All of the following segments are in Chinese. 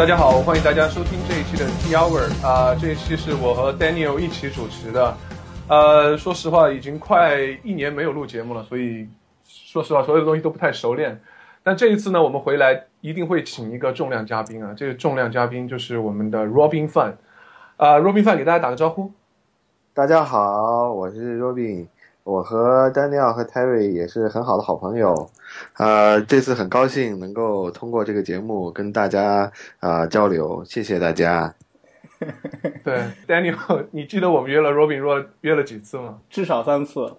大家好，欢迎大家收听这一期的 T Hour 啊、这一期是我和 Daniel 一起主持的。呃，说实话，已经快一年没有录节目了，所以说实话，所有的东西都不太熟练。但这一次呢，我们回来一定会请一个重量嘉宾啊，这个重量嘉宾就是我们的 Robin Fan。啊、r o b i n Fan 给大家打个招呼。大家好，我是 Robin，我和 Daniel 和 Terry 也是很好的好朋友，呃，这次很高兴能够通过这个节目跟大家啊、交流，谢谢大家。对，Daniel，你记得我们约了 Robin 约约了几次吗？至少三次，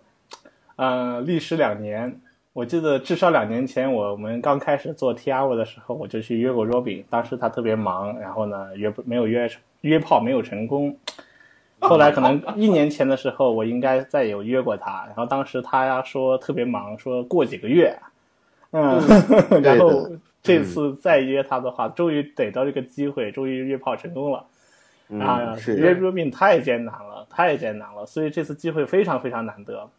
呃，历时两年。我记得至少两年前我们刚开始做 T R 的时候，我就去约过 Robin，当时他特别忙，然后呢约不没有约成约炮没有成功。后来可能一年前的时候，我应该再有约过他，然后当时他说特别忙，说过几个月，嗯，然后这次再约他的话，终于逮到这个机会，终于约炮成功了。啊嗯，，是约 Robin 太艰难了，太艰难了，所以这次机会非常非常难得。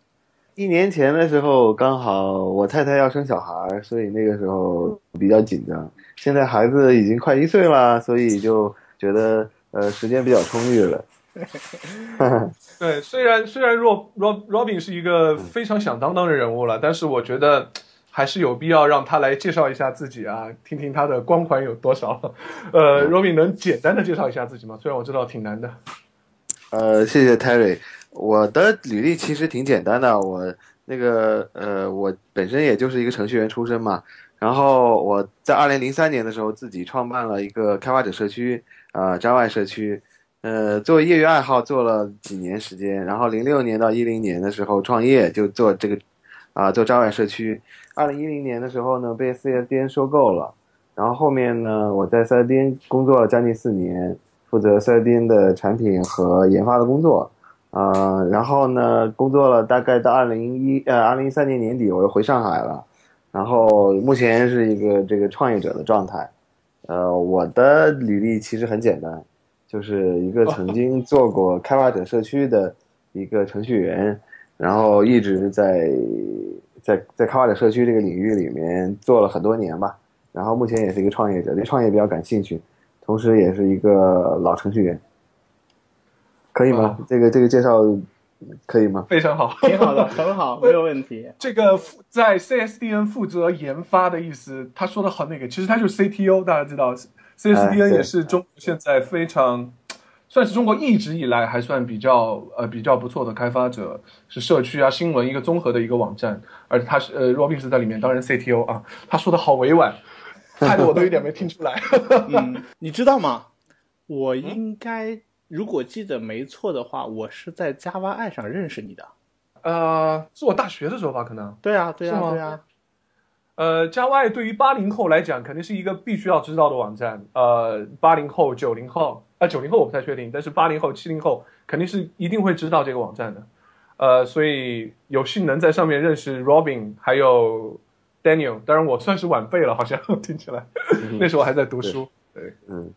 一年前的时候，刚好我太太要生小孩，所以那个时候比较紧张。现在孩子已经快一岁了，所以就觉得呃时间比较充裕了。对，虽然虽然 Rob Rob Robin 是一个非常响当当的人物了，但是我觉得还是有必要让他来介绍一下自己啊，听听他的光环有多少。呃，Robin 能简单的介绍一下自己吗？虽然我知道挺难的。呃，谢谢 Terry。我的履历其实挺简单的，我那个呃，我本身也就是一个程序员出身嘛。然后我在二零零三年的时候自己创办了一个开发者社区，啊、Java 社区。呃，作为业余爱好做了几年时间，然后零六年到一零年的时候创业就做这个，啊、做 Java 社区。二零一零年的时候呢，被 CSDN 收购了。然后后面呢，我在 CSDN 工作了将近四年，负责 CSDN 的产品和研发的工作。呃，然后呢，工作了大概到二零一呃二零一三年年底，我又回上海了。然后目前是一个这个创业者的状态。呃，我的履历其实很简单，就是一个曾经做过开发者社区的一个程序员，然后一直在在在开发者社区这个领域里面做了很多年吧。然后目前也是一个创业者，对创业比较感兴趣，同时也是一个老程序员。可以吗？这个这个介绍可以吗？非常好，挺好的，很好，没有问题。这个在 CSDN 负责研发的意思，他说的好那个，其实他就是 CTO，大家知道，CSDN 也是中国现在非常算是中国一直以来还算比较呃比较不错的开发者，是社区啊新闻一个综合的一个网站，而他是呃 Robin 是在里面担任 CTO 啊，他说的好委婉，害得我都有点没听出来。嗯，你知道吗？我应该如果记得没错的话，我是在 Java 爱上认识你的。呃，是我大学的时候吧，可能。对啊，对啊，对啊。呃，Java 对于八零后来讲，肯定是一个必须要知道的网站。呃，八零后、九零后，啊、九零后我不太确定，但是八零后、七零后肯定是一定会知道这个网站的。呃，所以有幸能在上面认识 Robin，还有 Daniel，当然我算是晚辈了，好像听起来，那时候还在读书。对，嗯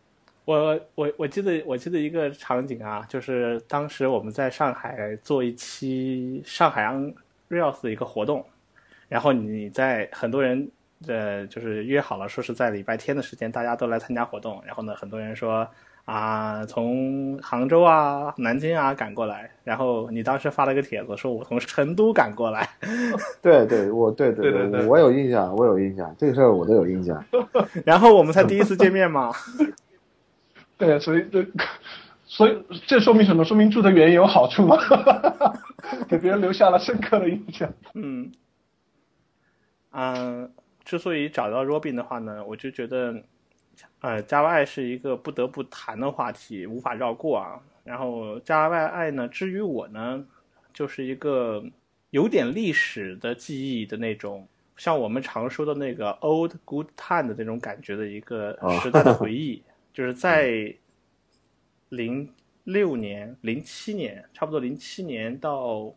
我我我记得我记得一个场景啊，就是当时我们在上海做一期上海 Unreals 的一个活动，然后你在很多人呃就是约好了说是在礼拜天的时间大家都来参加活动，然后呢很多人说啊从杭州啊南京啊赶过来，然后你当时发了个帖子说我从成都赶过来，对对，我对对对对对我有印象，我有印象，这个事儿我都有印象。然后我们才第一次见面嘛，对，所以这，所以这说明什么？说明住得远也有好处嘛，给别人留下了深刻的印象。嗯，嗯，之所以找到 Robin 的话呢，我就觉得，呃，Java 爱是一个不得不谈的话题，无法绕过啊。然后 Java 爱呢，至于我呢，就是一个有点历史的记忆的那种，像我们常说的那个 old good time 的那种感觉的一个哦时代的回忆，就是在零六年、零七年，差不多零七年到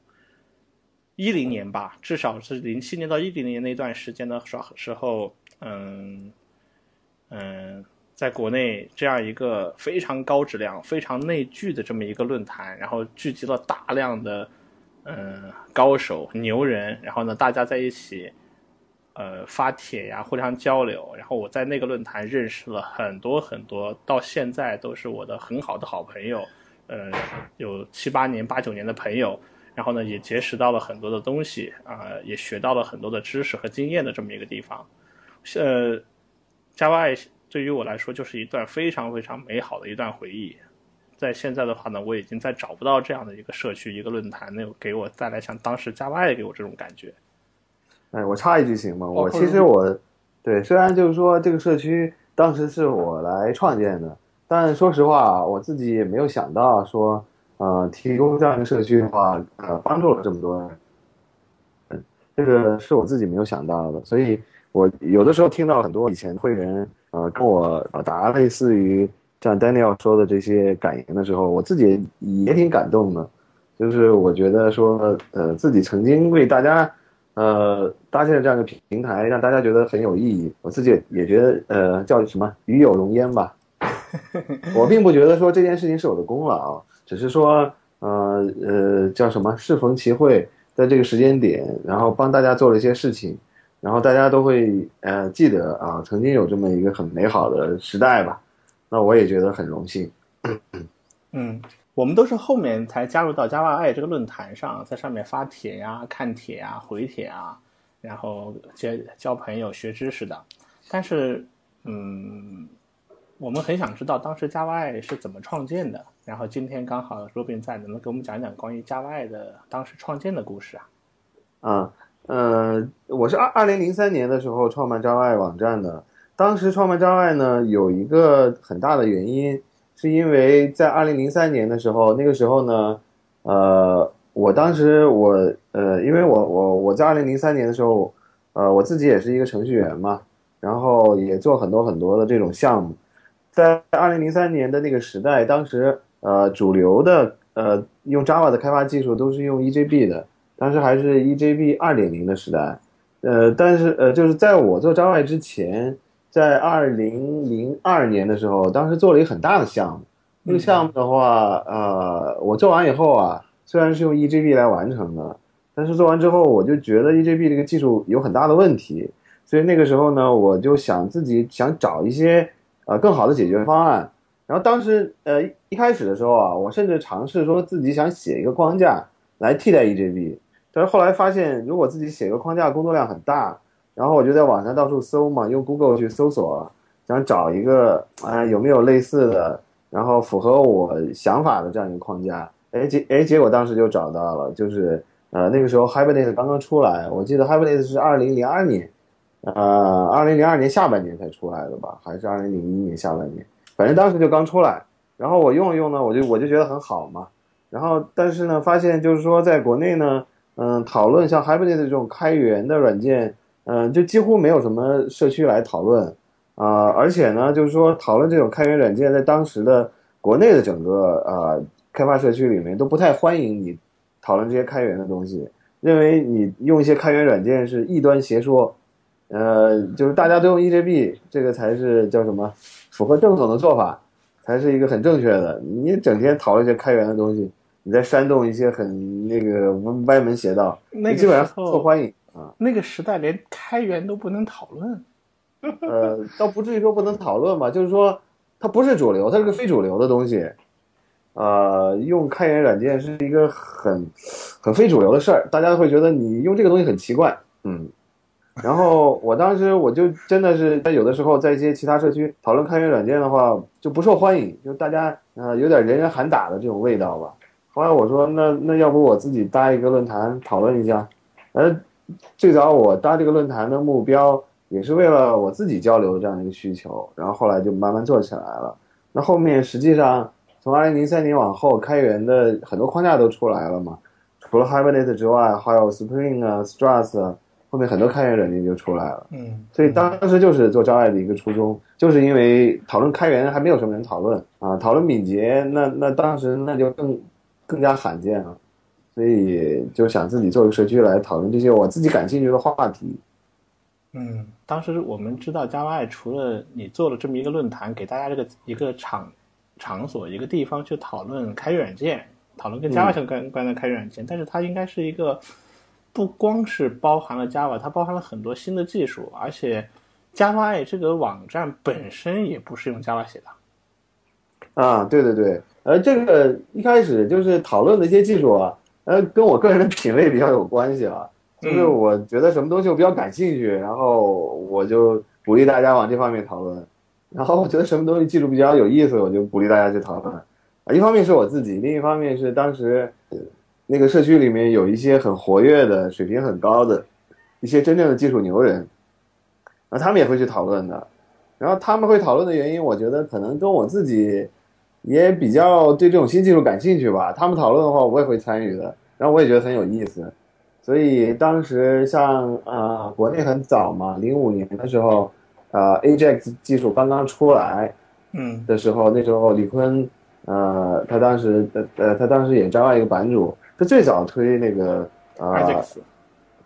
一零年吧，至少是零七年到一零年那段时间的时时候，嗯嗯，在国内这样一个非常高质量、非常内聚的这么一个论坛，然后聚集了大量的嗯高手牛人，然后呢，大家在一起呃发帖呀，互相交流。然后我在那个论坛认识了很多很多，到现在都是我的很好的好朋友，呃，有七八年、八九年的朋友。然后呢，也结识到了很多的东西啊，也学到了很多的知识和经验的这么一个地方。呃，Java 对于我来说就是一段非常非常美好的一段回忆。在现在的话呢，我已经在找不到这样的一个社区、一个论坛，能给我带来像当时 Java 给我这种感觉。哎，我插一句行吗？我其实我对，虽然就是说这个社区当时是我来创建的，但说实话，我自己也没有想到说。呃，提供这样一个社区的话，呃，帮助了这么多人，嗯，这个是我自己没有想到的，所以我有的时候听到很多以前会员呃跟我表达类似于像 Daniel 说的这些感言的时候，我自己也挺感动的，就是我觉得说呃自己曾经为大家呃搭建了这样一个平台，让大家觉得很有意义，我自己也觉得呃叫什么与有荣焉吧，我并不觉得说这件事情是我的功劳。只是说，呃呃，叫什么？适逢其会，在这个时间点，然后帮大家做了一些事情，然后大家都会呃记得啊，曾经有这么一个很美好的时代吧。那我也觉得很荣幸。嗯，我们都是后面才加入到 Java i 这个论坛上，在上面发帖呀、看帖呀、回帖啊，然后结交朋友、学知识的。但是，嗯。我们很想知道当时 Java i 是怎么创建的，然后今天刚好罗斌在，能不能给我们讲讲关于 Java 的当时创建的故事啊？啊，呃，我是二二零零三年的时候创办 Java 网站的，当时创办 Java 呢有一个很大的原因，是因为在二零零三年的时候，那个时候呢，呃，我当时我呃，因为我我我在二零零三年的时候，呃，我自己也是一个程序员嘛，然后也做很多很多的这种项目。在二零零三年的那个时代，当时呃主流的呃用 Java 的开发技术都是用 EJB 的，当时还是 EJB 二点零的时代，呃，但是呃就是在我做 Java 之前，在二零零二年的时候，当时做了一个很大的项目，那个项目的话，呃，我做完以后啊，虽然是用 EJB 来完成的，但是做完之后，我就觉得 EJB 这个技术有很大的问题，所以那个时候呢，我就想自己想找一些。呃，更好的解决方案。然后当时，呃，一开始的时候啊，我甚至尝试说自己想写一个框架来替代 EJB，但是后来发现，如果自己写个框架，工作量很大。然后我就在网上到处搜嘛，用 Google 去搜索，想找一个啊有没有类似的，然后符合我想法的这样一个框架。哎结哎结果当时就找到了，就是呃那个时候 Hibernate 刚刚出来，我记得 Hibernate 是二零零二年。呃，二零零二年下半年才出来的吧，还是二零零一年下半年？反正当时就刚出来，然后我用了用呢，我就我就觉得很好嘛。然后但是呢，发现就是说在国内呢，嗯，讨论像 Hibernate 这种开源的软件，嗯，就几乎没有什么社区来讨论啊。而且呢，就是说讨论这种开源软件，在当时的国内的整个呃开发社区里面都不太欢迎你讨论这些开源的东西，认为你用一些开源软件是异端邪说。呃，就是大家都用 EJB，这个才是叫什么，符合正统的做法，才是一个很正确的。你整天讨论一些开源的东西，你在煽动一些很那个歪门邪道，那基本上不受欢迎啊。那个时代连开源都不能讨论，呃，倒不至于说不能讨论吧，就是说它不是主流，它是个非主流的东西。呃，用开源软件是一个很很非主流的事儿，大家会觉得你用这个东西很奇怪，嗯。然后我当时我就真的是在有的时候在一些其他社区讨论开源软件的话就不受欢迎，就大家呃有点人人喊打的这种味道吧。后来我说那那要不我自己搭一个论坛讨论一下。呃，最早我搭这个论坛的目标也是为了我自己交流这样一个需求，然后后来就慢慢做起来了。那后面实际上从二零零三年往后，开源的很多框架都出来了嘛，除了 Hibernate 之外，还有 Spring 啊、Struts 啊。后面很多开源软件就出来了，嗯，所以当时就是做 Java 的一个初衷，就是因为讨论开源还没有什么人讨论啊，讨论敏捷，那那当时那就更更加罕见了，所以就想自己做一个社区来讨论这些我自己感兴趣的话题。嗯，当时我们知道 Java 除了你做了这么一个论坛，给大家这个一个场场所一个地方去讨论开源软件，讨论跟 Java 相关关的开源软件，但是它应该是一个。不光是包含了 Java，它包含了很多新的技术，而且 Java 这个网站本身也不是用 Java 写的。啊，对对对，呃，这个一开始就是讨论的一些技术啊，呃，跟我个人的品味比较有关系啊，就是我觉得什么东西我比较感兴趣，然后我就鼓励大家往这方面讨论，然后我觉得什么东西技术比较有意思，我就鼓励大家去讨论。啊，一方面是我自己，另一方面是当时那个社区里面有一些很活跃的、水平很高的一些真正的技术牛人，然后，他们也会去讨论的。然后他们会讨论的原因，我觉得可能跟我自己。也比较对这种新技术感兴趣吧。他们讨论的话，我也会参与的。然后我也觉得很有意思。所以当时像啊，国内很早嘛，零五年的时候，呃，AJAX 技术刚刚出来，嗯的时候，那时候李坤，呃，他当时呃呃，他当时也招了一个版主，他最早推那个啊，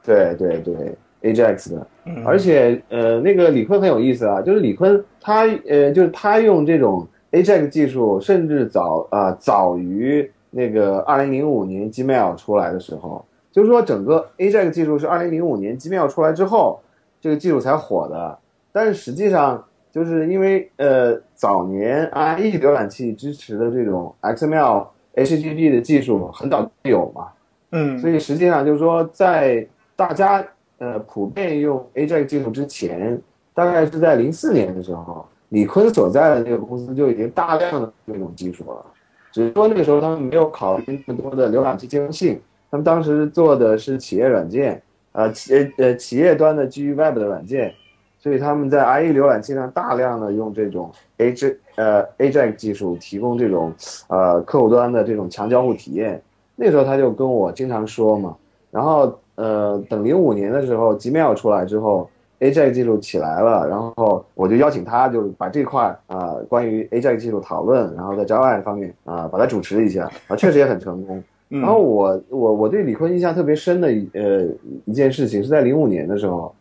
对对对，AJAX 的。而且呃，那个李坤很有意思啊，就是李坤他呃，就是他用这种。Ajax 技术甚至早啊早于那个二零零五年 Gmail 出来的时候，就是说整个 Ajax 技术是二零零五年 Gmail 出来之后，这个技术才火的。但是实际上就是因为呃早年 IE 浏览器支持的这种 XML HTTP 的技术很早就有嘛，嗯，所以实际上就是说在大家呃普遍用 Ajax 技术之前，大概是在零四年的时候。李坤所在的那个公司就已经大量的这种技术了，只是说那个时候他们没有考虑那么多的浏览器兼容性，他们当时做的是企业软件，呃企呃企业端的基于 Web 的软件，所以他们在 IE 浏览器上大量的用这种 H 呃 Ajax 技术提供这种呃客户端的这种强交互体验。那时候他就跟我经常说嘛，然后呃等零五年的时候 Gmail 出来之后。Ajax 技术起来了，然后我就邀请他，就把这块啊关于 Ajax 技术讨论，然后在 Java 方面啊把它主持一下啊，确实也很成功。然后我我我对李坤印象特别深的呃一件事情是在零五年的时候，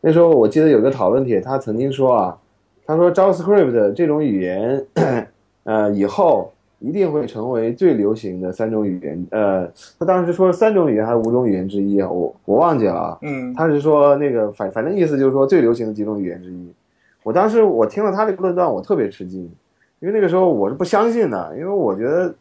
那时候我记得有个讨论帖，他曾经说啊，他说 JavaScript 这种语言 呃以后。一定会成为最流行的三种语言。呃，他当时说三种语言还是五种语言之一啊？我我忘记了啊。嗯，他是说那个反反正意思就是说最流行的几种语言之一。我当时我听了他这个论断，我特别吃惊，因为那个时候我是不相信的，因为我觉得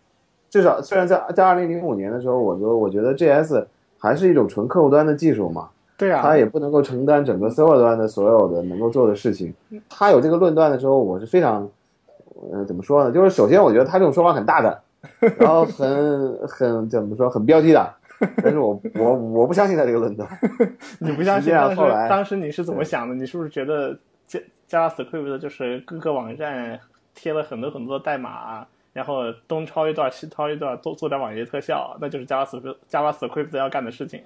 至少虽然在在二零零五年的时候，我说我觉得 JS 还是一种纯客户端的技术嘛。对啊。他也不能够承担整个 server 端的所有的能够做的事情。他有这个论断的时候，我是非常。呃，怎么说呢？就是首先，我觉得他这种说法很大胆，然后很很怎么说，很标题党。但是我我我不相信他这个论断。你不相信？当时当时你是怎么想的？你是不是觉得加 JavaScript 就是各个网站贴了很多很多的代码，然后东抄一段西抄一段，做做点网页特效，那就是 JavaScript JavaScript 要干的事情？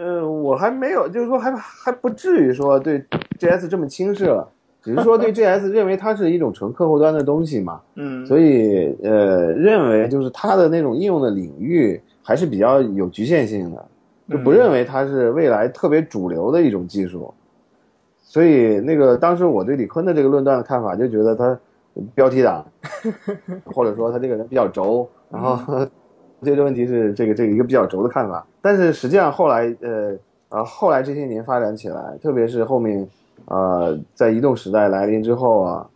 呃，我还没有，就是说还还不至于说对 JS 这么轻视了。只是说对 JS 认为它是一种纯客户端的东西嘛，嗯，所以呃认为就是它的那种应用的领域还是比较有局限性的，就不认为它是未来特别主流的一种技术。所以那个当时我对李坤的这个论断的看法，就觉得他标题党，或者说他这个人比较轴，然后这个问题是这个这个一个比较轴的看法。但是实际上后来呃啊后来这些年发展起来，特别是后面。呃，在移动时代来临之后啊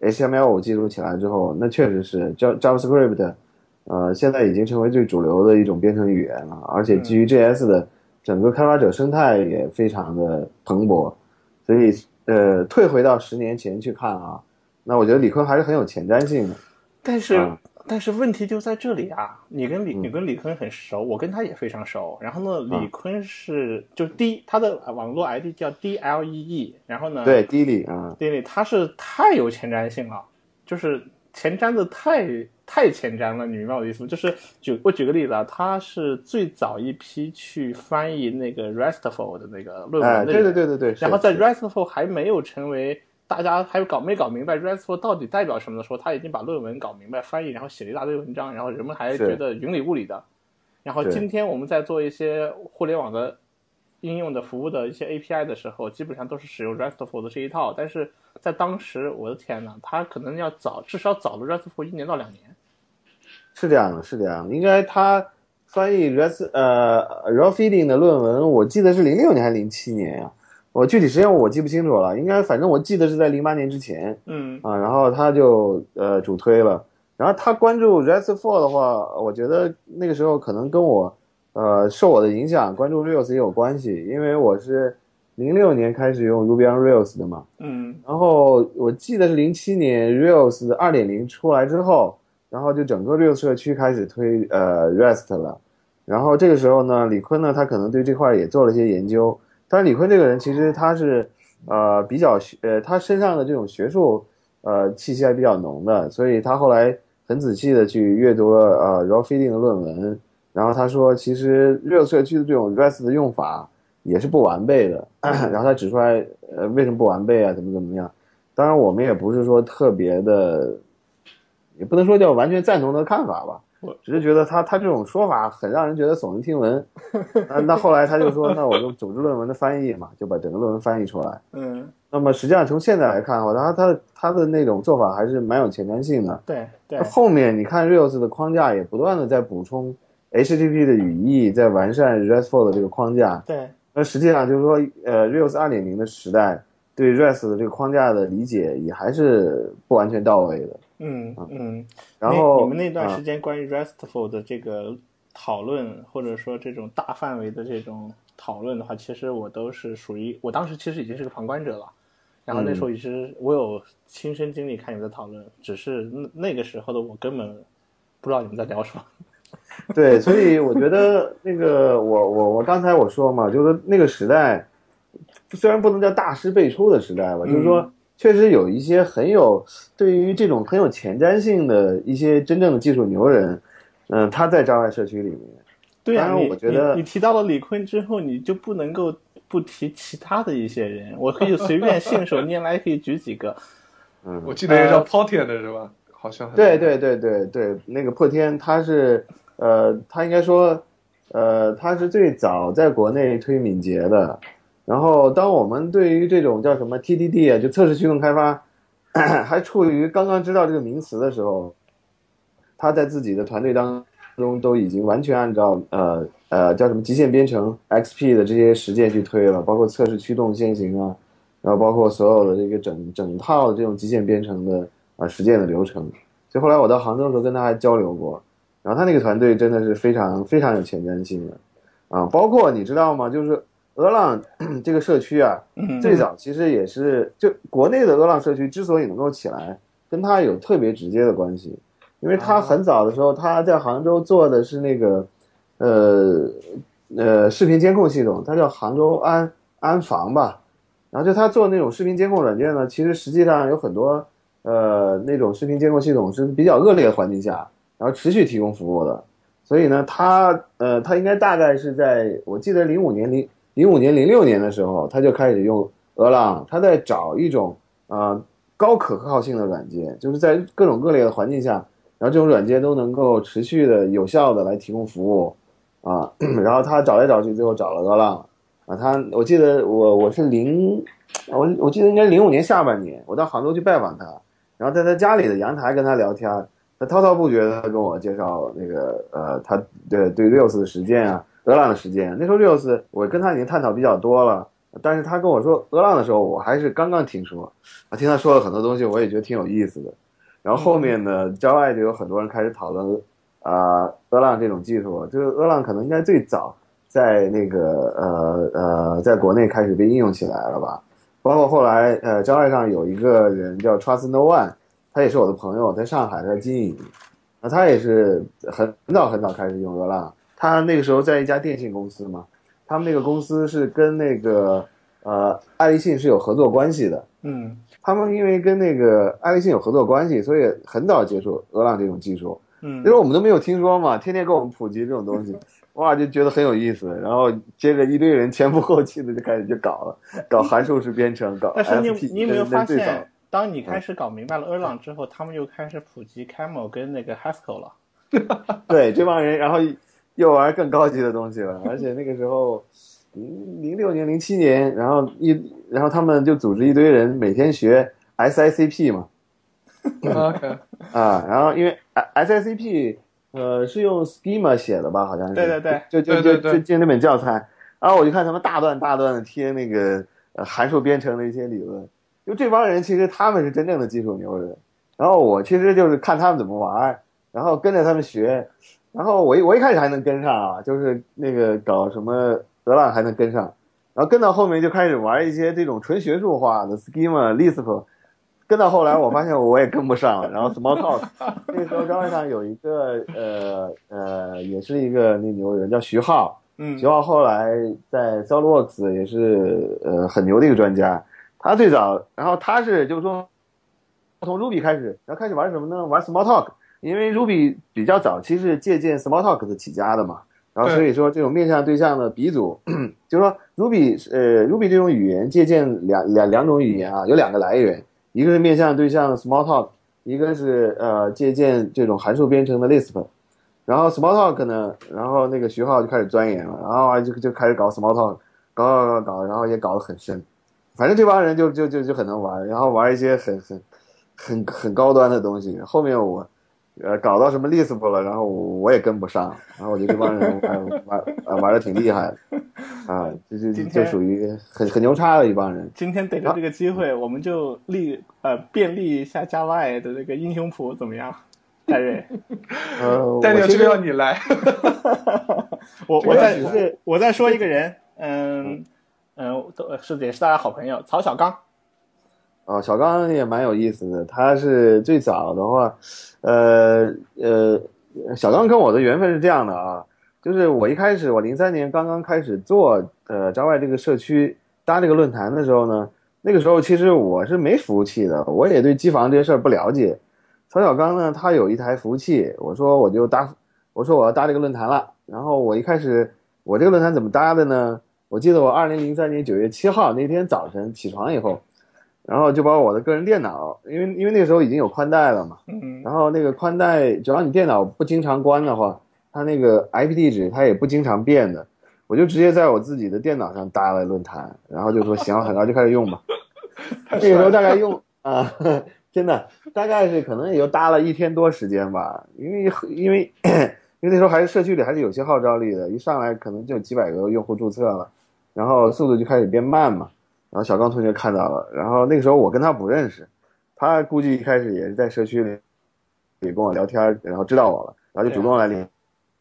，HTML5 技术起来之后，那确实是 JavaScript，呃，现在已经成为最主流的一种编程语言了，而且基于 JS 的整个开发者生态也非常的蓬勃，所以呃，退回到十年前去看啊，那我觉得李坤还是很有前瞻性的，但是。但是问题就在这里啊！你跟李你跟李坤很熟，我跟他也非常熟。然后呢，李坤是就 D，他的网络 ID 叫 D L E E。然后呢，对 D 里啊，D 里他是太有前瞻性了，就是前瞻的太太前瞻了。你明白我的意思吗？就是举我举个例子啊，他是最早一批去翻译那个 RESTful 的那个论文的，对对对对对。然后在 RESTful 还没有成为。大家还搞没搞明白 RESTful 到底代表什么的时候，他已经把论文搞明白、翻译，然后写了一大堆文章，然后人们还觉得云里雾里的。然后今天我们在做一些互联网的应用的服务的一些 API 的时候，基本上都是使用 RESTful 的这一套。但是在当时，我的天呐，他可能要早，至少早了 RESTful 一年到两年。是这样的，是这样的，应该他。翻译 REST 呃 raw feeding 的论文，我记得是零六年还是零七年呀、我具体时间我记不清楚了，应该反正我记得是在零八年之前嗯啊。然后他就呃主推了，然后他关注 r e s t f o r 的话，我觉得那个时候可能跟我呃受我的影响，关注 Rails 也有关系，因为我是零六年开始用 Ruby on Rails 的嘛。嗯然后我记得是零七年 Rails 二点零出来之后，然后就整个 Rails 社区开始推呃 REST 了。然后这个时候呢，李坤呢，他可能对这块也做了一些研究。但是李坤这个人其实他是呃比较学呃他身上的这种学术呃气息还比较浓的，所以他后来很仔细的去阅读了呃 raw feeding 的论文。然后他说，其实热社区的这种 REST 的用法也是不完备的。然后他指出来呃为什么不完备啊，怎么怎么样。当然，我们也不是说特别的，也不能说叫完全赞同的看法吧，只是觉得他他这种说法很让人觉得耸人听闻。那那后来他就说，那我就组织论文的翻译嘛，就把整个论文翻译出来。嗯，那么实际上从现在来看的话，他他他的那种做法还是蛮有前瞻性的。对对，后面你看 Rails 的框架也不断的在补充 HTTP 的语义，在完善 RESTful 的这个框架。对，那实际上就是说，呃，Rails 二点零的时代对 REST 的这个框架的理解也还是不完全到位的。嗯嗯。然后那你们那段啊时间关于 RESTful 的这个讨论，或者说这种大范围的这种讨论的话，其实我都是属于，我当时其实已经是个旁观者了。然后那时候也是我有亲身经历看你们的讨论，只是那那个时候的我根本不知道你们在聊什么。对，所以我觉得那个我我我刚才我说嘛，就是那个时代虽然不能叫大师辈出的时代吧，就是说确实有一些很有对于这种很有前瞻性的一些真正的技术牛人，嗯、他在障碍社区里面。当然你我觉得你你提到了李坤之后，你就不能够不提其他的一些人。我可以随便信手拈来，可以举几个。嗯，我记得一个叫 Portian 的是吧？好像很对对对对对，那个破天他是呃，他应该说呃，他是最早在国内推敏捷的。然后，当我们对于这种叫什么 TDD 啊，就测试驱动开发，还处于刚刚知道这个名词的时候，他在自己的团队当中都已经完全按照呃呃叫什么极限编程 XP 的这些实践去推了，包括测试驱动先行啊，然后包括所有的这个整整套这种极限编程的啊实践的流程。所以后来我到杭州的时候跟他还交流过，然后他那个团队真的是非常非常有前瞻性的啊，包括你知道吗？就是俄浪 这个社区啊，嗯，最早其实也是就国内的俄浪社区之所以能够起来，跟它有特别直接的关系，因为他很早的时候他在杭州做的是那个呃呃视频监控系统，它叫杭州安安防吧，然后就他做那种视频监控软件呢，其实实际上有很多呃那种视频监控系统是比较恶劣的环境下，然后持续提供服务的，所以呢，他呃他应该大概是在我记得零五年零零五年零六年的时候，他就开始用俄朗，他在找一种啊、高可靠性的软件，就是在各种各类的环境下，然后这种软件都能够持续的、有效的来提供服务啊。然后他找来找去，最后找了俄朗啊。他我记得我我是零，我我记得应该零五年下半年，我到杭州去拜访他，然后在他家里的阳台跟他聊天，他滔滔不绝的跟我介绍那个呃他对对 Rails 的实践啊，俄浪的时间。那时候 Rails 我跟他已经探讨比较多了。但是他跟我说俄浪的时候，我还是刚刚听说，啊，听他说了很多东西，我也觉得挺有意思的。然后后面呢，郊外就有很多人开始讨论啊、俄浪这种技术，就是俄浪可能应该最早在那个呃呃在国内开始被应用起来了吧。包括后来呃郊外上有一个人叫 Trust No One，他也是我的朋友，在上海在经营，那他也是很很早很早开始用俄浪，他那个时候在一家电信公司嘛。他们那个公司是跟那个呃爱立信是有合作关系的。嗯他们因为跟那个爱立信有合作关系，所以很早接触俄朗这种技术。嗯那时候我们都没有听说嘛，天天给我们普及这种东西，哇，就觉得很有意思。然后接着一堆人前赴后继的就开始就搞了，搞函数式编程，搞但是你你有没有发现，当你开始搞明白了 Erlang 之后，他们又开始普及 Camel 跟那个 Haskell 了。对这帮人，然后又玩更高级的东西了，而且那个时候，零零六年、零七年，然后一然后他们就组织一堆人每天学 SICP 嘛，OK，啊，然后因为 SICP，呃，是用 Schema 写的吧？好像是。对对对，就就就就就那本教材，然后我就看他们大段大段的贴那个呃函数编程的一些理论，就这帮人其实他们是真正的技术牛人，然后我其实就是看他们怎么玩，然后跟着他们学，然后我一我一开始还能跟上啊，就是那个搞什么德朗还能跟上，然后跟到后面就开始玩一些这种纯学术化的 Schema、Lisp。跟到后来，我发现我也跟不上了。然后 Smalltalk，那个时候招上有一个呃呃，也是一个那牛人叫徐浩，嗯徐浩后来在 SolidWorks 也是呃很牛的一个专家。他最早，然后他是就是说从 Ruby 开始，然后开始玩什么呢？玩 Smalltalk，因为 Ruby 比较早期是借鉴 Smalltalk 的起家的嘛。然后所以说这种面向对象的鼻祖，就是说 Ruby 呃 Ruby 这种语言借鉴两两两种语言啊，有两个来源。一个是面向对象 Smalltalk，一个是呃借鉴这种函数编程的 Lisp，然后 Smalltalk 呢，然后那个徐浩就开始钻研了，然后就就开始搞 Smalltalk，搞搞搞搞，然后也搞得很深，反正这帮人就就就就很能玩，然后玩一些很很很很高端的东西。后面我呃搞到什么 Lisp 了，然后我也跟不上，然后我觉得这帮人 玩玩玩玩的挺厉害的，啊，就就就属于很很牛叉的一帮人。今天逮着这个机会，我们就立呃便利一下 Java 的这个英雄谱怎么样？戴瑞，呃，但这个要你来，我这个我再只是我再说一个人，嗯嗯，都是也是大家好朋友曹小刚，哦，小刚也蛮有意思的。他是最早的话，呃呃，小刚跟我的缘分是这样的啊，就是我一开始我零三年刚刚开始做呃招外这个社区搭这个论坛的时候呢，那个时候其实我是没服务器的，我也对机房这些事儿不了解。曹小刚呢，他有一台服务器，我说我就搭，我说我要搭这个论坛了。然后我一开始我这个论坛怎么搭的呢？我记得我二零零三年九月七号那天早晨起床以后，然后就把我的个人电脑，因为因为那个时候已经有宽带了嘛，嗯然后那个宽带，只要你电脑不经常关的话，它那个 IP 地址它也不经常变的，我就直接在我自己的电脑上搭了论坛，然后就说行，然后就开始用吧。那个时候大概用啊，真的大概是可能也就搭了一天多时间吧，因为因为因为那时候还是社区里还是有些号召力的，一上来可能就几百个用户注册了，然后速度就开始变慢嘛。然后小刚同学看到了，然后那个时候我跟他不认识，他估计一开始也是在社区里也跟我聊天，然后知道我了，然后就主动来联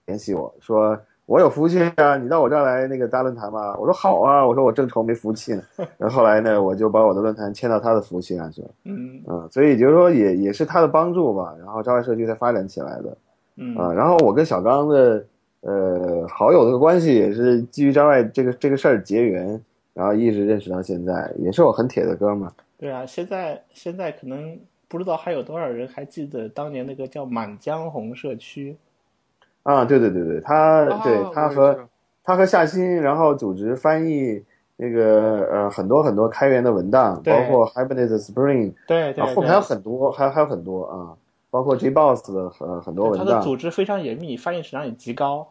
联系我说我有服务器啊，你到我这儿来那个搭论坛吧。我说好啊，我说我正愁没服务器呢。然后后来呢，我就把我的论坛迁到他的服务器上去了。嗯嗯，所以就是说也也是他的帮助吧，然后招外社区才发展起来的。嗯啊，然后我跟小刚的呃好友的关系也是基于招外这个这个事儿结缘，然后一直认识到现在，也是我很铁的哥们儿。对啊，现在现在可能不知道还有多少人还记得当年那个叫满江红社区。啊，对对对对，他、对他和他和夏新，然后组织翻译那个呃很多很多开源的文档，包括 Hibernate Spring，对对啊，后面还有，很多，还还有很多啊，包括 JBoss 的很很多他的文档，组织非常严密，翻译质量也极高。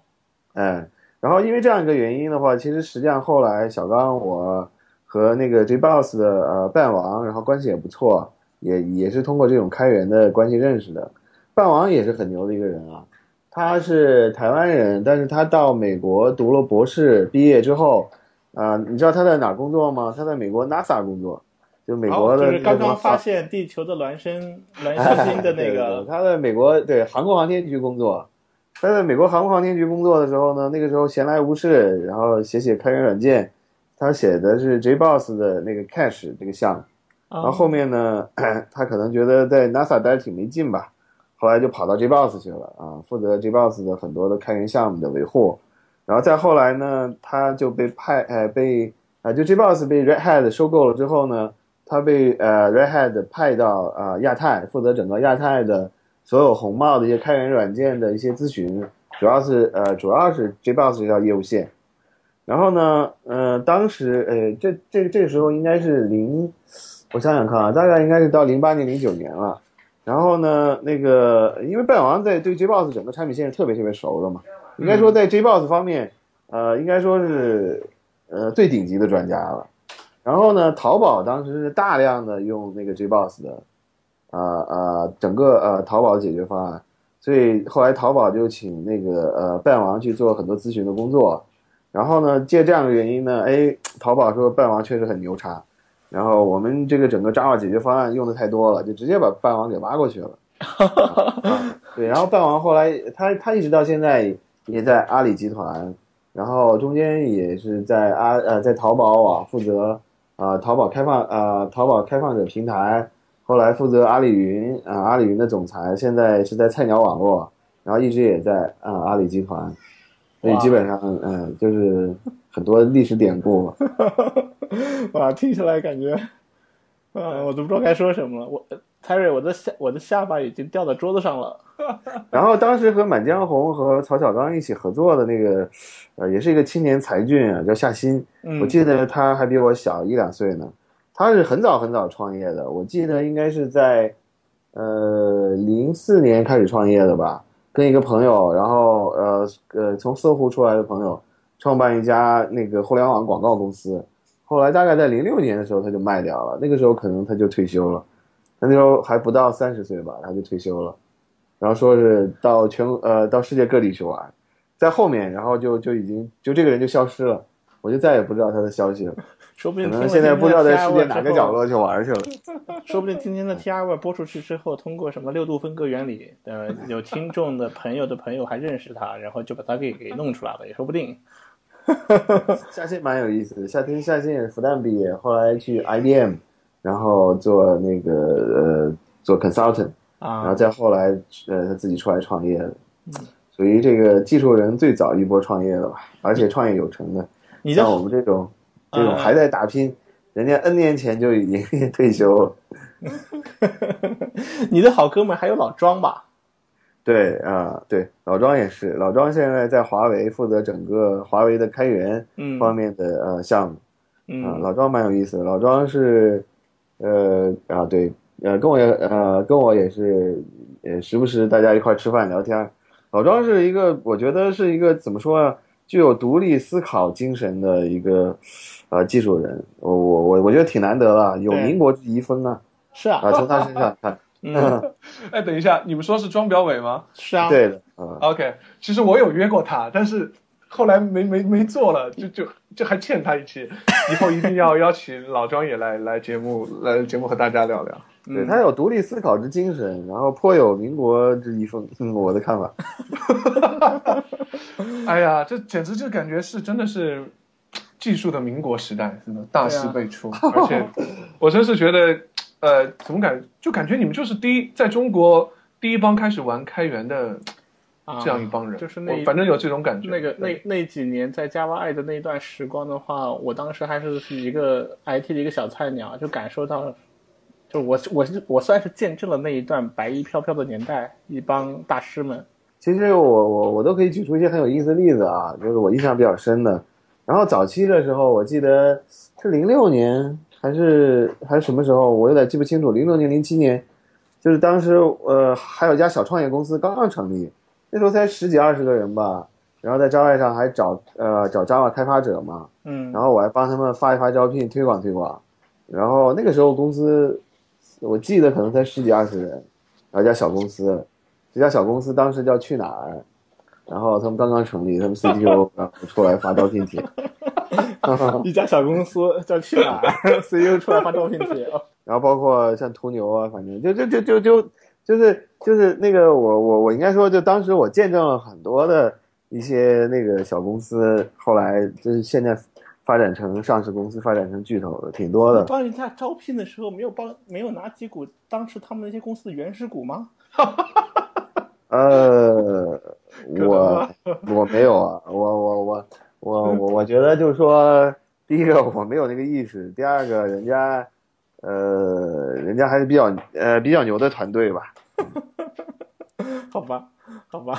哎，然后因为这样一个原因的话，其实实际上后来小刚我和那个 JBoss 的呃半王，然后关系也不错，也也是通过这种开源的关系认识的。半王也是很牛的一个人啊，他是台湾人，但是他到美国读了博士，毕业之后，啊、你知道他在哪工作吗？他在美国 NASA 工作，就美国的、哦就是刚刚发现。地球的孪生孪生星的 那个对，他在美国对航空航天局工作。他在美国航空航天局工作的时候呢，那个时候闲来无事，然后写写开源软件。他写的是 JBoss 的那个 Cache 这个项目，然然后后面呢，他可能觉得在 NASA 待着挺没劲吧，后来就跑到 JBoss 去了啊，负责 JBoss 的很多的开源项目的维护。然后再后来呢，他就被派呃被呃就 JBoss 被 Red Hat 收购了之后呢，他被呃 Red Hat 派到呃亚太，负责整个亚太的所有红帽的一些开源软件的一些咨询，主要是呃主要是 JBoss 这条业务线。然后呢，呃，当时呃这这这个时候应该是零，我想想看啊，大概应该是到零八年零九年了。然后呢，那个因为半王在对 JBoss 整个产品线是特别特别熟的嘛，应该说在 JBoss 方面，呃，应该说是呃最顶级的专家了。然后呢，淘宝当时是大量的用那个 JBoss 的，呃呃，整个呃淘宝的解决方案，所以后来淘宝就请那个呃半王去做很多咨询的工作。然后呢，借这样的原因呢，哎，淘宝说半王确实很牛叉。然后我们这个整个 Java 解决方案用的太多了，就直接把半王给挖过去了。对，然后半王后来他他一直到现在也在阿里集团，然后中间也是在阿呃在淘宝网负责啊淘宝开放啊淘宝开放者平台，后来负责阿里云啊阿里云的总裁，现在是在菜鸟网络，然后一直也在啊阿里集团，所以基本上嗯就是很多历史典故。哇，听起来感觉，啊，我都不知道该说什么了。我。Terry，，我的下我的下巴已经掉到桌子上了。然后当时和《满江红》和曹小刚一起合作的那个，呃，也是一个青年才俊啊，叫夏新。我记得他还比我小一两岁呢。他是很早很早创业的，我记得应该是在，呃，零四年开始创业的吧。跟一个朋友，然后呃呃，从搜狐出来的朋友，创办一家那个互联网广告公司。后来大概在零六年的时候，他就卖掉了。那个时候可能他就退休了。他那时候还不到三十岁吧，他就退休了，然后说是到全呃到世界各地去玩，在后面，然后就就已经就这个人就消失了，我就再也不知道他的消息了。说不定可能现在不知道在世界哪个角落去玩去了。说不定今天的 T R 播出去之后，通过什么六度分割原理，呃，有听众的朋友的朋友还认识他，然后就把他给给弄出来了，也说不定。夏新蛮有意思的，夏天夏新也是复旦毕业，后来去 I B M。然后做那个呃做 consultant，啊，然后再后来呃他自己出来创业的，属于这个技术人最早一波创业的吧，而且创业有成的。你像我们这种这种还在打拼，人家 N 年前就已经退休了。你的好哥们还有老庄吧？对啊，对老庄也是，老庄现在在华为负责整个华为的开源方面的呃项目，嗯，老庄蛮有意思的，老庄是。呃啊对，呃跟我也呃跟我也是，呃时不时大家一块吃饭聊天。老庄是一个，我觉得是一个怎么说啊，具有独立思考精神的一个呃技术人。我我我我觉得挺难得了，有民国之遗风啊。是啊，啊从他身上看。嗯哎，等一下，你们说是庄表伟吗？是啊。对的。嗯 OK，其实我有约过他，但是。后来没没没做了，就就就还欠他一期，以后一定要邀请老庄也来来节目来节目和大家聊聊。对他有独立思考之精神，然后颇有民国之遗风，我的看法。哎呀，这简直就感觉是真的是技术的民国时代，真的大师辈出，而且我真是觉得，呃，怎么感就感觉你们就是第一在中国第一帮开始玩开源的。这样一帮人，就是那反正有这种感觉。那个那那几年在 Java 爱的那段时光的话，我当时还是是一个 IT 的一个小菜鸟，就感受到，就我我是我算是见证了那一段白衣飘飘的年代，一帮大师们。其实我我我都可以举出一些很有意思的例子啊，就是我印象比较深的。然后早期的时候，我记得是零六年还是还是什么时候，我有点记不清楚。零六年零七年，就是当时呃还有家小创业公司刚刚成立。那时候才十几二十个人吧，然后在 Java 上还找呃找 Java 开发者嘛，嗯，然后我还帮他们发一发招聘，推广推广。然后那个时候公司，我记得可能才十几二十人，然后一家小公司，这家小公司当时叫去哪儿，然后他们刚刚成立，他们 CTO 然后出来发招聘帖，一家小公司叫去哪儿，CEO 出来发招聘帖，然后包括像途牛啊，反正就就就就就。就是就是那个我我我应该说，就当时我见证了很多的一些那个小公司，后来就是现在发展成上市公司，发展成巨头的挺多的。帮人家招聘的时候，没有帮没有拿几股当时他们那些公司的原始股吗？呃，我我没有啊，我我我我我我觉得就是说，第一个我没有那个意识，第二个人家。呃，人家还是比较呃比较牛的团队吧。好吧，好吧。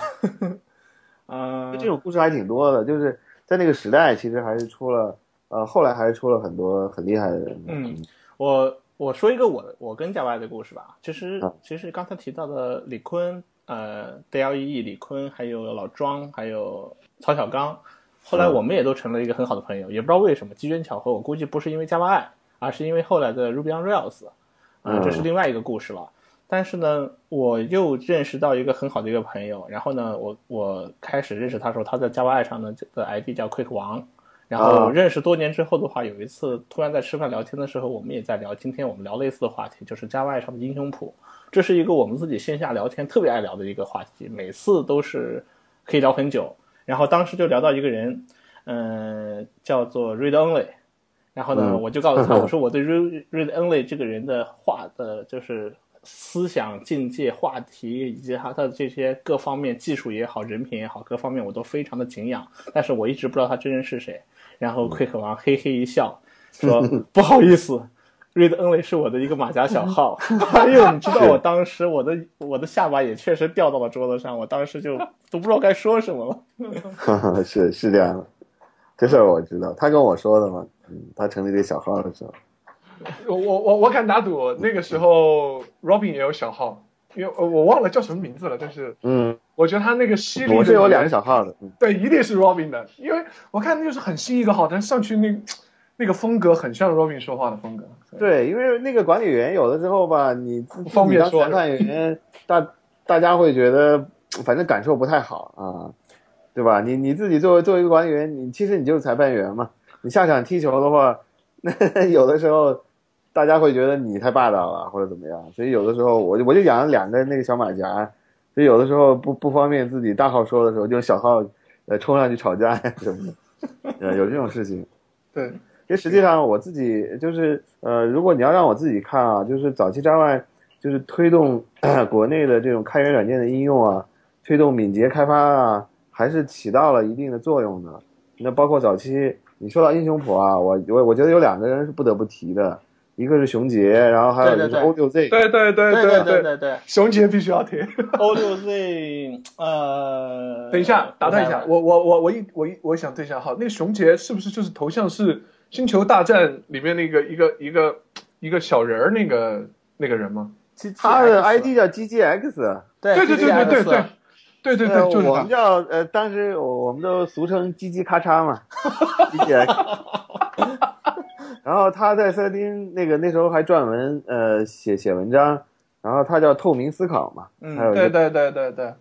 啊，这种故事还挺多的，就是在那个时代，其实还是出了呃，后来还是出了很多很厉害的人。嗯，我我说一个我我跟 Java 的故事吧。其实其实刚才提到的李坤，呃，DLE 李坤，还有老庄，还有曹小刚，后来我们也都成了一个很好的朋友，也不知道为什么机缘巧合，我估计不是因为 Java 爱。而是因为后来的 Ruby on Rails，啊，这是另外一个故事了。但是呢，我又认识到一个很好的一个朋友，然后呢，我我开始认识他的时候，他在 Java 上呢的 ID 叫 Quick 王，然后认识多年之后的话，有一次突然在吃饭聊天的时候，我们也在聊，今天我们聊类似的话题，就是 Java 上的英雄谱，这是一个我们自己线下聊天特别爱聊的一个话题，每次都是可以聊很久。然后当时就聊到一个人，嗯、叫做 Read Only。然后呢，嗯我就告诉他，我说我对 Read Read Only 这个人的话的，就是思想境界、话题以及他的这些各方面技术也好、人品也好，各方面我都非常的敬仰。但是我一直不知道他真人是谁。然后 Quick 王嘿嘿一笑，说 不好意思。Read Only 是我的一个马甲小号，哎呦，你知道我当时我的我的下巴也确实掉到了桌子上，我当时就都不知道该说什么了。是是这样的，这事儿我知道，他跟我说的嘛。嗯，他成立这小号的时候，我我我我敢打赌，那个时候 Robin 也有小号，因为呃我忘了叫什么名字了，但是嗯，我觉得他那个犀利的我是有两个小号的，嗯对，一定是 Robin 的，因为我看那就是很新一个号，但上去那那个风格很像 Robin 说话的风格。对，因为那个管理员有的时候吧，你不方便裁判员，大大家会觉得反正感受不太好啊，对吧？你你自己作为作为一个管理员，你其实你就是裁判员嘛。你下场踢球的话，那 有的时候大家会觉得你太霸道了或者怎么样，所以有的时候我就我就养了两个那个小马甲，所以有的时候不不方便自己大号说的时候，就小号呃冲上去吵架呀什么的，呃有这种事情。对，因为实际上我自己就是呃，如果你要让我自己看啊，就是早期 Java 就是推动 国内的这种开源软件的应用啊，推动敏捷开发啊，还是起到了一定的作用的。那包括早期你说到英雄谱啊，我我我觉得有两个人是不得不提的，一个是熊杰，然后还有一个是 O 六 Z，对对对对对对对，熊杰必须要提，O 六 Z，呃，等一下打断一下，我我我我一我一我想对一下，好，那个熊杰是不是就是头像是星球大战里面那个一个一个一个小人儿那个那个人吗？他的 ID 叫 GGX，对对对对对对。对对对呃，就是我们。叫呃，当时我我们都俗称“叽叽咔嚓”嘛，GGX。然后他在塞丁那个那时候还撰文呃写写文章，然后他叫透明思考嘛，嗯对对对对对，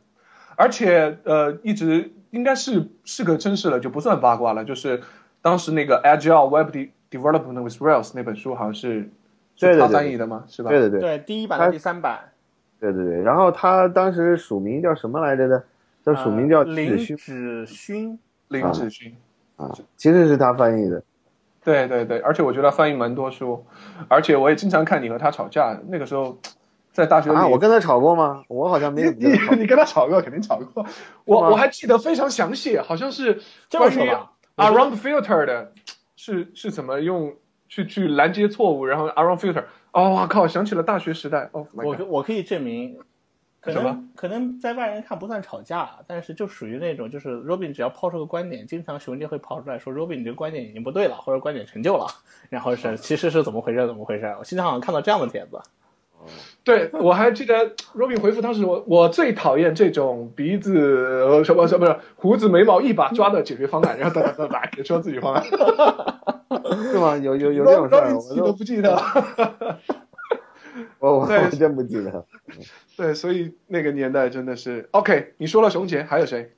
而且呃，一直应该是是个真事了，就不算八卦了。就是当时那个 Agile Web De- Development with Rails 那本书，好像是是他翻译的吗？是吧？对对对对第一版第三版，对对对。然后他当时署名叫什么来着的？叫署名叫呃林子勋林子勋。啊，其实是他翻译的。对对对，而且我觉得他翻译蛮多书，而且我也经常看你和他吵架。那个时候在大学里，啊，我跟他吵过吗？我好像没有你你你跟他吵过，肯定吵过。我我还记得非常详细，好像是这么关于说吧 around filter 的，是是怎么用去去拦截错误，然后 around filter。哦，我靠，想起了大学时代。哦、我我可以证明，可能可能在外人看不算吵架，但是就属于那种，就是 Robin 只要抛出个观点，经常熊杰会跑出来说 Robin 你这个观点已经不对了，或者观点陈旧了，然后是其实是怎么回事怎么回事，我经常好像看到这样的帖子。对，我还记得 Robin 回复当时我我最讨厌这种鼻子呃什么什么是胡子眉毛一把抓的解决方案，然后哒哒哒哒给出自己方案。是吗？有有有这种事儿我都都不记得 了。我我真不记得。对，所以那个年代真的是 OK。你说了熊杰，还有谁？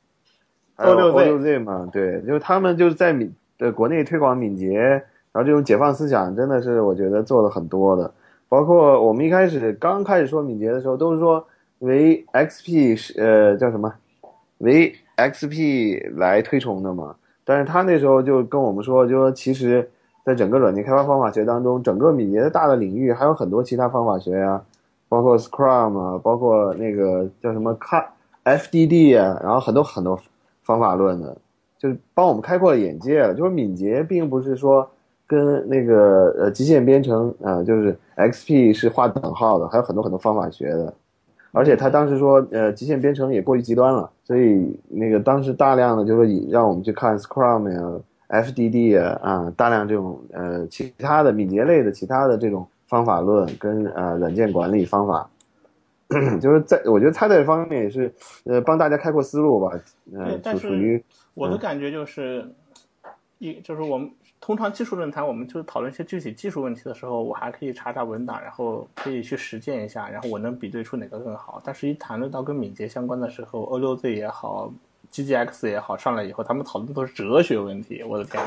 还有 O6Z O 六 Z 嘛，对，就是他们就是在敏呃国内推广敏捷，然后这种解放思想真的是我觉得做了很多的，包括我们一开始刚开始说敏捷的时候，都是说为 XP 是呃叫什么，为 XP 来推崇的嘛，但是他那时候就跟我们说，就说其实在整个软件开发方法学当中，整个敏捷的大的领域还有很多其他方法学呀、包括 Scrum 啊，包括那个叫什么 Cut FDD 啊，然后很多很多方法论的，就是帮我们开阔了眼界。就是敏捷并不是说跟那个呃极限编程啊、呃就是 XP 是划等号的，还有很多很多方法学的。而且他当时说，呃，极限编程也过于极端了，所以那个当时大量的就是以让我们去看 Scrum 呀、FDD 呀啊，大量这种呃其他的敏捷类的其他的这种方法论跟呃软件管理方法，就是在我觉得他在这方面也是呃帮大家开阔思路吧，呃对，但属属于是我的感觉就是，一就是我们通常技术论坛，我们就是讨论一些具体技术问题的时候，我还可以查查文档，然后可以去实践一下，然后我能比对出哪个更好。但是，一谈论到跟敏捷相关的时候，O 六 Z 也好，GGX 也好，上来以后，他们讨论都是哲学问题。我的天！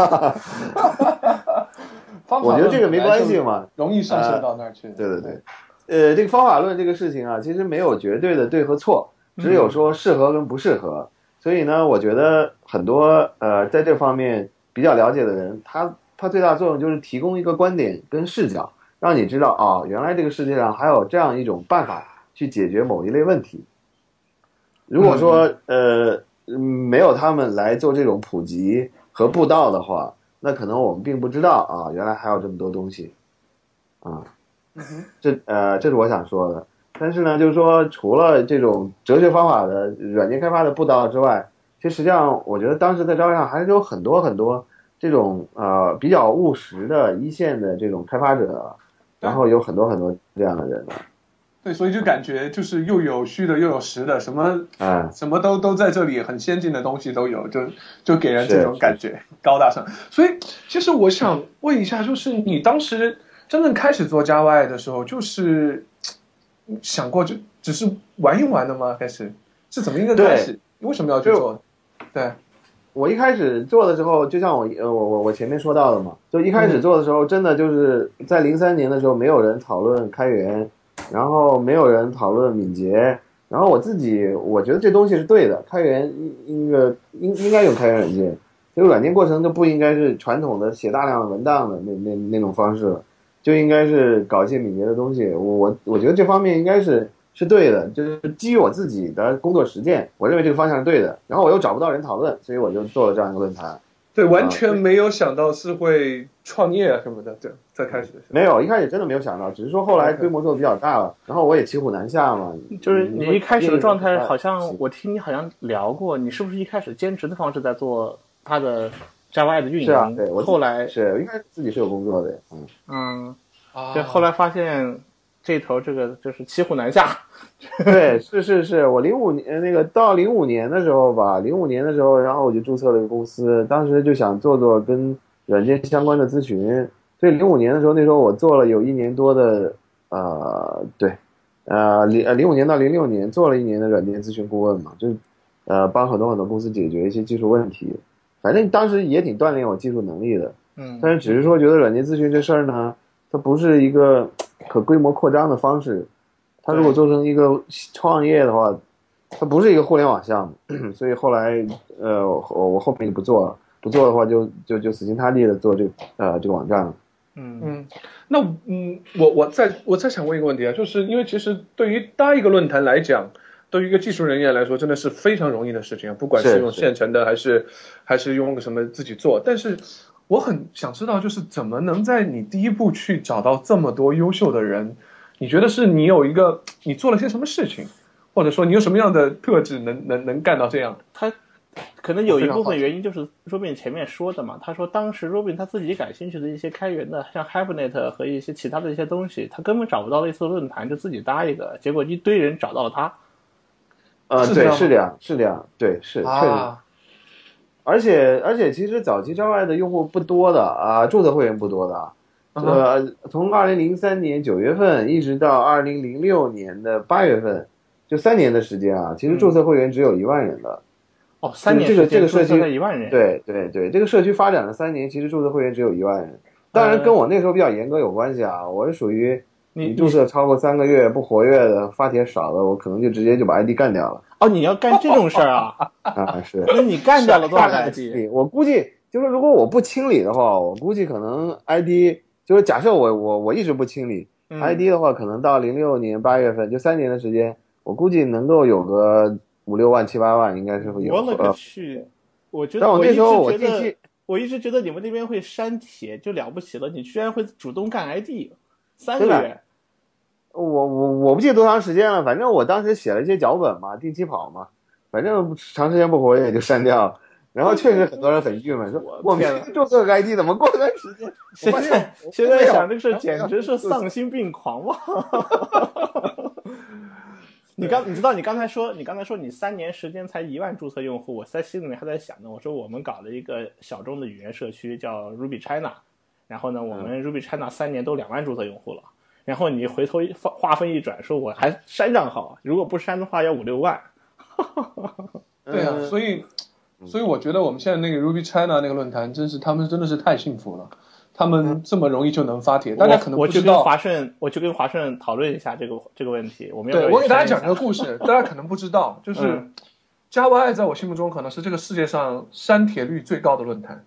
我觉得这个没关系嘛，容易上升到那儿去。对对对，呃，这个方法论这个事情啊，其实没有绝对的对和错，只有说适合跟不适合。所以呢，我觉得很多呃，在这方面比较了解的人，他他最大作用就是提供一个观点跟视角，让你知道啊，原来这个世界上还有这样一种办法去解决某一类问题。如果说呃没有他们来做这种普及和布道的话，那可能我们并不知道啊，原来还有这么多东西啊。这呃，这是我想说的。但是呢，就是说，除了这种哲学方法的软件开发的布道之外，其实实际上，我觉得当时在招上还是有很多很多这种呃比较务实的一线的这种开发者，然后有很多很多这样的人。对，所以就感觉就是又有虚的，又有实的，什么啊，什么都都在这里，很先进的东西都有，就就给人这种感觉高大上。所以，其实我想问一下，就是你当时真正开始做 Java 的时候，就是。想过就只是玩一玩的吗？开始是怎么一个开始？为什么要去做？对，我一开始做的时候，就像我呃我我我前面说到的嘛，就一开始做的时候，真的就是在零三年的时候，没有人讨论开源，然后没有人讨论敏捷，然后我自己我觉得这东西是对的，开源应应该应应该用开源软件，这个软件过程就不应该是传统的写大量的文档的那那那种方式了。就应该是搞一些敏捷的东西，我我我觉得这方面应该是是对的，就是基于我自己的工作实践，我认为这个方向是对的。然后我又找不到人讨论，所以我就做了这样一个论坛。对，完全没有想到是会创业啊什么的。对，在开始的时候没有，一开始真的没有想到，只是说后来规模做的比较大了，然后我也骑虎难下嘛。就是你一开始的状态，好像我听你好像聊过，你是不是一开始兼职的方式在做他的？Java 的运营是啊，对我后来是应该自己是有工作的，嗯嗯，就后来发现这头这个就是骑虎难下，对，是是是，我零五年那个到零五年的时候吧，零五年的时候，然后我就注册了一个公司，当时就想做做跟软件相关的咨询，所以零五年的时候，那时候我做了有一年多的，呃，对，呃零呃零五年到零六年做了一年的软件咨询顾问嘛，就呃帮很多很多公司解决一些技术问题。反正当时也挺锻炼我技术能力的，嗯，但是只是说觉得软件咨询这事儿呢，它不是一个可规模扩张的方式，它如果做成一个创业的话，它不是一个互联网项目，所以后来呃我我后面就不做了，不做的话就就就死心塌地的做这个呃这个网站了，嗯嗯，那嗯我我再我再想问一个问题啊，就是因为其实对于搭一个论坛来讲。对于一个技术人员来说，真的是非常容易的事情，不管是用现成的还是还是用个什么自己做。但是我很想知道，就是怎么能在你第一步去找到这么多优秀的人？你觉得是你有一个你做了些什么事情，或者说你有什么样的特质能能能干到这样？他可能有一部分原因就是 Robin 前面说的嘛。他说当时 Robin 他自己感兴趣的一些开源的，像 Hibernate 和一些其他的一些东西，他根本找不到类似的论坛，就自己搭一个，结果一堆人找到了他。呃，对，是这样，是这样，对，是确实，而且而且，其实早期招外的用户不多的啊，注册会员不多的，呃，从二零零三年九月份一直到二零零六年的八月份，就三年的时间啊，其实注册会员只有一万人的。哦，三年这个这个社区一万人，对对对，这个社区发展了三年，其实注册会员只有一万人。当然跟我那时候比较严格有关系啊，我是属于。你注册超过三个月不活跃的，发帖少的，我可能就直接就把 ID 干掉了。哦，你要干这种事儿啊？啊，是。那你干掉了多少 ID？我估计就是如果我不清理的话，我估计可能 ID 就是假设我我我一直不清理 ID 的话，可能到零六年八月份就三年的时间，我估计能够有个五六万七八万，应该是会有。我勒个去！我觉得我那时候我一直我一直觉得你们那边会删帖就了不起了，你居然会主动干 ID，三个月。我我我不记得多长时间了，反正我当时写了一些脚本嘛，定期跑嘛，反正长时间不活跃就删掉。然后确实很多人很郁闷，说我们注册个 ID 怎么过段时间？现在现在想这个事简直是丧心病狂嘛！你刚你知道你刚才说你刚才说你三年时间才一万注册用户，我在心里面还在想呢。我说我们搞了一个小众的语言社区叫 Ruby China，然后呢，我们 Ruby China 三年都两万注册用户了。然后你回头划划分一转，说我还删账号，如果不删的话要五六万。对啊，所以所以我觉得我们现在那个 Ruby China 那个论坛，真是他们真的是太幸福了。他们这么容易就能发帖，大家可能我不知道。去跟华盛，我就跟华盛讨论一下这个这个问题。我们要对我给大家讲个故事，大家可能不知道，就是嗯加 Y 在我心目中可能是这个世界上删帖率最高的论坛。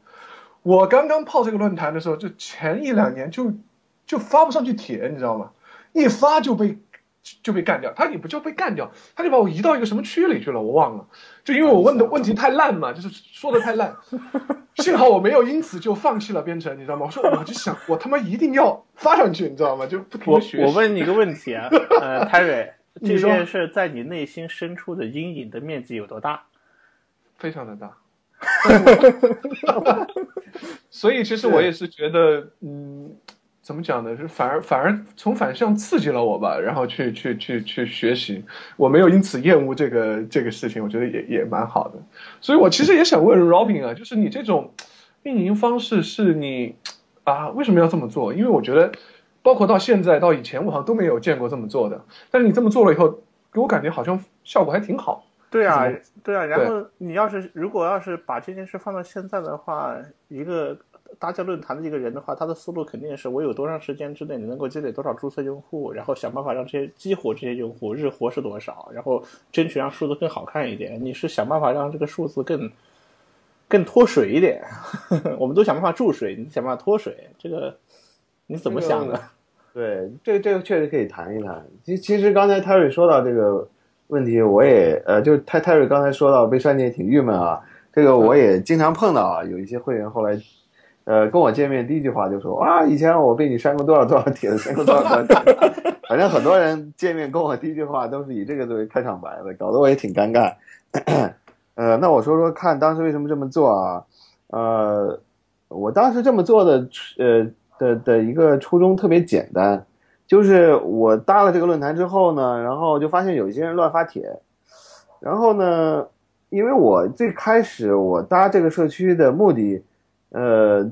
我刚刚泡这个论坛的时候，就前一两年就就发不上去帖，你知道吗？一发就被就被干掉，他也不叫被干掉，他就把我移到一个什么区里去了，我忘了。就因为我问的问题太烂嘛，就是说的太烂，幸好我没有因此就放弃了编程，你知道吗？我说我就想我他妈一定要发上去，你知道吗？就不停我的学习。我问你个问题啊，呃，Terry，这件事在你内心深处的阴影的面积有多大？非常的大。所以其实我也是觉得，嗯，怎么讲呢？是反而反而从反向刺激了我吧，然后去去去去学习，我没有因此厌恶这个这个事情，我觉得也也蛮好的。所以我其实也想问 Robin 啊，就是你这种运营方式是你啊为什么要这么做？因为我觉得，包括到现在到以前，我好像都没有见过这么做的。但是你这么做了以后，给我感觉好像效果还挺好。对啊对啊。然后你要是如果要是把这件事放到现在的话，一个搭建论坛的一个人的话，他的思路肯定是我有多长时间之内你能够积累多少注册用户，然后想办法让这些激活这些用户，日活是多少，然后争取让数字更好看一点。你是想办法让这个数字更更脱水一点。我们都想办法注水，你想办法脱水，这个你怎么想的？对，这个这个确实可以谈一谈。其其实刚才 Terry 说到这个问题，我也呃，就是泰瑞刚才说到被删帖挺郁闷啊，这个我也经常碰到啊，有一些会员后来。呃，跟我见面第一句话就说啊，以前我被你删过多少多少帖子，删过多少多少帖子。反正很多人见面跟我第一句话都是以这个作为开场白的，搞得我也挺尴尬。呃，那我说说看，当时为什么这么做啊？呃，我当时这么做的，呃的的一个初衷特别简单，就是我搭了这个论坛之后呢，然后就发现有一些人乱发帖，然后呢，因为我最开始我搭这个社区的目的，呃，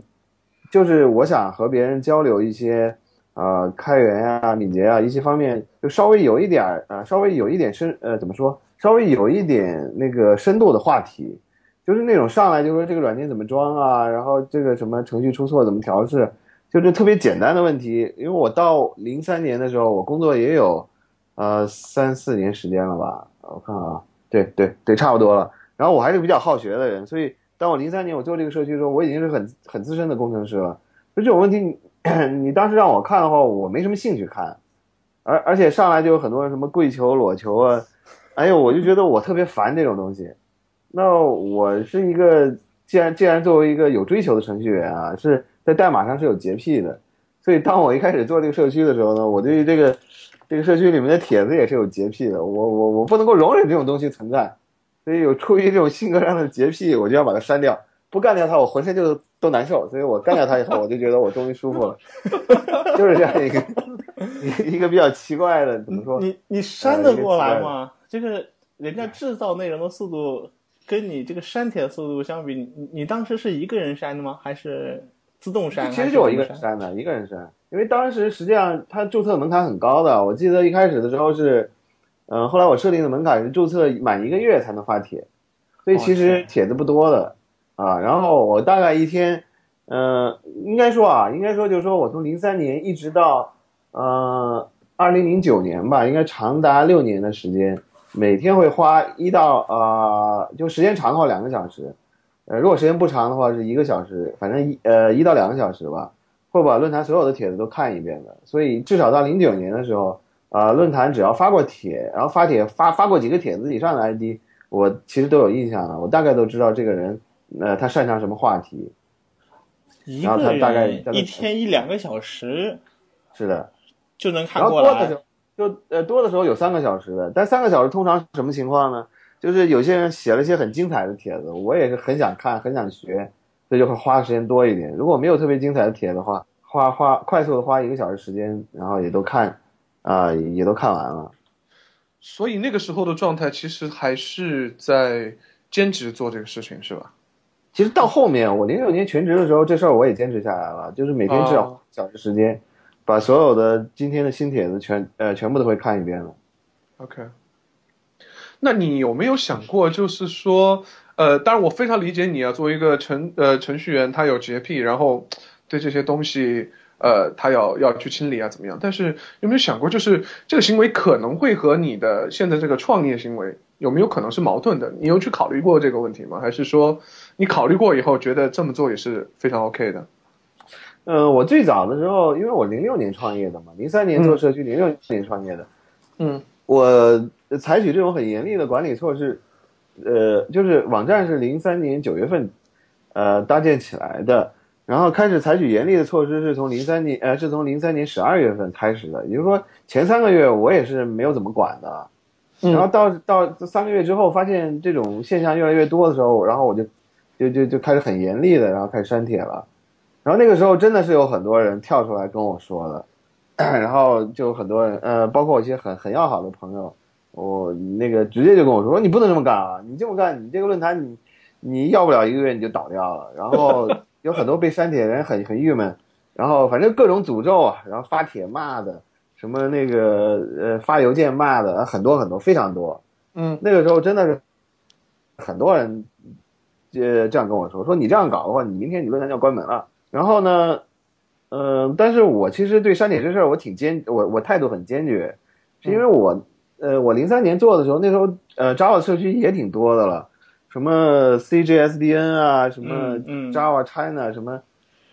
就是我想和别人交流一些啊、呃开源啊、敏捷啊一些方面，就稍微有一点儿啊、稍微有一点深呃怎么说，稍微有一点那个深度的话题，就是那种上来就说这个软件怎么装啊，然后这个什么程序出错怎么调试，就是特别简单的问题。因为我到零三年的时候，我工作也有呃三四年时间了吧，我看啊，对对对，差不多了。然后我还是比较好学的人，所以当我零三年我做这个社区的时候，我已经是很很资深的工程师了。就这种问题，你你当时让我看的话，我没什么兴趣看，而而且上来就有很多什么跪求裸求啊，哎呦，我就觉得我特别烦这种东西。那我是一个，既然既然作为一个有追求的程序员啊，是在代码上是有洁癖的，所以当我一开始做这个社区的时候呢，我对于这个这个社区里面的帖子也是有洁癖的，我我我不能够容忍这种东西存在，所以有出于这种性格上的洁癖，我就要把它删掉，不干掉它我浑身就都难受，所以我干掉它以后，我就觉得我终于舒服了，就是这样一个 一个比较奇怪的怎么说？你你删得过来吗？就是人家制造内容的速度跟你这个删帖的速度相比，你你当时是一个人删的吗？还是自动删？其实就我一个人删的，一个人删。因为当时实际上它注册门槛很高的，我记得一开始的时候是，嗯、后来我设定的门槛是注册满一个月才能发帖，所以其实帖子不多的啊。然后我大概一天，嗯、应该说啊，应该说就是说我从零三年一直到呃二零零九年吧，应该长达六年的时间，每天会花一到呃，就时间长的话两个小时，呃，如果时间不长的话是一个小时，反正一呃一到两个小时吧。会把论坛所有的帖子都看一遍的，所以至少到零九年的时候，啊、论坛只要发过帖，然后发帖发发过几个帖子以上的 ID，我其实都有印象了，我大概都知道这个人，呃，他擅长什么话题。一然后他个人一天一两个小时是的，就能看然后过来多的时候，就呃多的时候有三个小时的，但三个小时通常什么情况呢？就是有些人写了一些很精彩的帖子，我也是很想看，很想学，所以就会花的时间多一点。如果没有特别精彩的帖子的话，花花快速的花一个小时时间，然后也都看，啊、也都看完了。所以那个时候的状态其实还是在兼职做这个事情，是吧？其实到后面，我零六年全职的时候，这事儿我也坚持下来了，就是每天至少哦小时时间，把所有的今天的新帖子全呃全部都会看一遍了。OK，那你有没有想过，就是说，呃，当然我非常理解你啊，作为一个程呃程序员，他有洁癖，然后对这些东西，呃，他要要去清理啊，怎么样？但是有没有想过，就是这个行为可能会和你的现在这个创业行为有没有可能是矛盾的？你有去考虑过这个问题吗？还是说你考虑过以后觉得这么做也是非常 OK 的？呃，我最早的时候，因为我零六年创业的嘛，零三年做社区，零六年创业的，嗯我采取这种很严厉的管理措施，呃，就是网站是零三年九月份，呃，搭建起来的，然后开始采取严厉的措施是从零三年，呃，是从零三年十二月份开始的，也就是说前三个月我也是没有怎么管的，嗯然后到到三个月之后，发现这种现象越来越多的时候，然后我就就就就开始很严厉的，然后开始删帖了，然后那个时候真的是有很多人跳出来跟我说的。然后就很多人，呃，包括我一些很很要好的朋友，我那个直接就跟我说，你不能这么干啊！你这么干，你这个论坛你你要不了一个月你就倒掉了。然后有很多被删帖的人很很郁闷，然后反正各种诅咒啊，然后发帖骂的，什么那个呃发邮件骂的很多很多，非常多。嗯那个时候真的是很多人，呃，这样跟我说，说你这样搞的话，你明天你论坛就要关门了。然后呢，嗯、但是我其实对删帖这事儿我挺坚，我我态度很坚决，是因为我，呃，我零三年做的时候，那时候呃 Java 社区也挺多的了，什么 CJSDN 啊，什么 Java China，什么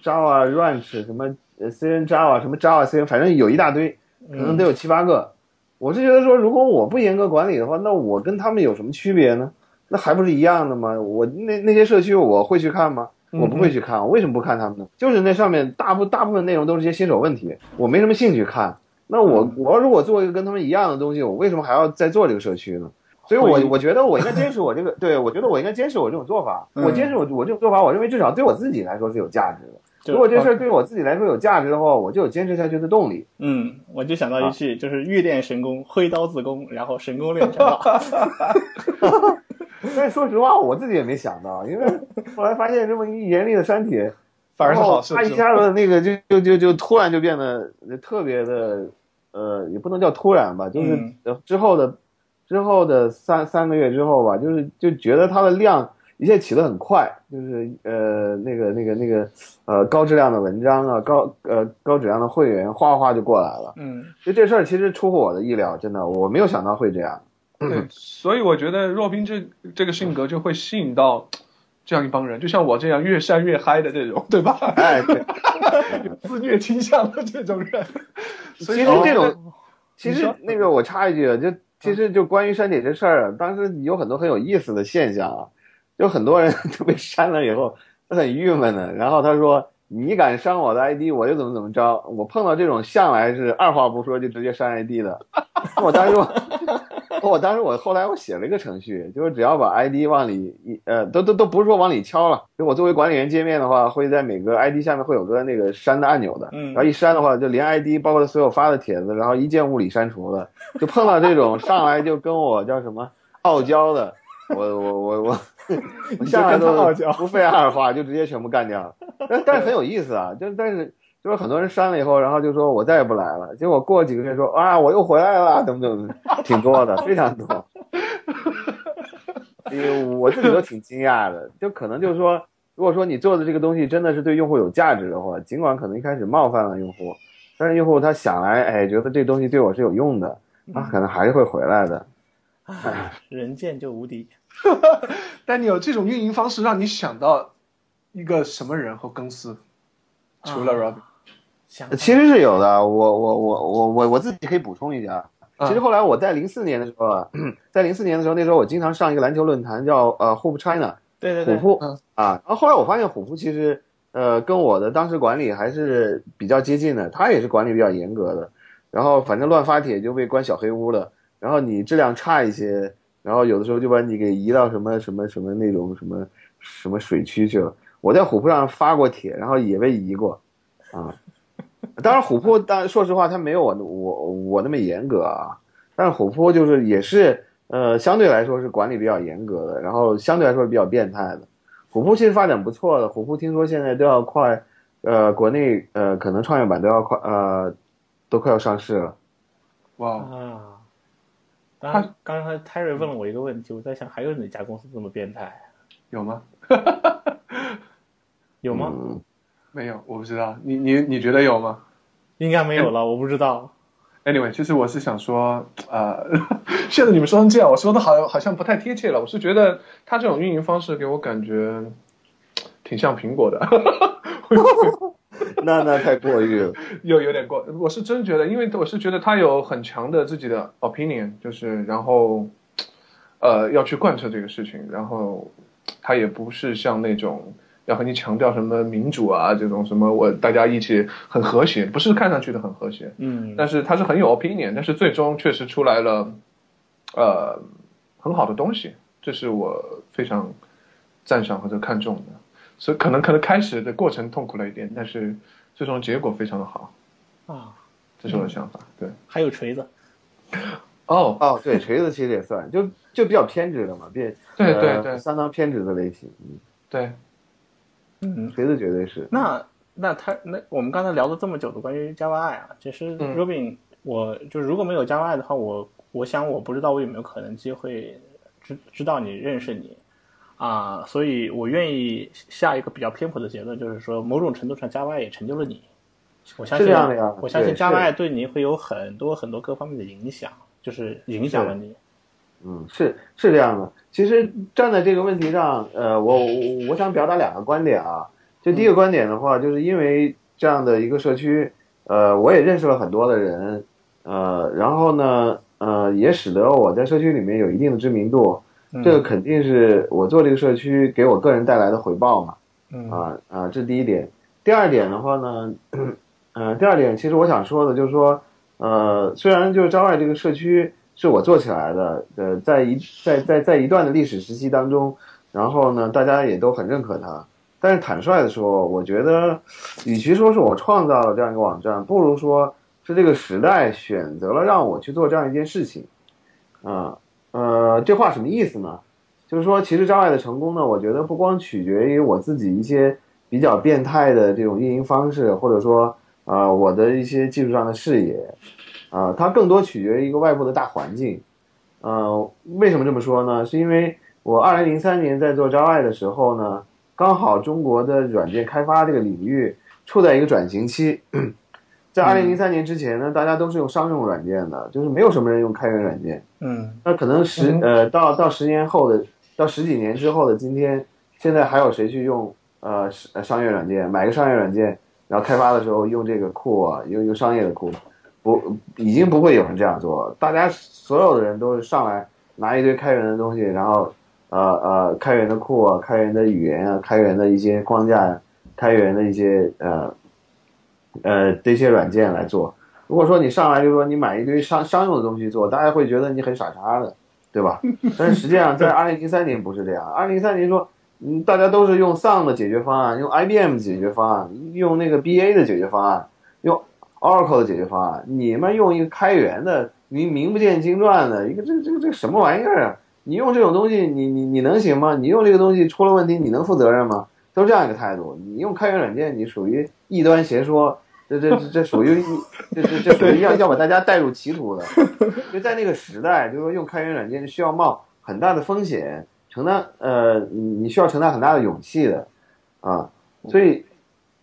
Java Ranch，什么呃 CN Java，什么 Java CN，反正有一大堆，可能得有七八个。我是觉得说，如果我不严格管理的话，那我跟他们有什么区别呢？那还不是一样的吗？我那那些社区我会去看吗？嗯我不会去看，我为什么不看他们呢？就是那上面大部大部分内容都是些新手问题，我没什么兴趣看。那我嗯我如果做一个跟他们一样的东西，我为什么还要再做这个社区呢？所以我我觉得我应该坚持我这个，对我觉得我应该坚持我这种做法。嗯我坚持我我这种做法，我认为至少对我自己来说是有价值的。如果这事儿对我自己来说有价值的话，我就有坚持下去的动力。嗯，我就想到一句，就是欲练神功，挥刀自宫，然后神功练成道。但是说实话，我自己也没想到，因为后来发现这么一严厉的删帖，反而是好事。他一下子那个就就就就突然就变得特别的，呃，也不能叫突然吧，就是之后的之后的三三个月之后吧，就是就觉得它的量一切起得很快，就是呃那个那个那个呃高质量的文章啊，高呃高质量的会员哗哗就过来了。嗯就这事儿其实出乎我的意料，真的我没有想到会这样。对，所以我觉得若冰这这个性格就会吸引到这样一帮人，就像我这样越晒越嗨的这种，对吧？哎，对。有 自虐倾向的这种人。所以其实说这种，其实那个我插一句，啊，就其实就关于删帖这事儿，当时有很多很有意思的现象啊，有很多人 都被删了以后，他很郁闷的，然后他说你敢删我的 ID，我就怎么怎么着。我碰到这种向来是二话不说就直接删 ID 的，我当时。我 当时我后来我写了一个程序，就是只要把 ID 往里一呃都都都不是说往里敲了，就我作为管理员界面的话，会在每个 ID 下面会有个那个删的按钮的，嗯然后一删的话，就连 ID 包括他所有发的帖子，然后一键物理删除的，就碰到这种上来就跟我叫什么 傲娇的，我我我我 我下来都娇不费二话就直接全部干掉了，但但是很有意思啊，就但是。就是很多人删了以后，然后就说我再也不来了。结果过几个月说啊，我又回来了，怎么怎么，挺多的，非常多。因 为我自己都挺惊讶的，就可能就是说，如果说你做的这个东西真的是对用户有价值的话，尽管可能一开始冒犯了用户，但是用户他想来，哎，觉得这东西对我是有用的，他可能还是会回来的。人贱就无敌。但你有这种运营方式，让你想到一个什么人和公司？除了 Robin，想其实是有的，我我我我我我自己可以补充一下。嗯其实后来我在零四年的时候啊，在零四年的时候，那时候我经常上一个篮球论坛叫呃 Hoop China，对对对，虎扑嗯。啊，然后后来我发现虎扑其实呃跟我的当时管理还是比较接近的，他也是管理比较严格的，然后反正乱发帖就被关小黑屋了，然后你质量差一些，然后有的时候就把你给移到什么什么什么那种什么什么水区去了。我在虎扑上发过帖，然后也被移过，啊，当然虎扑当然说实话它没有我我我那么严格啊，但是虎扑就是也是呃相对来说是管理比较严格的，然后相对来说是比较变态的。虎扑其实发展不错的，虎扑听说现在都要快，呃，国内呃可能创业板都要快呃都快要上市了。哇，啊。刚刚才 Terry 问了我一个问题，我在想还有哪家公司这么变态？有吗？有吗？嗯，没有，我不知道。你你你觉得有吗应该没有了，我不知道。？Anyway，其实我是想说，呃，现在你们说成这样，我说的好好像不太贴切了。我是觉得他这种运营方式给我感觉挺像苹果的。那那太过于了。有有点过，我是真觉得，因为我是觉得他有很强的自己的 opinion，就是然后，呃，要去贯彻这个事情，然后他也不是像那种要和你强调什么民主啊这种什么我大家一起很和谐，不是看上去的很和谐，嗯，但是他是很有 opinion，但是最终确实出来了，呃，很好的东西，这是我非常赞赏或者看重的。所以可能可能开始的过程痛苦了一点，但是最终结果非常的好，啊，这是我的想法。对，还有锤子，哦，哦，对，锤子其实也算，就就比较偏执的嘛，变呃对对对相当偏执的类型。嗯，对，嗯，锤子绝对是。那那他那我们刚才聊了这么久的关于 Java I 啊，其实嗯 Robin，、我就是如果没有 Java I 的话，我我想我不知道我有没有可能机会知知道你认识你啊，所以我愿意下一个比较偏颇的结论，就是说某种程度上 Java I 也成就了你。我相信是这样的呀我相信对 Java 对你会有很多很多各方面的影响，就是影响了你。嗯，是是这样的。其实站在这个问题上，呃，我我我想表达两个观点啊。就第一个观点的话，就是因为这样的一个社区，呃，我也认识了很多的人，呃，然后呢，呃，也使得我在社区里面有一定的知名度。嗯这个肯定是我做这个社区给我个人带来的回报嘛。嗯啊啊，这是第一点。第二点的话呢，呃，第二点其实我想说的就是说，呃，虽然就是招爱这个社区是我做起来的，呃，在一在在在一段的历史时期当中，然后呢，大家也都很认可它。但是坦率的说，我觉得，与其说是我创造了这样一个网站，不如说是这个时代选择了让我去做这样一件事情。啊、呃，这话什么意思呢？就是说，其实招爱的成功呢，我觉得不光取决于我自己一些比较变态的这种运营方式，或者说呃我的一些技术上的视野，啊、它更多取决于一个外部的大环境。呃，为什么这么说呢？是因为我二零零三年在做 Java 的时候呢，刚好中国的软件开发这个领域处在一个转型期。在二零零三年之前呢，大家都是用商用软件的，就是没有什么人用开源软件。嗯那可能十嗯呃到到十年后的到十几年之后的今天，现在还有谁去用呃是呃商业软件？买个商业软件，然后开发的时候用这个库啊，用用商业的库，不已经不会有人这样做。大家所有的人都是上来拿一堆开源的东西，然后呃呃开源的库啊，开源的语言啊，开源的一些框架，开源的一些呃呃这些软件来做。如果说你上来就说你买一堆商商用的东西做，大家会觉得你很傻叉的，对吧？但是实际上在二零零三年不是这样，二零零三年说，嗯，大家都是用 Sun 的解决方案，用 IBM 的解决方案，用那个 BA 的解决方案，用 Oracle 的解决方案，你们用一个开源的，名名不见经传的一个这这这什么玩意儿啊？你用这种东西，你你你能行吗？你用这个东西出了问题，你能负责任吗？都是这样一个态度。你用开源软件，你属于异端邪说，这这这这属于 这这这属于要要把大家带入歧途的。就在那个时代，就是说用开源软件需要冒很大的风险，承担呃你你需要承担很大的勇气的啊，所以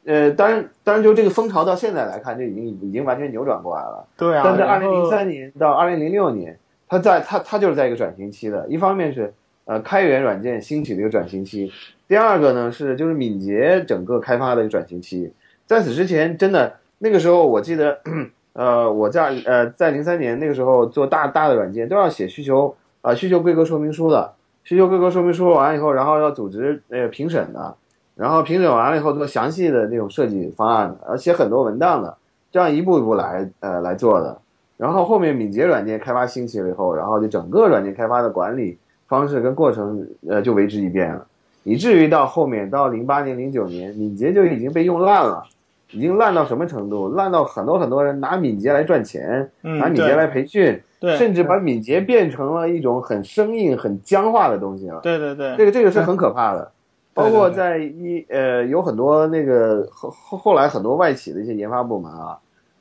呃当然当然就这个风潮到现在来看，就已经已经完全扭转过来了。对啊，但在二零零三年到二零零六年，它在它它就是在一个转型期的。一方面是呃开源软件兴起的一个转型期，第二个呢是就是敏捷整个开发的一个转型期。在此之前，真的那个时候我记得，呃我在呃在零三年那个时候做大大的软件都要写需求啊、需求规格说明书的，需求规格说明书完以后，然后要组织那个评审的，然后评审完了以后做详细的那种设计方案的，而写很多文档的，这样一步一步来呃来做的。然后后面敏捷软件开发兴起了以后，然后就整个软件开发的管理方式跟过程呃就为之一变了，以至于到后面到零八年零九年，敏捷就已经被用烂了，已经烂到什么程度？烂到很多很多人拿敏捷来赚钱，嗯拿敏捷来培训，甚至把敏捷变成了一种很生硬、很僵化的东西了。对对对，这个这个是很可怕的。包括在一呃，有很多那个后后后来很多外企的一些研发部门啊，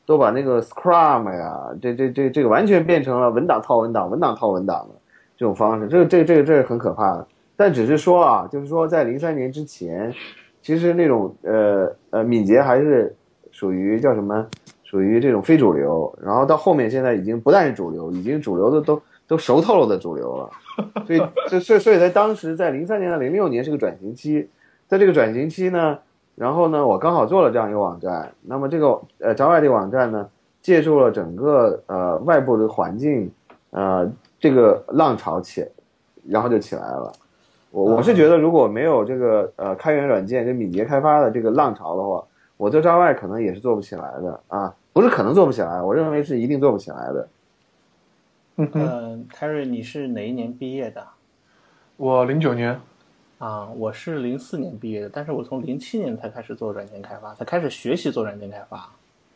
都把那个 Scrum 呀，这这这这个完全变成了文档套文档、文档套文档的这种方式，这个这个这个这是很可怕的。但只是说啊，就是说在零三年之前，其实那种呃呃敏捷还是属于叫什么，属于这种非主流。然后到后面现在已经不但是主流，已经主流的都 都熟透了的主流了。所以所以所以在当时在零三年到零六年是个转型期，在这个转型期呢，然后呢，我刚好做了这样一个网站。那么这个呃招外这个网站呢，借助了整个呃外部的环境，呃这个浪潮起，然后就起来了。我我是觉得，如果没有这个呃开源软件跟敏捷开发的这个浪潮的话，我做招外可能也是做不起来的啊，不是可能做不起来，我认为是一定做不起来的。嗯，Terry，你是哪一年毕业的？我零九年，啊，我是零四年毕业的，但是我从零七年才开始做软件开发，才开始学习做软件开发。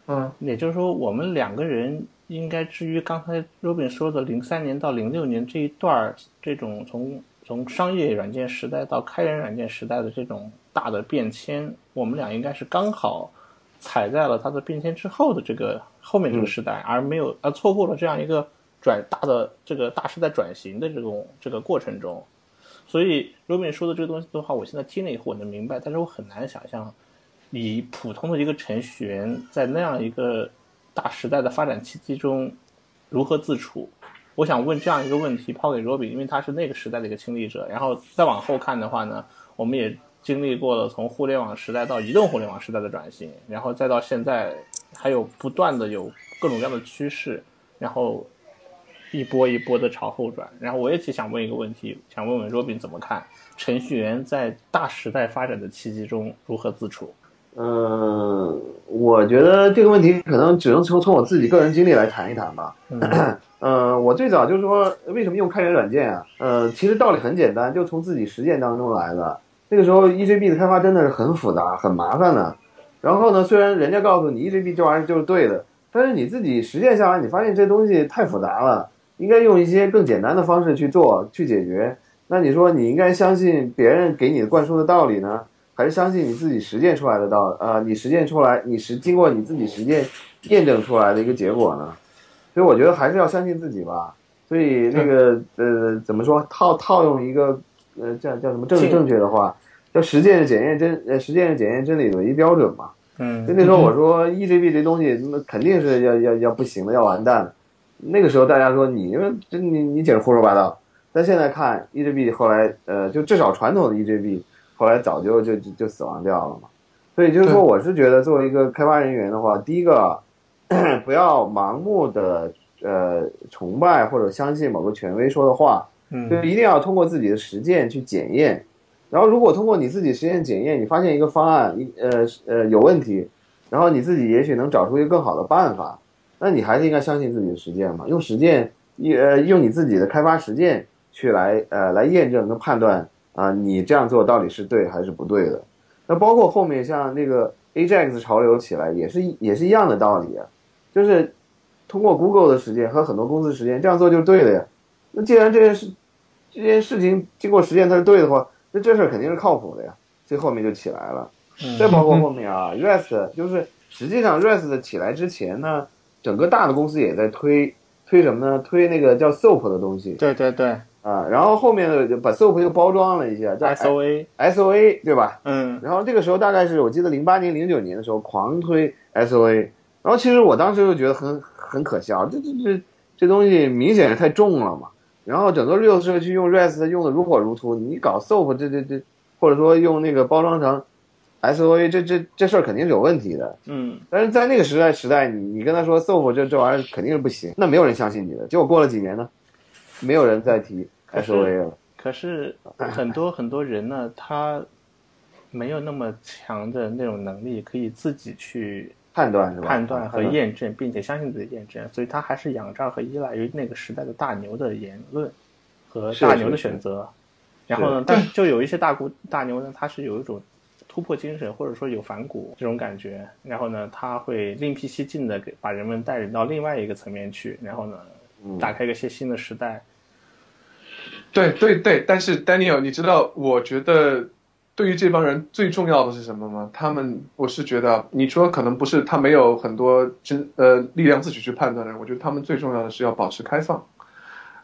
嗯也就是说，我们两个人应该至于刚才 Robin 说的零三年到零六年这一段儿，这种从从商业软件时代到开源软件时代的这种大的变迁，我们俩应该是刚好踩在了它的变迁之后的这个后面这个时代，而没有而错过了这样一个转大的这个大时代转型的这种这个过程中。所以 Robin 说的这个东西的话，我现在听了以后我能明白，但是我很难想象，以普通的一个程序员在那样一个大时代的发展契机中如何自处。我想问这样一个问题，抛给 Robin，因为他是那个时代的一个亲历者。然后再往后看的话呢，我们也经历过了从互联网时代到移动互联网时代的转型，然后再到现在，还有不断的有各种各样的趋势，然后一波一波的朝后转。然后我也其实想问一个问题，想问问 Robin 怎么看程序员在大时代发展的契机中如何自处？嗯，我觉得这个问题可能只能从从我自己个人经历来谈一谈吧。嗯 呃，我最早就是说，为什么用开源软件啊？呃，其实道理很简单，就从自己实践当中来的。那个时候 EJB 的开发真的是很复杂、很麻烦的。然后呢，虽然人家告诉你 EJB 这玩意儿就是对的，但是你自己实践下来，你发现这东西太复杂了，应该用一些更简单的方式去做、去解决。那你说你应该相信别人给你的灌输的道理呢，还是相信你自己实践出来的道？呃，你实践出来，你实经过你自己实践验证出来的一个结果呢？所以我觉得还是要相信自己吧。所以那个呃，怎么说套套用一个呃叫叫什么正进正确的话，叫实践是检验真呃实践是检验真理的唯一标准嘛。嗯就嗯那时候我说 EJB 这东西那肯定是要要要不行的，要完蛋的。那个时候大家说你这你你简直胡说八道。但现在看 EJB 后来呃，就至少传统的 EJB 后来早就就就就死亡掉了嘛。所以就是说，我是觉得作为一个开发人员的话，第一个 不要盲目的呃崇拜或者相信某个权威说的话，嗯就嗯一定要通过自己的实践去检验。然后，如果通过你自己实践检验，你发现一个方案一呃呃有问题，然后你自己也许能找出一个更好的办法，那你还是应该相信自己的实践嘛，用实践一呃用你自己的开发实践去来呃来验证跟判断啊、你这样做到底是对还是不对的。那包括后面像那个 Ajax 潮流起来也是一也是一样的道理啊，就是通过 Google 的实践和很多公司实践这样做就是对的呀。那既然这件事这件事情经过实践它是对的话，那这事儿肯定是靠谱的呀。最后面就起来了。再包括后面啊，REST 就是实际上 REST 的起来之前呢，整个大的公司也在推推什么呢？推那个叫 SOAP 的东西对对对啊。然后后面呢，就把 SOAP 又包装了一下，叫，SOA，SOA 对吧？嗯然后这个时候大概是我记得零八年、零九年的时候狂推 SOA，然后其实我当时就觉得很很可笑，这这这这东西明显是太重了嘛。然后整个 Real 社区用 REST 用的如火如荼，你搞 SOAP 这这这，或者说用那个包装成 SOA，这这这事儿肯定是有问题的。嗯但是在那个时代时代，你你跟他说 SOAP 这这玩意儿肯定是不行，那没有人相信你的。结果过了几年呢，没有人再提可是。可是很多很多人呢，他没有那么强的那种能力，可以自己去判断是吧？判断和验证，并且相信自己验证，所以他还是仰仗和依赖于那个时代的大牛的言论和大牛的是选择。然后呢，但就有一些大股大牛呢，他是有一种突破精神，或者说有反骨这种感觉。然后呢，他会另辟蹊径的给把人们带领到另外一个层面去。然后呢，打开一个些新的时代。对对对，但是 Daniel，你知道，我觉得对于这帮人最重要的是什么吗？他们，我是觉得，你说可能不是他没有很多真呃力量自己去判断的，我觉得他们最重要的是要保持开放。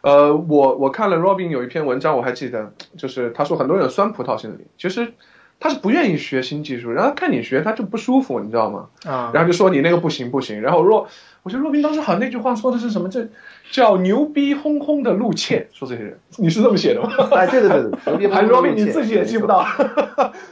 呃，我我看了 Robin 有一篇文章，我还记得，就是他说很多人有酸葡萄心理，其实他是不愿意学新技术，然后看你学他就不舒服，你知道吗？啊，然后就说你那个不行不行，然后若我觉得若冰当时好像那句话说的是什么？这叫牛逼哄哄的陆倩，说这些人，你是这么写的吗？哎，对对对对，牛逼还是若冰你自己也记不到？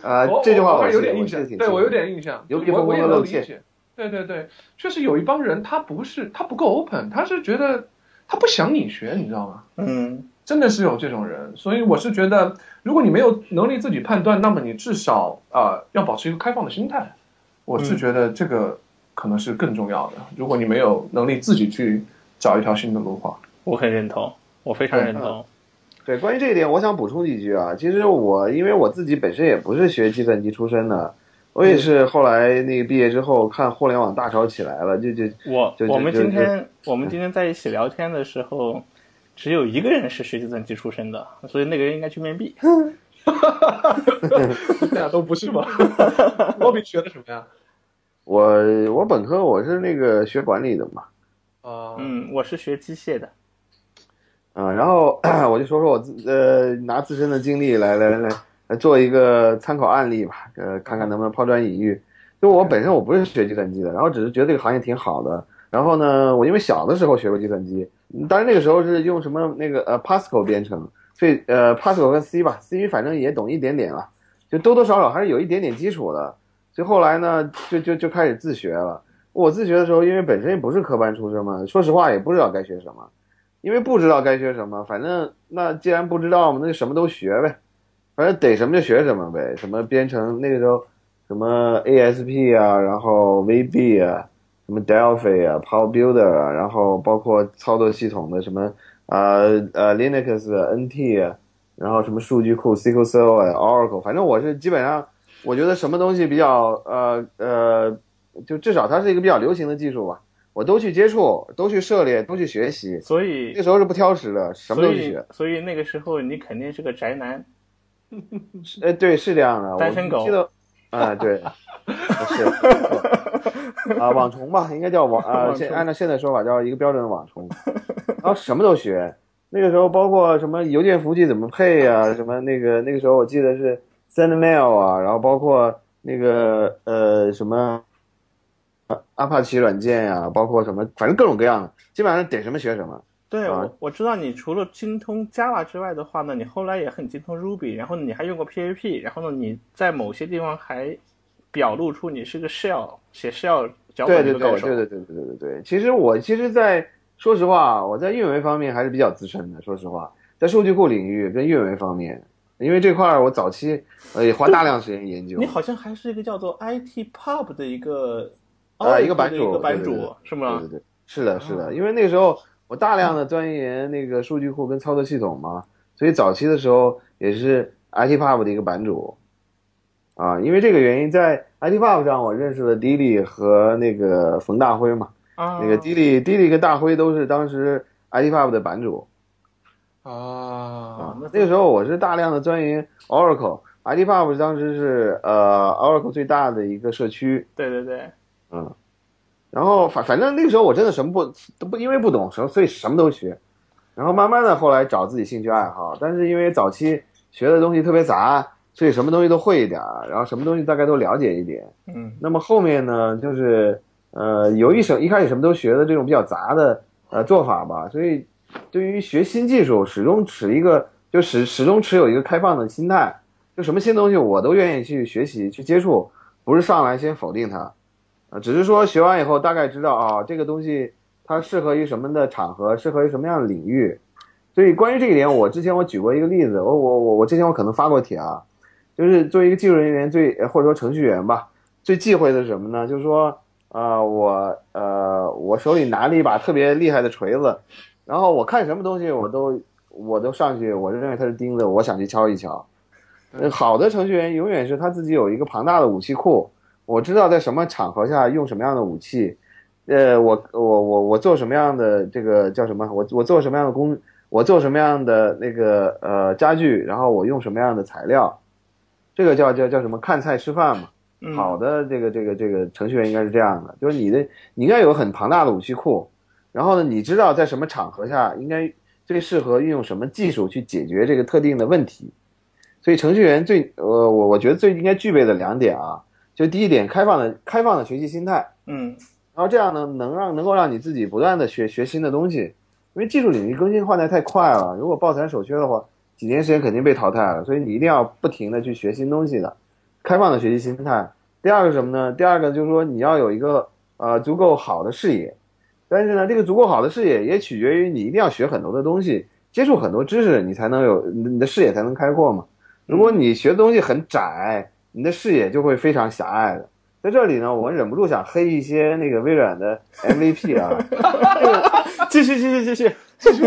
啊我，这句话我有我点印象，对我有点印象，牛逼哄哄的露怯能 理解。对对对，确实有一帮人他不是他不够 open，他是觉得他不想你学，你知道吗？嗯，真的是有这种人，所以我是觉得，如果你没有能力自己判断，那么你至少啊、呃要保持一个开放的心态。我是觉得这个可能是更重要的。如果你没有能力自己去找一条新的路的话，我很认同，我非常认同。对，关于这一点，我想补充几句啊。其实我因为我自己本身也不是学计算机出身的，我也是后来那个毕业之后看互联网大潮起来了，就就我我们今天我们今天在一起聊天的时候，只有一个人是学计算机出身的，所以那个人应该去面壁。这俩都不是吗？罗比学的什么呀？我我本科我是那个学管理的嘛，啊、嗯，我是学机械的。啊、然后 我就说说我自呃拿自身的经历来来来来做一个参考案例吧，呃，看看能不能抛砖引玉。就我本身我不是学计算机的，然后只是觉得这个行业挺好的。然后呢，我因为小的时候学过计算机，当然那个时候是用什么那个呃 Pascal 编程，所以呃 Pascal 跟 C 吧，C 反正也懂一点点了，就多多少少还是有一点点基础的。所以后来呢，就就就开始自学了。我自学的时候，因为本身也不是科班出身嘛，说实话也不知道该学什么，因为不知道该学什么，反正那既然不知道嘛，那就什么都学呗，反正逮什么就学什么呗。什么编程那个时候，什么 ASP 啊，然后 VB 啊，什么 Delphi 啊，Power Builder 啊，然后包括操作系统的什么呃呃 Linux 啊 NT 啊，然后什么数据库 SQL Server 啊 Oracle，反正我是基本上。我觉得什么东西比较呃呃，就至少它是一个比较流行的技术吧，我都去接触，都去涉猎，都去学习。所以那时候是不挑食的，什么都去学。所以那个时候你肯定是个宅男。哎，对，是这样的。单身狗我记得，啊，对，是啊，网虫吧，应该叫网啊，按照现在说法叫一个标准的网虫，然后什么都学。那个时候包括什么邮件服务器怎么配啊，什么那个那个时候我记得是 SendMail 啊，然后包括那个呃什么阿帕奇软件呀、包括什么，反正各种各样的，基本上点什么学什么。对，啊我我知道你除了精通 Java 之外的话呢，你后来也很精通 Ruby，然后你还用过 PHP，然后呢你在某些地方还表露出你是个 Shell 写 Shell 脚对对对本的高手。对对对对对对对。其实我其实在，说实话，我在运维方面还是比较资深的。说实话，在数据库领域跟运维方面，因为这块儿我早期呃也花大量时间研究你。好像还是一个叫做 IT Pub 的一个呃，一个版主，一个版主是吗对？对对，是的，是的，因为那个时候我大量的钻研那个数据库跟操作系统嘛，所以早期的时候也是 ITPub 的一个版主。啊，因为这个原因，在 ITPub 上我认识了 Dilly 和那个冯大辉嘛。啊，那个 Dilly Dilly 跟大辉都是当时 ITPub 的版主。啊啊，那个时候我是大量的钻研 Oracle，ITPub 当时是呃 Oracle 最大的一个社区。对对对，嗯，然后反反正那个时候我真的什么不都不因为不懂什么，所以什么都学。然后慢慢的后来找自己兴趣爱好，但是因为早期学的东西特别杂，所以什么东西都会一点儿，然后什么东西大概都了解一点。嗯那么后面呢，就是呃有一手一开始什么都学的这种比较杂的呃做法吧，所以对于学新技术始终持一个就始始终持有一个开放的心态，就什么新东西我都愿意去学习去接触，不是上来先否定它，啊，只是说学完以后大概知道啊这个东西它适合于什么的场合，适合于什么样的领域。所以关于这一点，我之前我举过一个例子，我我我我之前我可能发过帖啊，就是作为一个技术人员最或者说程序员吧，最忌讳的是什么呢？就是说，呃，我呃我手里拿了一把特别厉害的锤子，然后我看什么东西我都我都上去，我就认为它是钉子，我想去敲一敲。呃好的程序员永远是他自己有一个庞大的武器库，我知道在什么场合下用什么样的武器，呃，我我我我做什么样的这个叫什么？我我做什么样的工？我做什么样的那个呃家具？然后我用什么样的材料？这个叫叫叫什么？看菜吃饭嘛。嗯好的，这个这个这个程序员应该是这样的，就是你的你应该有很庞大的武器库，然后呢，你知道在什么场合下应该最适合运用什么技术去解决这个特定的问题。所以程序员最呃我我觉得最应该具备的两点啊，就第一点开放的开放的学习心态，嗯然后这样呢能让能够让你自己不断的学学新的东西，因为技术领域更新换代太快了，如果抱残守缺的话，几年时间肯定被淘汰了，所以你一定要不停的去学新东西的，开放的学习心态。第二个什么呢？第二个就是说你要有一个呃足够好的视野，但是呢，这个足够好的视野也取决于你一定要学很多的东西，接触很多知识，你才能有你的视野才能开阔嘛。如果你学的东西很窄，你的视野就会非常狭隘的。在这里呢，我忍不住想黑一些那个微软的 MVP 啊，继续继续继续继续，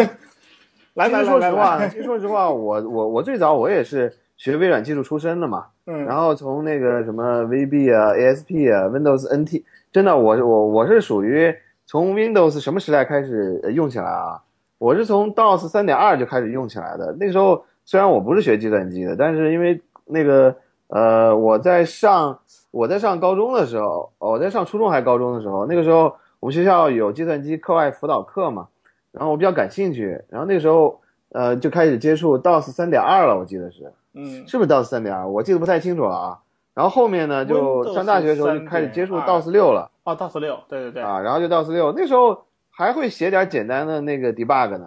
来来说实话，其实说实话，我我我最早我也是学微软技术出身的嘛，嗯，然后从那个什么 VB 啊、ASP 啊、Windows NT，真的我我我是属于从 Windows 什么时代开始呃用起来啊？我是从 DOS 三点二就开始用起来的。那个时候虽然我不是学计算机的，但是因为那个呃我在上我在上高中的时候，我在上初中还是高中的时候，那个时候我们学校有计算机课外辅导课嘛，然后我比较感兴趣，然后那个时候呃就开始接触 DOS 三点二了，我记得是。嗯是不是 DOS 三点二？我记得不太清楚了啊。然后后面呢，就上大学的时候就开始接触 DOS 六了哦，DOS 六，对对对，啊，然后就 DOS 六，那时候还会写点简单的那个 debug 呢。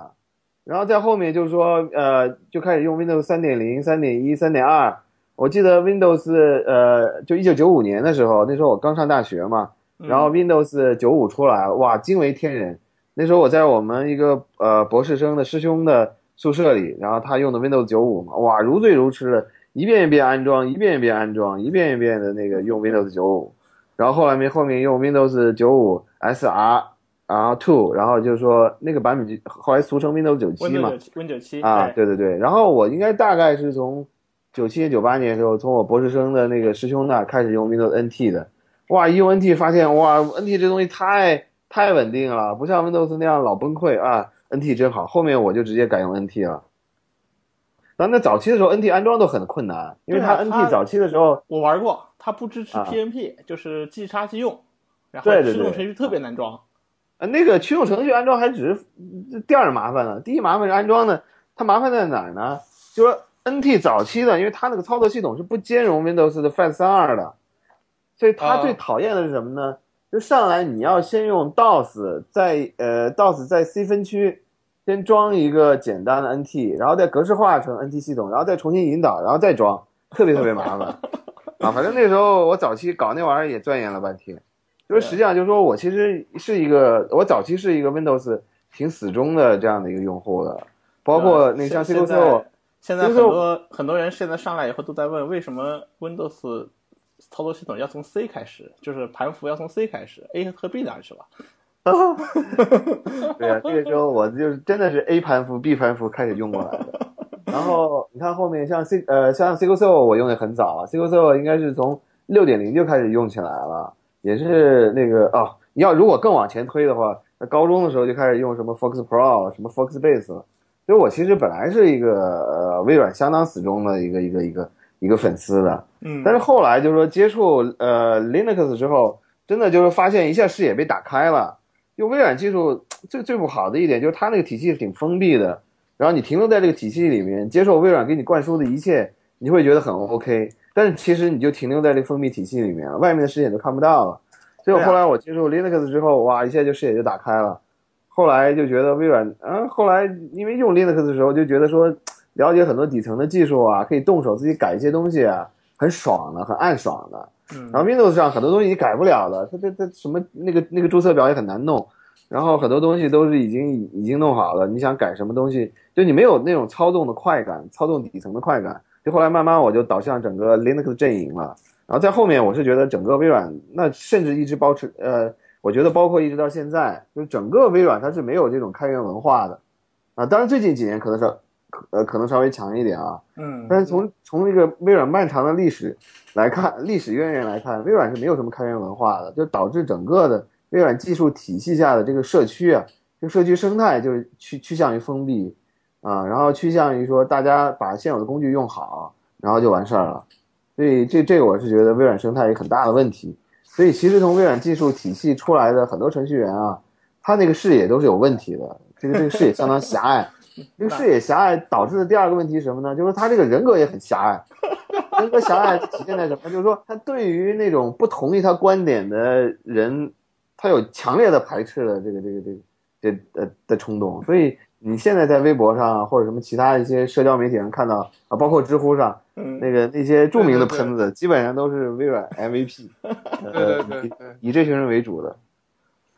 然后在后面就是说，呃，就开始用 Windows 三点零、三点一、三点二。我记得 Windows 呃，就一九九五年的时候，那时候我刚上大学嘛，嗯然后 Windows 九五出来，哇，惊为天人。那时候我在我们一个呃博士生的师兄的宿舍里，然后他用的 Windows 九五嘛，哇，如醉如痴的，一遍一遍安装，一遍一遍安装，一遍一遍的那个用 Windows 九五，然后后来面后面用 Windows 九五 SR 然后 Two，然后就是说那个版本就后来俗称 Windows 九七嘛 Win 九，七，Win 九七啊，对对对，然后我应该大概是从九七年、九八年的时候，从我博士生的那个师兄那开始用 Windows NT 的，哇，一用 NT 发现哇，NT 这东西太太稳定了，不像 Windows 那样老崩溃啊，NT 真好。后面我就直接改用 NT 了。然后那早期的时候，NT 安装都很困难，因为它 NT 早期的时候，我玩过，它不支持啊 PNP，就是即插即用，然后驱动程序特别难装。呃，那个驱动程序安装还只是呃第二麻烦了，第一麻烦是安装的，它麻烦在哪儿呢？就是说 NT 早期的，因为它那个操作系统是不兼容 Windows 的 FAT 三二的，所以它啊最讨厌的是什么呢？就上来你要先用 DOS，在呃 DOS 在 C 分区先装一个简单的 NT，然后再格式化成 NT 系统，然后再重新引导，然后再装，特别特别麻烦啊！反正那时候我早期搞那玩意儿也钻研了半天。就是实际上就是说我其实是一个，我早期是一个 Windows 挺死忠的这样的一个用户的，包括那像 C 现 Q 在现在很多很多人现在上来以后都在问，为什么 Windows 操作系统要从 C 开始，就是盘符要从 C 开始，A 和 B 哪儿去了？对啊，这个时候我就是真的是 A 盘符、B 盘符开始用过来的。然后你看后面像 C 呃像 C Q C 我用的很早啊，C Q C 应该是从六点零就开始用起来了，也是那个哦，你要如果更往前推的话，那高中的时候就开始用什么 Fox Pro、什么 Fox Base 了。所以我其实本来是一个呃微软相当死忠的一个一个一个一个粉丝的，嗯，但是后来就是说接触呃 Linux 之后，真的就是发现一下视野被打开了。用微软技术最最不好的一点就是它那个体系是挺封闭的，然后你停留在这个体系里面，接受微软给你灌输的一切，你会觉得很 OK。但是其实你就停留在这个封闭体系里面了，外面的视野都看不到了。所以后来我接触 Linux 之后，哇，一下就视野就打开了。后来就觉得微软，嗯，后来因为用 Linux 的时候就觉得说，了解很多底层的技术啊，可以动手自己改一些东西啊，很爽的，很暗爽的。嗯然后 Windows 上很多东西你改不了的，它这这什么那个那个注册表也很难弄，然后很多东西都是已经已经弄好了，你想改什么东西，就你没有那种操纵的快感，操纵底层的快感。就后来慢慢我就导向整个 Linux 阵营了，然后在后面我是觉得整个微软那甚至一直保持呃，我觉得包括一直到现在，就整个微软它是没有这种开源文化的啊。当然最近几年可能是呃可能稍微强一点啊，嗯，但是从从这个微软漫长的历史来看，历史渊源来看，微软是没有什么开源文化的，就导致整个的微软技术体系下的这个社区啊，这个社区生态就是趋趋向于封闭啊，然后趋向于说大家把现有的工具用好，然后就完事儿了。所以这这个我是觉得微软生态有很大的问题。所以其实从微软技术体系出来的很多程序员啊，他那个视野都是有问题的，这个这个视野相当狭隘。这个视野狭隘导致的第二个问题是什么呢？就是他这个人格也很狭隘。人格狭隘体现在什么？就是说他对于那种不同意他观点的人，他有强烈的排斥的这个这个这个这呃的冲动。所以你现在在微博上或者什么其他一些社交媒体上看到啊，包括知乎上，那个那些著名的喷子，基本上都是微软 MVP，对对对，以这群人为主的。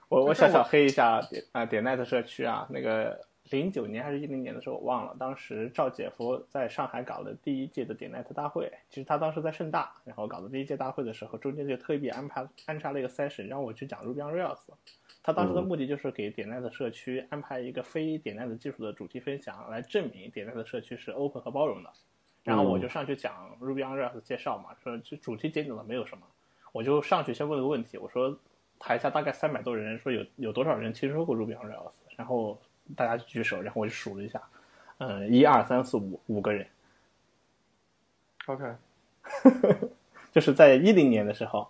我我小小黑一下点啊点 net 社区啊那个。零九年还是一零年的时候，我忘了。当时赵姐夫在上海搞的第一届的点 net 大会，其实他当时在盛大，然后搞的第一届大会的时候，中间就特意安排安插了一个 session，让我去讲 Ruby on Rails。他当时的目的就是给点 net 社区安排一个非点 net 技术的主题分享，来证明点 net 社区是 open 和包容的。然后我就上去讲 Ruby on Rails 介绍嘛，说就主题简短的没有什么，我就上去先问了个问题，我说台下大概三百多人，说有有多少人听说过 Ruby on Rails？然后。大家举手，然后我就数了一下，嗯，一二三四五，五个人。OK，就是在一零年的时候，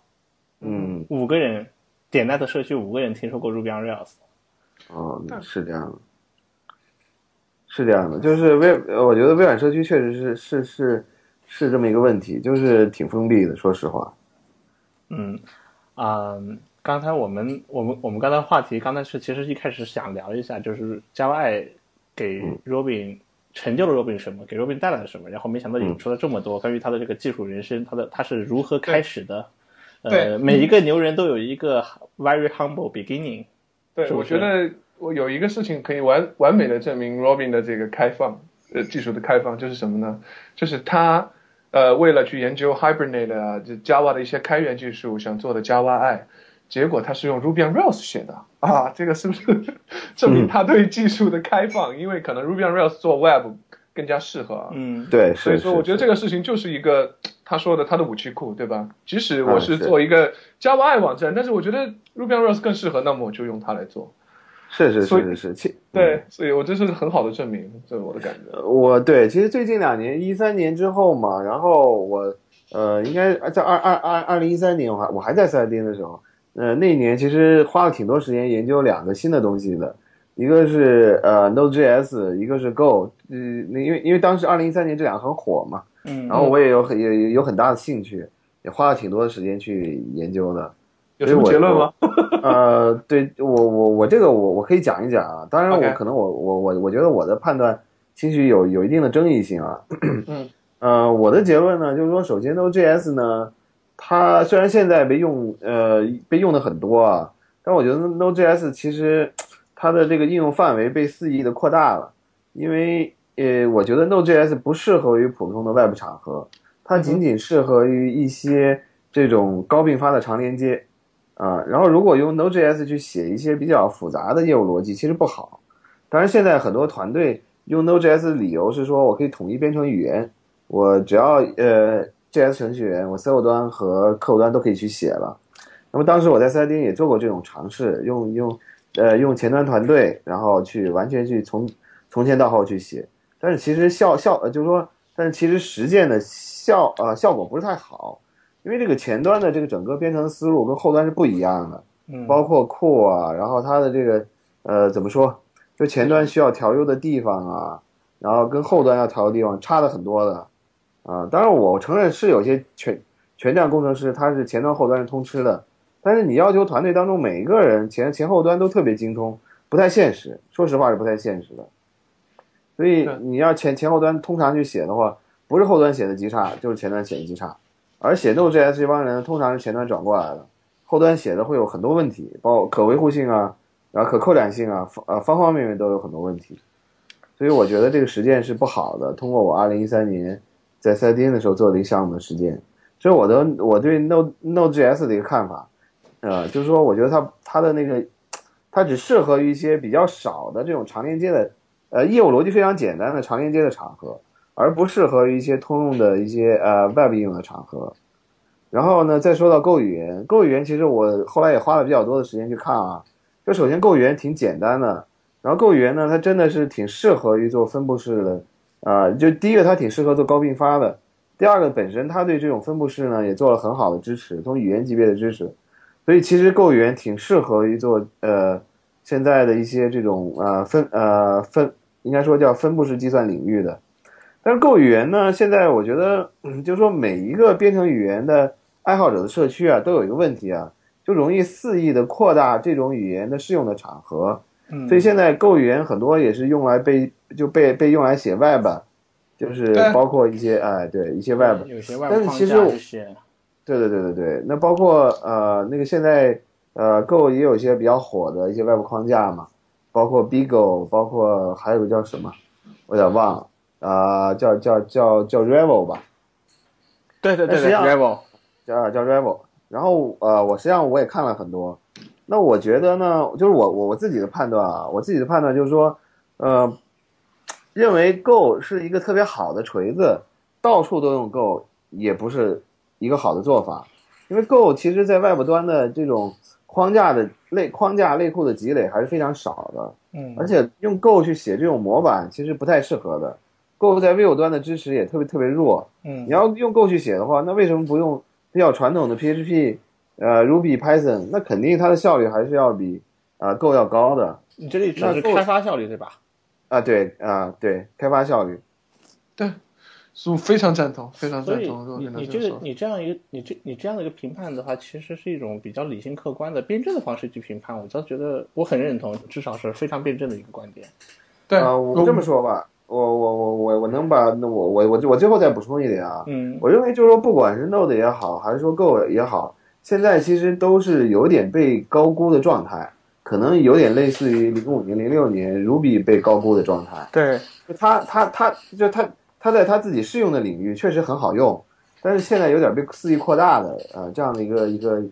嗯，五个人点 net 社区五个人听说过 Ruby on Rails。哦，是这样的，是这样的，就是微，我觉得微软社区确实是是是是这么一个问题，就是挺封闭的，说实话。嗯，啊。刚才我们我们我们刚才话题刚才是其实一开始想聊一下，就是 Java 给 Robin 成就了 Robin 什么，给 Robin 带来了什么，然后没想到引出了这么多关于他的这个技术人生，他的他是如何开始的。呃，每一个牛人都有一个 very humble beginning。对，我觉得我有一个事情可以完完美的证明 Robin 的这个开放，呃，技术的开放就是什么呢？就是他呃为了去研究 Hibernate 啊，就 Java 的一些开源技术，想做的 Java I。结果他是用 Ruby on Rails 写的啊，这个是不是证明他对技术的开放？因为可能 Ruby on Rails 做 Web 更加适合。嗯，对，所以说我觉得这个事情就是一个他说的他的武器库，对吧？即使我是做一个 Java I 网站，但是我觉得 Ruby on Rails 更适合，那么我就用它来做。是是是是是，对，所以我这是很好的证明，这是我的感觉。我对，其实最近两年，一三年之后嘛，然后我呃，应该在二二二二零一三年，我还我还在赛丁的时候。呃，那一年其实花了挺多时间研究两个新的东西的，一个是呃 Node.js，一个是 Go。嗯，因为因为当时二零一三年这两个很火嘛，嗯，然后我也有很也有很大的兴趣，也花了挺多的时间去研究的。有什么结论吗？呃，对我我我这个我我可以讲一讲啊，当然我可能我我我我觉得我的判断兴许有有一定的争议性啊。嗯，呃，我的结论呢就是说，首先 Node.js 呢。它虽然现在被用，呃，被用的很多啊，但我觉得 Node.js 其实它的这个应用范围被肆意的扩大了，因为呃，我觉得 Node.js 不适合于普通的外部场合，它仅仅适合于一些这种高并发的长连接啊。然后如果用 Node.js 去写一些比较复杂的业务逻辑，其实不好。当然，现在很多团队用 Node.js 的理由是说我可以统一编程语言，我只要呃。JS 程序员，我 C 后端和客户端都可以去写了。那么当时我在三丁也做过这种尝试，用用呃用前端团队，然后去完全去从从前到后去写。但是其实效效呃就是说，但是其实实践的效呃效果不是太好，因为这个前端的这个整个编程思路跟后端是不一样的，嗯，包括库啊，然后它的这个呃怎么说，就前端需要调优的地方啊，然后跟后端要调的地方差的很多的。啊，当然我承认是有些全全站工程师，他是前端后端是通吃的，但是你要求团队当中每一个人前前后端都特别精通，不太现实。说实话是不太现实的。所以你要前前后端通常去写的话，不是后端写的极差，就是前端写的极差。而写 Node.js 这帮人通常是前端转过来的，后端写的会有很多问题，包括可维护性啊，然后可扩展性啊，呃方方面面都有很多问题。所以我觉得这个实践是不好的。通过我二零一三年。在赛丁的时候做的一个项目的实践，这是我的我对 Node Node.js 的一个看法，呃，就是说我觉得它它的那个，它只适合于一些比较少的这种长连接的，呃，业务逻辑非常简单的长连接的场合，而不适合于一些通用的一些呃 Web 应用的场合，然后呢，再说到 Go 语言，Go 语言其实我后来也花了比较多的时间去看啊。就首先 Go 语言挺简单的，然后 Go 语言呢，它真的是挺适合于做分布式的，啊，就第一个它挺适合做高并发的，第二个本身它对这种分布式呢也做了很好的支持，从语言级别的支持，所以其实 Go 语言挺适合于做呃现在的一些这种呃分呃分应该说叫分布式计算领域的。但是 Go 语言呢，现在我觉得，嗯，就是说每一个编程语言的爱好者的社区啊，都有一个问题啊，就容易肆意的扩大这种语言的适用的场合。嗯，所以现在 Go 语言很多也是用来被就被被用来写 Web，就是包括一些哎对一些 Web，有些外但是其实我，对对对对对，那包括呃那个现在呃 Go 也有一些比较火的一些 Web 框架嘛，包括 Beagle，包括还有个叫什么，我有点忘了，啊、叫叫叫叫 Revel 吧，对对对对那实际上，Rebel，叫叫 Revel。然后呃，我实际上我也看了很多。那我觉得呢，就是我我我自己的判断啊，我自己的判断就是说，呃，认为 Go 是一个特别好的锤子，到处都用 Go 也不是一个好的做法，因为 Go 其实在外部端的这种框架的类框架类库的积累还是非常少的，嗯，而且用 Go 去写这种模板其实不太适合的。Go 在 Vue 端的支持也特别特别弱，嗯你要用 Go 去写的话，那为什么不用比较传统的 PHP、呃 Ruby、Python？那肯定它的效率还是要比啊、Go 要高的你这里指的是开发效率对吧？啊。对啊，对，开发效率。对，是非常赞同，非常赞同。你你这个你这样一个你这你这样的一个评判的话，其实是一种比较理性客观的辩证的方式去评判，我倒觉得我很认同，至少是非常辩证的一个观点。对，啊，我这么说吧，我我我我我能把那我我我我最后再补充一点啊，嗯我认为就是说，不管是 Node 也好，还是说 Go 也好，现在其实都是有点被高估的状态，可能有点类似于零五年、零六年 Ruby 被高估的状态。对，就它它它就它它在它自己适用的领域确实很好用，但是现在有点被肆意扩大的呃这样的一个一个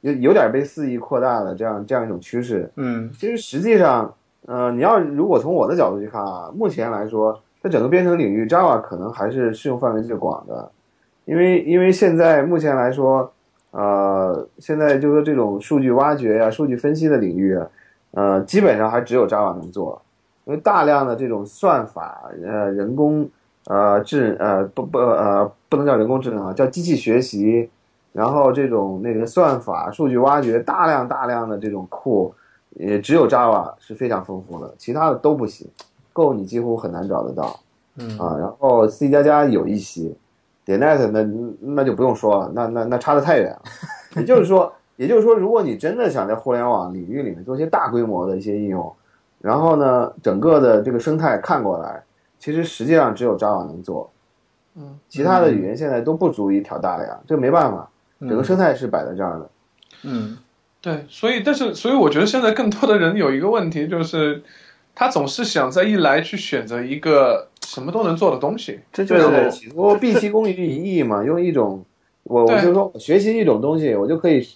有有点被肆意扩大的这样这样一种趋势。嗯其实实际上，呃，你要如果从我的角度去看啊，目前来说，在整个编程领域，Java 可能还是适用范围最广的，因为因为现在目前来说，呃，现在就是说这种数据挖掘呀、数据分析的领域，呃，基本上还只有 Java 能做，因为大量的这种算法，呃，人工呃智呃不不呃不能叫人工智能啊，叫机器学习，然后这种那个算法、数据挖掘，大量大量的这种库。也只有 Java 是非常丰富的，其他的都不行。Go 你几乎很难找得到嗯啊，然后 C 加加有一些，.NET 那那就不用说了，那那那差得太远了。也就是说，也就是说，如果你真的想在互联网领域里面做一些大规模的一些应用，然后呢，整个的这个生态看过来，其实实际上只有 Java 能做，嗯，其他的语言现在都不足以挑大梁，这没办法，整个生态是摆在这儿的。嗯对，所以但是所以我觉得现在更多的人有一个问题就是，他总是想在一来去选择一个什么都能做的东西。这就是对对对，企图毕其功于一役嘛，用一种我我对就说我学习一种东西，我就可以，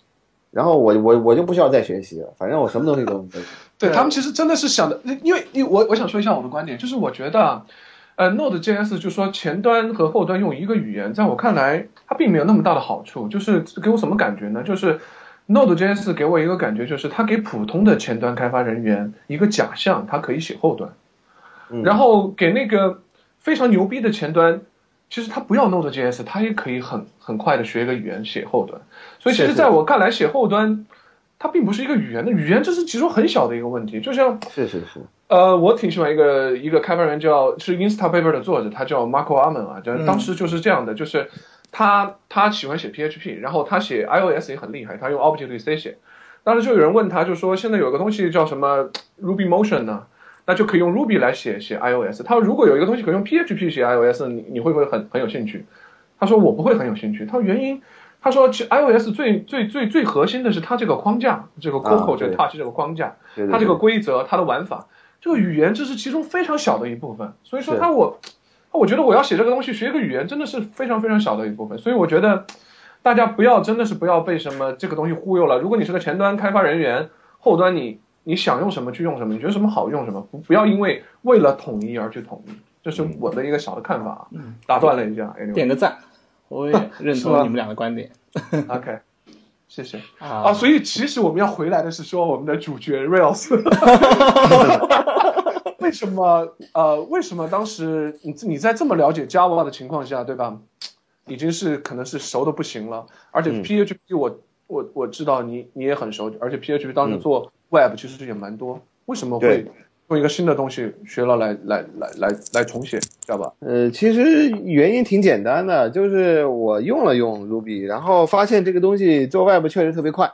然后我我我就不需要再学习了，反正我什么东西都能做。对对他们其实真的是想的，因为因为我我想说一下我的观点，就是我觉得啊，呃，Node.js 就说前端和后端用一个语言，在我看来，它并没有那么大的好处。就是给我什么感觉呢？就是 Node.js 给我一个感觉，就是它给普通的前端开发人员一个假象，它可以写后端，嗯然后给那个非常牛逼的前端。其实他不要 Node.js，他也可以很很快的学一个语言写后端。所以其实在我看来，写后端它并不是一个语言的语言，这是其中很小的一个问题。就像是是是，呃，我挺喜欢一个一个开发人叫是 Instapaper 的作者，他叫 Marco Arman 啊，就嗯当时就是这样的，就是他他喜欢写 PHP，然后他写 iOS 也很厉害，他用 Objective C 写。当时就有人问他，就说现在有个东西叫什么 Ruby Motion 呢？那就可以用 Ruby 来写写 iOS。他说如果有一个东西可以用 PHP 写 iOS，你你会不会很很有兴趣？他说我不会很有兴趣。他说原因，他说其 iOS 最最最最核心的是它这个框架，这个 Coco、这个 Touch 这个框架。它这个规则、它的玩法，这个语言这是其中非常小的一部分。所以说，是它我，我觉得我要写这个东西，学一个语言真的是非常非常小的一部分。所以我觉得大家不要真的是不要被什么这个东西忽悠了。如果你是个前端开发人员，后端你你想用什么去用什么，你觉得什么好用什么，不不要因为为了统一而去统一。这是我的一个小的看法啊。嗯打断了一下点个赞。我也 认同你们俩的观点 OK，谢谢啊啊。所以其实我们要回来的是说我们的主角 Rails，为什么呃为什么当时你你在这么了解 Java 的情况下，对吧？已经是可能是熟的不行了，而且嗯 PHP 我、我我知道你你也很熟，而且 PHP 当时做 Web 其实也蛮多，为什么会用一个新的东西学了来来来来来重写 Java？呃，其实原因挺简单的，就是我用了用 Ruby，然后发现这个东西做 Web 确实特别快，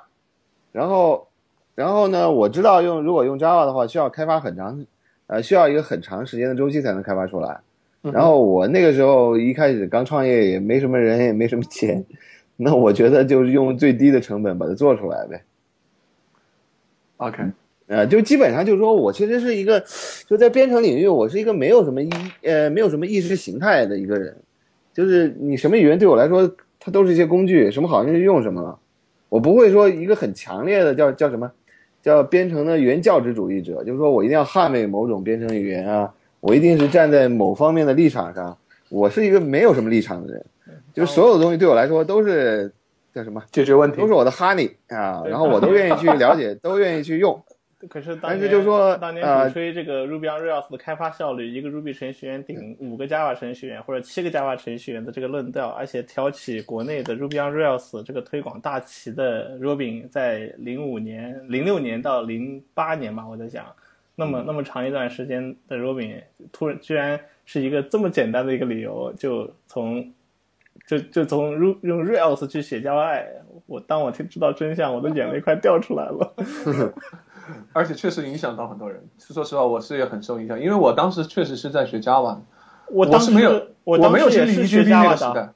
然后，然后呢，我知道用如果用 Java 的话，需要开发很长，呃，需要一个很长时间的周期才能开发出来。然后我那个时候一开始刚创业，也没什么人，也没什么钱，那我觉得就是用最低的成本把它做出来呗。OK，呃，就基本上就是说我其实是一个，就在编程领域，我是一个没有什么意呃没有什么意识形态的一个人，就是你什么语言对我来说，它都是一些工具，什么好用就用什么了，我不会说一个很强烈的叫叫什么，叫编程的原教旨主义者，就是说我一定要捍卫某种编程语言啊，我一定是站在某方面的立场上，我是一个没有什么立场的人，就是所有的东西对我来说都是叫什么，解决问题都是我的 honey 啊，然后我都愿意去了解，都愿意去用。可是当但年是就说当年吹这个 Ruby on Rails 的开发效率，一个 Ruby 程序员顶五个 Java 程序员或者七个 Java 程序员的这个论调，而且挑起国内的 Ruby on Rails 这个推广大旗的 Robin，在零五年、零六年到零八年吧，我在想，那么那么长一段时间的 Robin，突然居然是一个这么简单的一个理由，就从就就从 Ru 用 Rails 去写 Java，我当我听知道真相，我的眼泪快掉出来了。而且确实影响到很多人。说实话，我是也很受影响，因为我当时确实是在学 Java，我当时是没有，我我没有经历 EJB 那，个时代。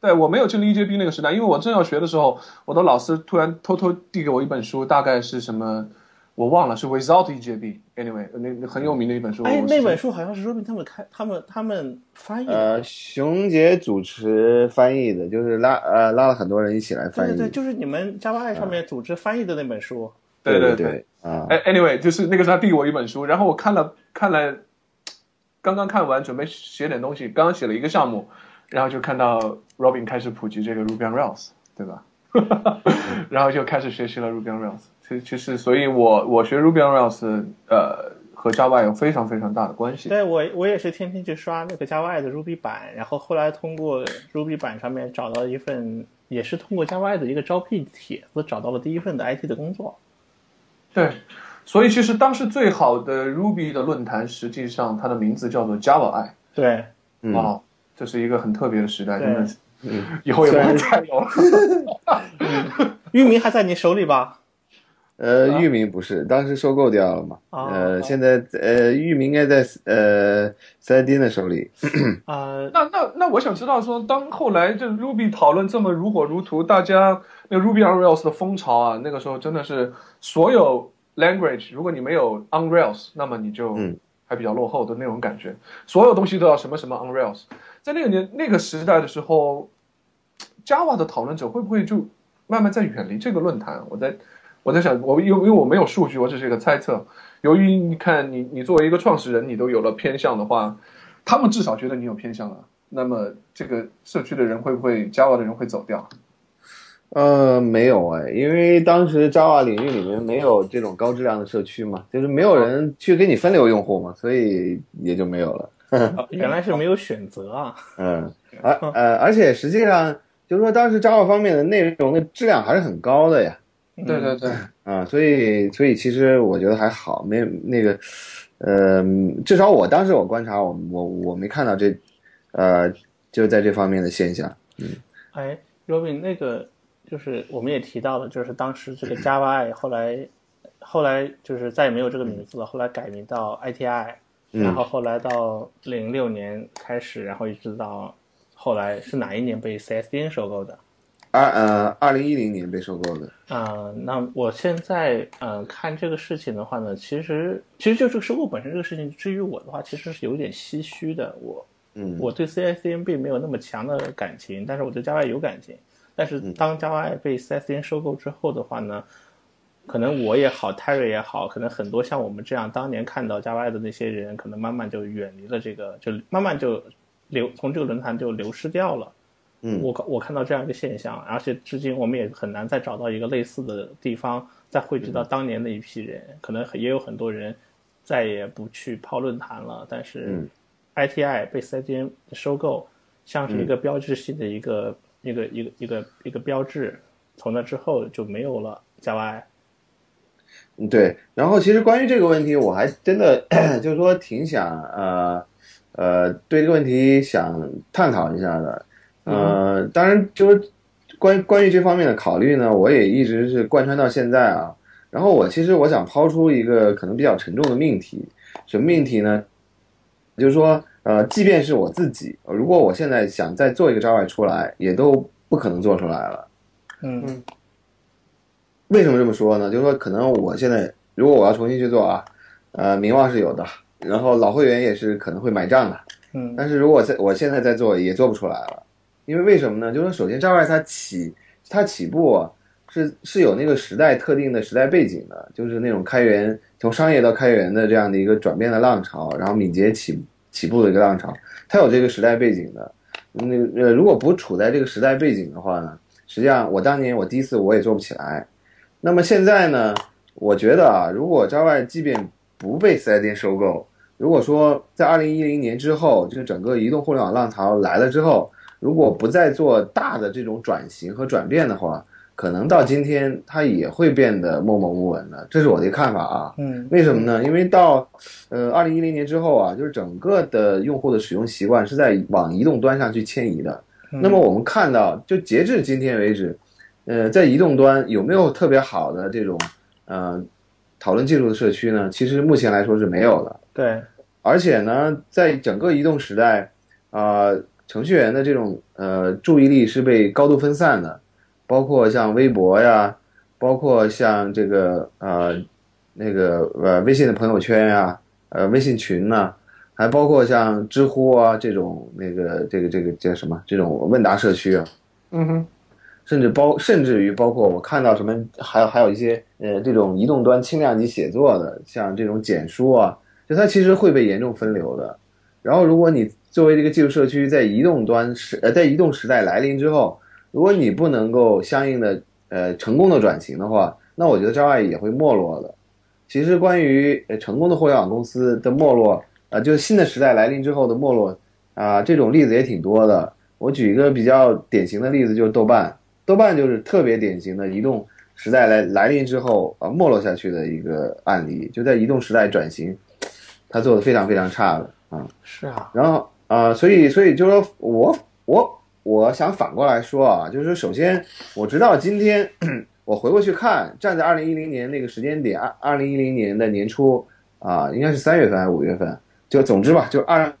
对我没有经历 EJB 那个时代，因为我正要学的时候，我的老师突然偷偷递给我一本书，大概是什么，我忘了，是 Without EJB。Anyway，那那很有名的一本书。哎，那本书好像是 Robin 他们开，他们他们翻译。呃，熊姐主持翻译的，就是拉呃拉了很多人一起来翻译。对对对，就是你们 Java I 上面组织翻译的那本书。对对对。啊，哎，anyway，就是那个时候他递我一本书，然后我看了看了，刚刚看完，准备写点东西，刚刚写了一个项目，然后就看到 Robin 开始普及这个 Ruby on Rails，对吧？然后就开始学习了 Ruby on Rails。其其实，所以我我学 Ruby on Rails，呃，和 Java 有非常非常大的关系。对我我也是天天去刷那个 Java 的 Ruby 版，然后后来通过 Ruby 版上面找到一份，也是通过 Java 的一个招聘帖子找到了第一份的 IT 的工作。对，所以其实当时最好的 Ruby 的论坛，实际上它的名字叫做 Java i。对，嗯，哇，这是一个很特别的时代，对真的是，以后也不会再有了。域名还在你手里吧？呃，域名不是，当时收购掉了嘛。哦呃，现在呃，域名应该在呃三丁的手里。呃，那那那我想知道说，当后来这 Ruby 讨论这么如火如荼，大家那个 Ruby on Rails 的风潮啊，那个时候真的是所有 language，如果你没有 on Rails，那么你就嗯还比较落后的那种感觉。所有东西都要什么什么 on Rails，在那个年那个时代的时候，Java 的讨论者会不会就慢慢在远离这个论坛？我在我在想，我因为因为我没有数据，我只是一个猜测。由于你看你你作为一个创始人，你都有了偏向的话，他们至少觉得你有偏向了。那么这个社区的人会不会 Java 的人会走掉？呃，没有哎，因为当时 Java 领域里面没有这种高质量的社区嘛，就是没有人去给你分流用户嘛，所以也就没有了。原来是没有选择啊。嗯，而呃，而且实际上就是说，当时 Java 方面的内容的质量还是很高的呀。对对对，啊，所以所以其实我觉得还好，没那个，呃，至少我当时我观察我我我没看到这，呃，就在这方面的现象。嗯哎，Robin，那个就是我们也提到了，就是当时这个 Java i 后来后来就是再也没有这个名字了，后来改名到 ITI，然后后来到零六年开始，然后一直到后来是哪一年被 CSDN 收购的？二呃，二零一零年被收购的。啊、那我现在呃看这个事情的话呢，其实其实就这个收购本身这个事情，至于我的话，其实是有点唏嘘的。我嗯，我对 CSDN 并没有那么强的感情，但是我对 Java 有感情。但是当 Java 被 CSDN 收购之后的话呢，可能我也好，Terry 也好，可能很多像我们这样当年看到 Java 的那些人，可能慢慢就远离了这个，就慢慢就流从这个论坛就流失掉了。嗯我我看到这样一个现象，而且至今我们也很难再找到一个类似的地方，再汇聚到当年的一批人。可能也有很多人再也不去泡论坛了，但是嗯 ITI 被 CDN 收购，像是一个标志性的一个、一个一个一个一个标志。从那之后就没有了 Java。嗯对，然后其实关于这个问题，我还真的 就是说挺想呃呃对这个问题想探讨一下的。呃，当然就是关关于这方面的考虑呢，我也一直是贯穿到现在啊。然后我其实我想抛出一个可能比较沉重的命题，什么命题呢？就是说，呃，即便是我自己，如果我现在想再做一个 Java 出来，也都不可能做出来了。嗯为什么这么说呢？就是说，可能我现在如果我要重新去做啊，呃，名望是有的，然后老会员也是可能会买账的，嗯但是如果在我现在在做，也做不出来了，因为为什么呢？就是，首先 Java 它起它起步啊，是是有那个时代特定的时代背景的，就是那种开源从商业到开源的这样的一个转变的浪潮，然后敏捷起起步的一个浪潮，它有这个时代背景的。那呃，如果不处在这个时代背景的话呢，实际上我当年我第一次我也做不起来。那么现在呢，我觉得啊，如果 Java 即便不被四 S 店收购，如果说在二零一零年之后，就是整个移动互联网浪潮来了之后，如果不再做大的这种转型和转变的话，可能到今天它也会变得默默无闻的，这是我的看法啊。嗯为什么呢？因为到呃二零一零年之后啊，就是整个的用户的使用习惯是在往移动端上去迁移的。那么我们看到，就截至今天为止，呃，在移动端有没有特别好的这种呃讨论技术的社区呢？其实目前来说是没有的。对，而且呢，在整个移动时代，啊、程序员的这种呃注意力是被高度分散的，包括像微博呀，包括像这个呃那个呃微信的朋友圈呀，呃微信群呐、还包括像知乎啊这种那个这个这个叫什么这种问答社区啊，嗯哼，甚至包甚至于包括我看到什么，还有还有一些呃这种移动端轻量级写作的，像这种简书啊，就它其实会被严重分流的。然后如果你作为这个技术社区在移动端时呃在移动时代来临之后，如果你不能够相应的呃成功的转型的话，那我觉得 Java 也会没落的。其实关于呃成功的互联网公司的没落，啊、就是新的时代来临之后的没落啊、这种例子也挺多的。我举一个比较典型的例子，就是豆瓣。豆瓣就是特别典型的移动时代来来临之后啊没落下去的一个案例，就在移动时代转型，它做的非常非常差的啊。是啊，然后啊、所以所以就是说我我我想反过来说啊，就是说首先我直到今天，我回过去看，站在二零一零年那个时间点，二二零一零年的年初啊、应该是三月份还是五月份，就总之吧，就二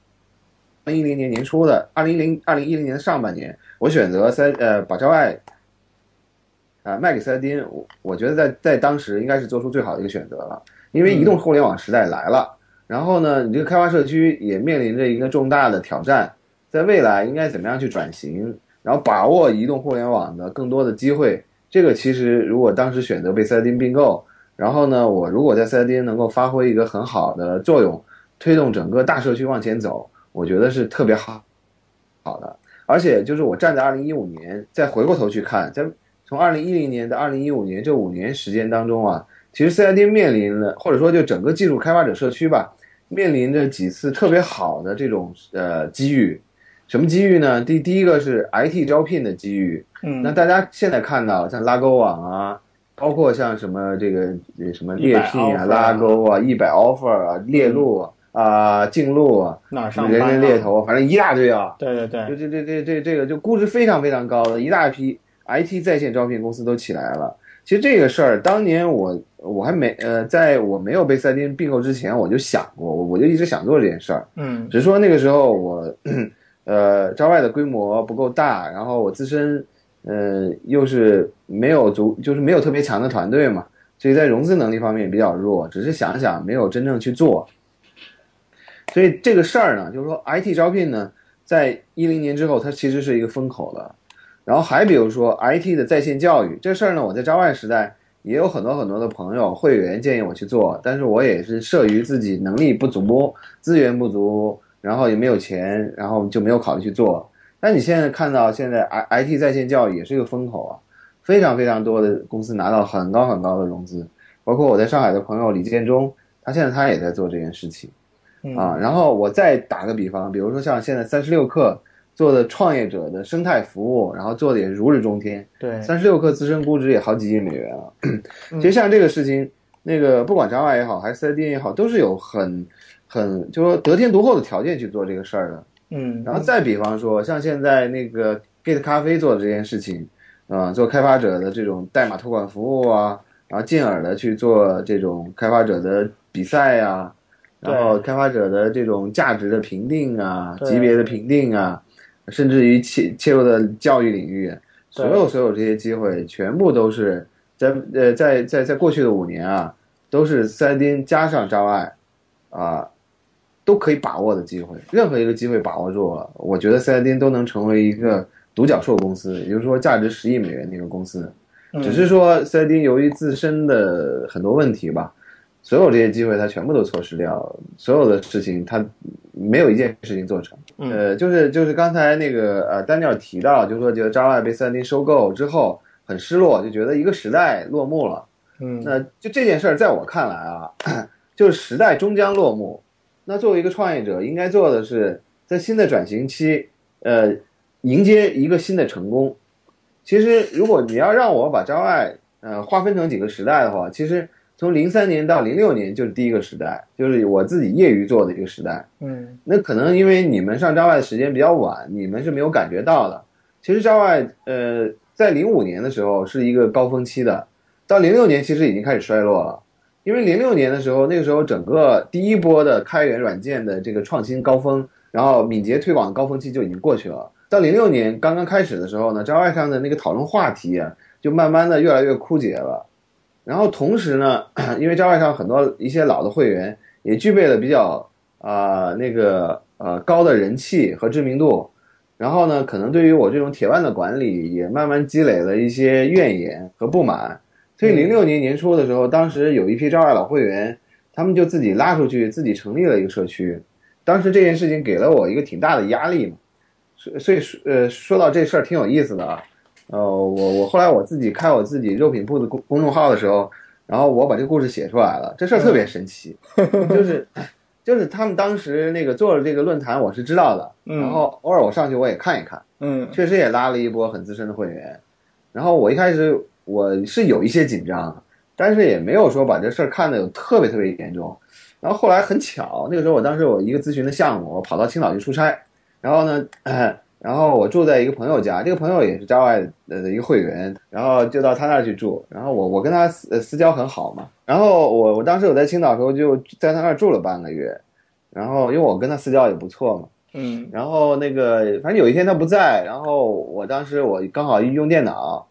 零一零年年初的二零零二零一零年的上半年，我选择三呃把招爱啊卖给三丁我我觉得在在当时应该是做出最好的一个选择了，因为移动互联网时代来了。然后呢，你这个开发社区也面临着一个重大的挑战，在未来应该怎么样去转型，然后把握移动互联网的更多的机会。这个其实如果当时选择被赛丁并购，然后呢，我如果在赛丁能够发挥一个很好的作用，推动整个大社区往前走，我觉得是特别好好的。而且就是我站在二零一五年再回过头去看，在从二零一零年到二零一五年这五年时间当中啊，其实 CID 面临了，或者说就整个技术开发者社区吧，面临着几次特别好的这种呃机遇。什么机遇呢？第第一个是 IT 招聘的机遇。嗯，那大家现在看到像拉勾网啊，包括像什么这个呃什么猎聘啊、拉勾啊、一百 offer 啊、猎鹿啊、啊竞鹿啊、哪儿什么人上班啊？人猎头，反正一大堆啊。对对对，就这这这这这个就估值非常非常高的一大批 IT 在线招聘公司都起来了。其实这个事儿，当年我我还没呃，在我没有被赛丁并购之前，我就想过，我我就一直想做这件事儿。嗯只是说那个时候我，呃，招外的规模不够大，然后我自身，呃，又是没有足，就是没有特别强的团队嘛，所以在融资能力方面比较弱，只是想想没有真正去做。所以这个事儿呢，就是说 IT 招聘呢，在一零年之后，它其实是一个风口了。然后还比如说 IT 的在线教育这事儿呢，我在招外时代也有很多很多的朋友会员建议我去做，但是我也是慑于自己能力不足、资源不足，然后也没有钱，然后就没有考虑去做。但你现在看到现在 I I T 在线教育也是一个风口啊，非常非常多的公司拿到很高很高的融资，包括我在上海的朋友李建忠，他现在他也在做这件事情啊。然后我再打个比方，比如说像现在三十六氪做的创业者的生态服务，然后做的也如日中天。对，三十六氪自身估值也好几亿美元啊。其实像这个事情，那个不管 Java 也好，还是 CIDN 也好，都是有很很就说得天独厚的条件去做这个事儿的。嗯，然后再比方说，像现在那个 Git 咖啡做的这件事情，啊、做开发者的这种代码托管服务啊，然后进而的去做这种开发者的比赛啊、然后开发者的这种价值的评定啊、级别的评定啊，甚至于切切入的教育领域，所有所有这些机会，全部都是在呃在在在过去的五年啊，都是 CIDN 加上 Java 啊。都可以把握的机会，任何一个机会把握住了，我觉得 CIDN 都能成为一个独角兽公司，也就是说价值十亿美元的一个公司。只是说 CIDN 由于自身的很多问题吧，所有这些机会他全部都错失掉，所有的事情他没有一件事情做成。呃，就是就是刚才那个呃丹尼尔提到，就是说觉得 Java 被 CIDN 收购之后很失落，就觉得一个时代落幕了。嗯，那就这件事儿，在我看来啊，就是时代终将落幕。那作为一个创业者，应该做的是在新的转型期，呃，迎接一个新的成功。其实，如果你要让我把 Java 呃划分成几个时代的话，其实从零三年到零六年就是第一个时代，就是我自己业余做的一个时代。嗯那可能因为你们上 Java 的时间比较晚，你们是没有感觉到的。其实 Java 呃，在零五年的时候是一个高峰期的，到零六年其实已经开始衰落了。因为零六年的时候，那个时候整个第一波的开源软件的这个创新高峰，然后敏捷推广的高峰期就已经过去了。到零六年刚刚开始的时候呢，Java 上的那个讨论话题啊，就慢慢的越来越枯竭了。然后同时呢，因为 Java 上很多一些老的会员也具备了比较啊、那个呃高的人气和知名度，然后呢，可能对于我这种铁腕的管理也慢慢积累了一些怨言和不满。所以零六年年初的时候，当时有一批 Java 老会员，他们就自己拉出去，自己成立了一个社区。当时这件事情给了我一个挺大的压力嘛，所所以说呃说到这事儿挺有意思的啊。呃，我我后来我自己开我自己肉品铺的公公众号的时候，然后我把这个故事写出来了，这事儿特别神奇，就是就是他们当时那个做了这个论坛，我是知道的，嗯然后偶尔我上去我也看一看，嗯确实也拉了一波很资深的会员。然后我一开始我是有一些紧张，但是也没有说把这事儿看得有特别特别严重。然后后来很巧，那个时候我当时有一个咨询的项目，我跑到青岛去出差，然后呢，然后我住在一个朋友家，这个朋友也是 Java 的一个会员，然后就到他那儿去住，然后我我跟他私呃私交很好嘛，然后我我当时我在青岛的时候就在他那儿住了半个月，然后因为我跟他私交也不错嘛，嗯。然后那个，反正有一天他不在，然后我当时我刚好用电脑，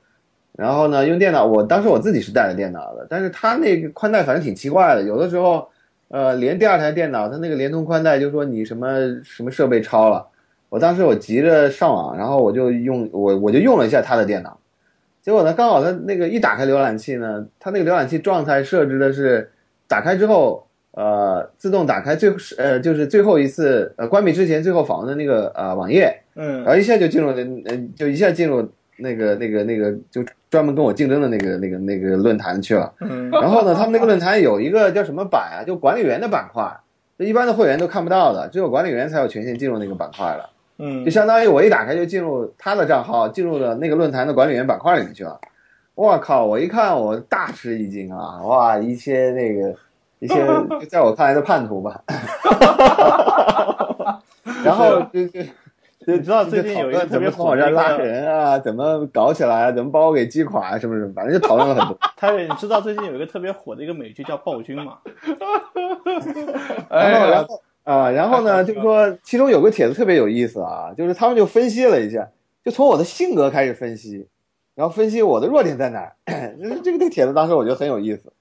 然后呢用电脑，我当时我自己是带着电脑的，但是他那个宽带反正挺奇怪的，有的时候，呃，连第二台电脑，他那个联通宽带就说你什么什么设备超了，我当时我急着上网，然后我就用我我就用了一下他的电脑，结果呢刚好他那个一打开浏览器呢，他那个浏览器状态设置的是打开之后。呃，自动打开最呃就是最后一次呃关闭之前最后访问的那个呃网页，嗯然嗯后一下就进入了呃就一下进入那个那个那个就专门跟我竞争的那个那个那个论坛去了。嗯 然后呢，他们那个论坛有一个叫什么版啊，就管理员的板块，就一般的会员都看不到的，只有管理员才有权限进入那个板块的。嗯就相当于我一打开就进入他的账号，进入了那个论坛的管理员板块里面去了。我靠！我一看我大吃一惊啊！哇，一些那个一些 在我看来的叛徒吧。然后就 就就你知道最近有一个怎么从我这儿拉人啊，怎么搞起来啊，怎么把我给击垮啊，什么什么，反正就讨论了很多。泰瑞，你知道最近有一个特别火的一个美剧叫《暴君》吗？哎然后，啊，然后呢，就是说，其中有个帖子特别有意思啊，就是他们就分析了一下，就从我的性格开始分析，然后分析我的弱点在哪儿。这个这个帖子当时我觉得很有意思，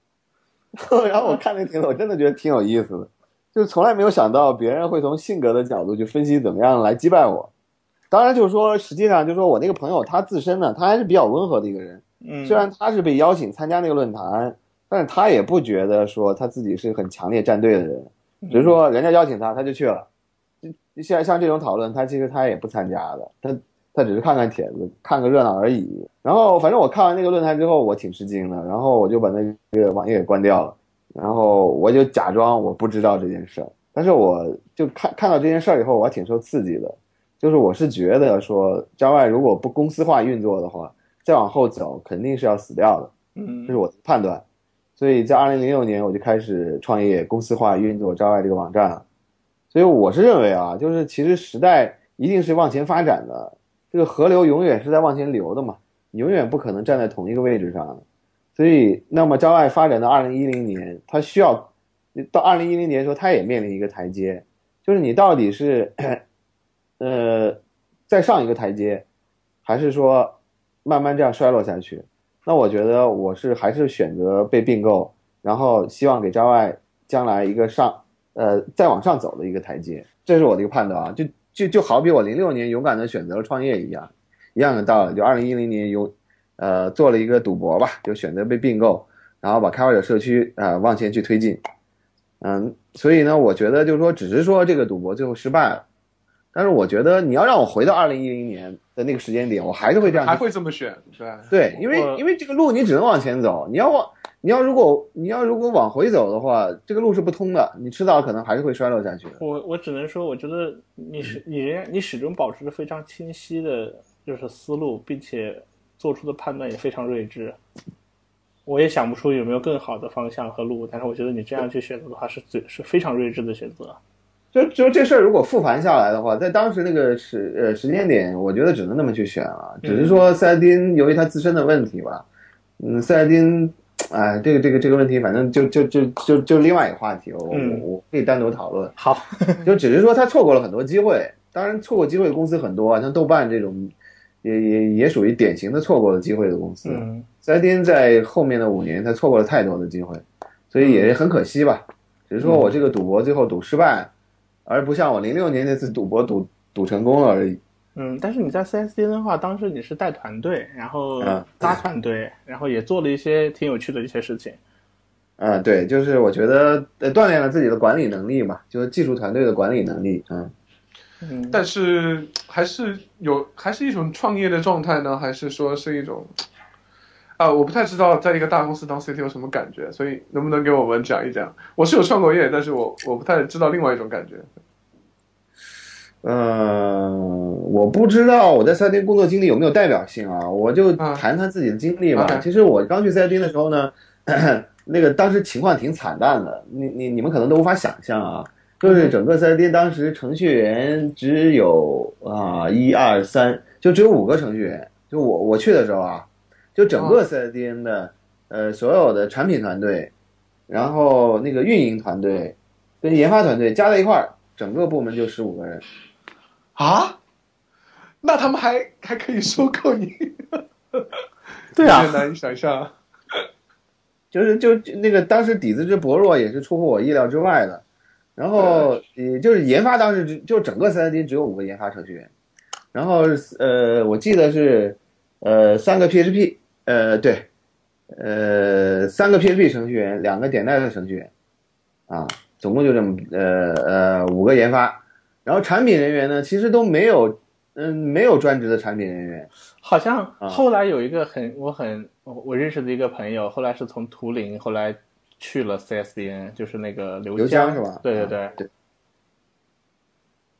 然后我看那个帖子，我真的觉得挺有意思的，就是从来没有想到别人会从性格的角度去分析怎么样来击败我。当然，就是说，实际上就是说我那个朋友他自身呢，他还是比较温和的一个人。嗯，虽然他是被邀请参加那个论坛，但是他也不觉得说他自己是很强烈站队的人，只是说人家邀请他，他就去了。像像这种讨论，他其实他也不参加的，他他只是看看帖子，看个热闹而已。然后反正我看完那个论坛之后，我挺吃惊的，然后我就把那个网页给关掉了，然后我就假装我不知道这件事儿。但是我就看看到这件事儿以后，我还挺受刺激的。就是我是觉得说，Java 如果不公司化运作的话，再往后走肯定是要死掉的，嗯这是我的判断。所以在二零零六年我就开始创业，公司化运作 Java 这个网站了。所以我是认为啊，就是其实时代一定是往前发展的，这个河流永远是在往前流的嘛，永远不可能站在同一个位置上。所以，那么 Java 发展到二零一零年，它需要到二零一零年的时候，它也面临一个台阶，就是你到底是呃再上一个台阶，还是说慢慢这样衰落下去？那我觉得我是还是选择被并购，然后希望给 Java 将来一个上呃再往上走的一个台阶，这是我的一个判断啊。就就就好比我零六年勇敢的选择了创业一样，一样的道理。就二零一零年有呃做了一个赌博吧，就选择被并购，然后把开发者社区啊、呃往前去推进。嗯，所以呢，我觉得就是说，只是说这个赌博最后失败了，但是我觉得你要让我回到二零一零年的那个时间点，我还是会这样还会这么选，对。对，因为因为这个路你只能往前走，你要往你要如果你要如果往回走的话，这个路是不通的，你迟早可能还是会衰落下去的。我我只能说，我觉得你是你仍然你始终保持着非常清晰的，就是思路，并且做出的判断也非常睿智。我也想不出有没有更好的方向和路，但是我觉得你这样去选择的话是最是非常睿智的选择。就就这事儿如果复盘下来的话，在当时那个时呃时间点，我觉得只能那么去选了。只是说塞尔丁由于他自身的问题吧，嗯，塞尔丁，哎，这个这个这个问题，反正就就就就就另外一个话题，我嗯我我可以单独讨论。好，就只是说他错过了很多机会，当然错过机会的公司很多啊，像豆瓣这种，也也也属于典型的错过了机会的公司。嗯，塞丁在后面的五年，他错过了太多的机会，所以也很可惜吧。只是说我这个赌博最后赌失败，而不像我零六年那次赌博赌赌成功了而已。嗯，但是你在 CSD 的话，当时你是带团队，然后嗯拉团队，然后也做了一些挺有趣的一些事情。嗯，对，就是我觉得呃锻炼了自己的管理能力嘛，就是技术团队的管理能力。嗯，嗯，但是还是有，还是一种创业的状态呢，还是说是一种，啊，我不太知道在一个大公司当 CTO 什么感觉，所以能不能给我们讲一讲？我是有创过业，但是我我不太知道另外一种感觉。呃，我不知道我在赛丁工作经历有没有代表性啊，我就啊谈谈自己的经历吧。其实我刚去赛丁的时候呢，那个当时情况挺惨淡的，你你你们可能都无法想象啊，就是整个赛丁当时程序员只有啊一二三，就只有五个程序员。就我我去的时候啊，就整个 4SDN 的呃所有的产品团队，然后那个运营团队跟研发团队加在一块儿，整个部门就十五个人。啊？那他们还还可以收购你？对啊难以想象。就是就就那个当时底子之薄弱也是出乎我意料之外的，然后也就是研发当时就就整个 3D 只有五个研发程序员，然后呃我记得是呃三个 PHP 呃对呃三个 PHP 程序员，两个点 net 程序员啊，总共就这么呃呃五个研发，然后产品人员呢其实都没有嗯没有专职的产品人员，好像啊。后来有一个很我很我我认识的一个朋友，后来是从图灵，后来去了 CSDN，就是那个刘刘江江是吧？对对对，对。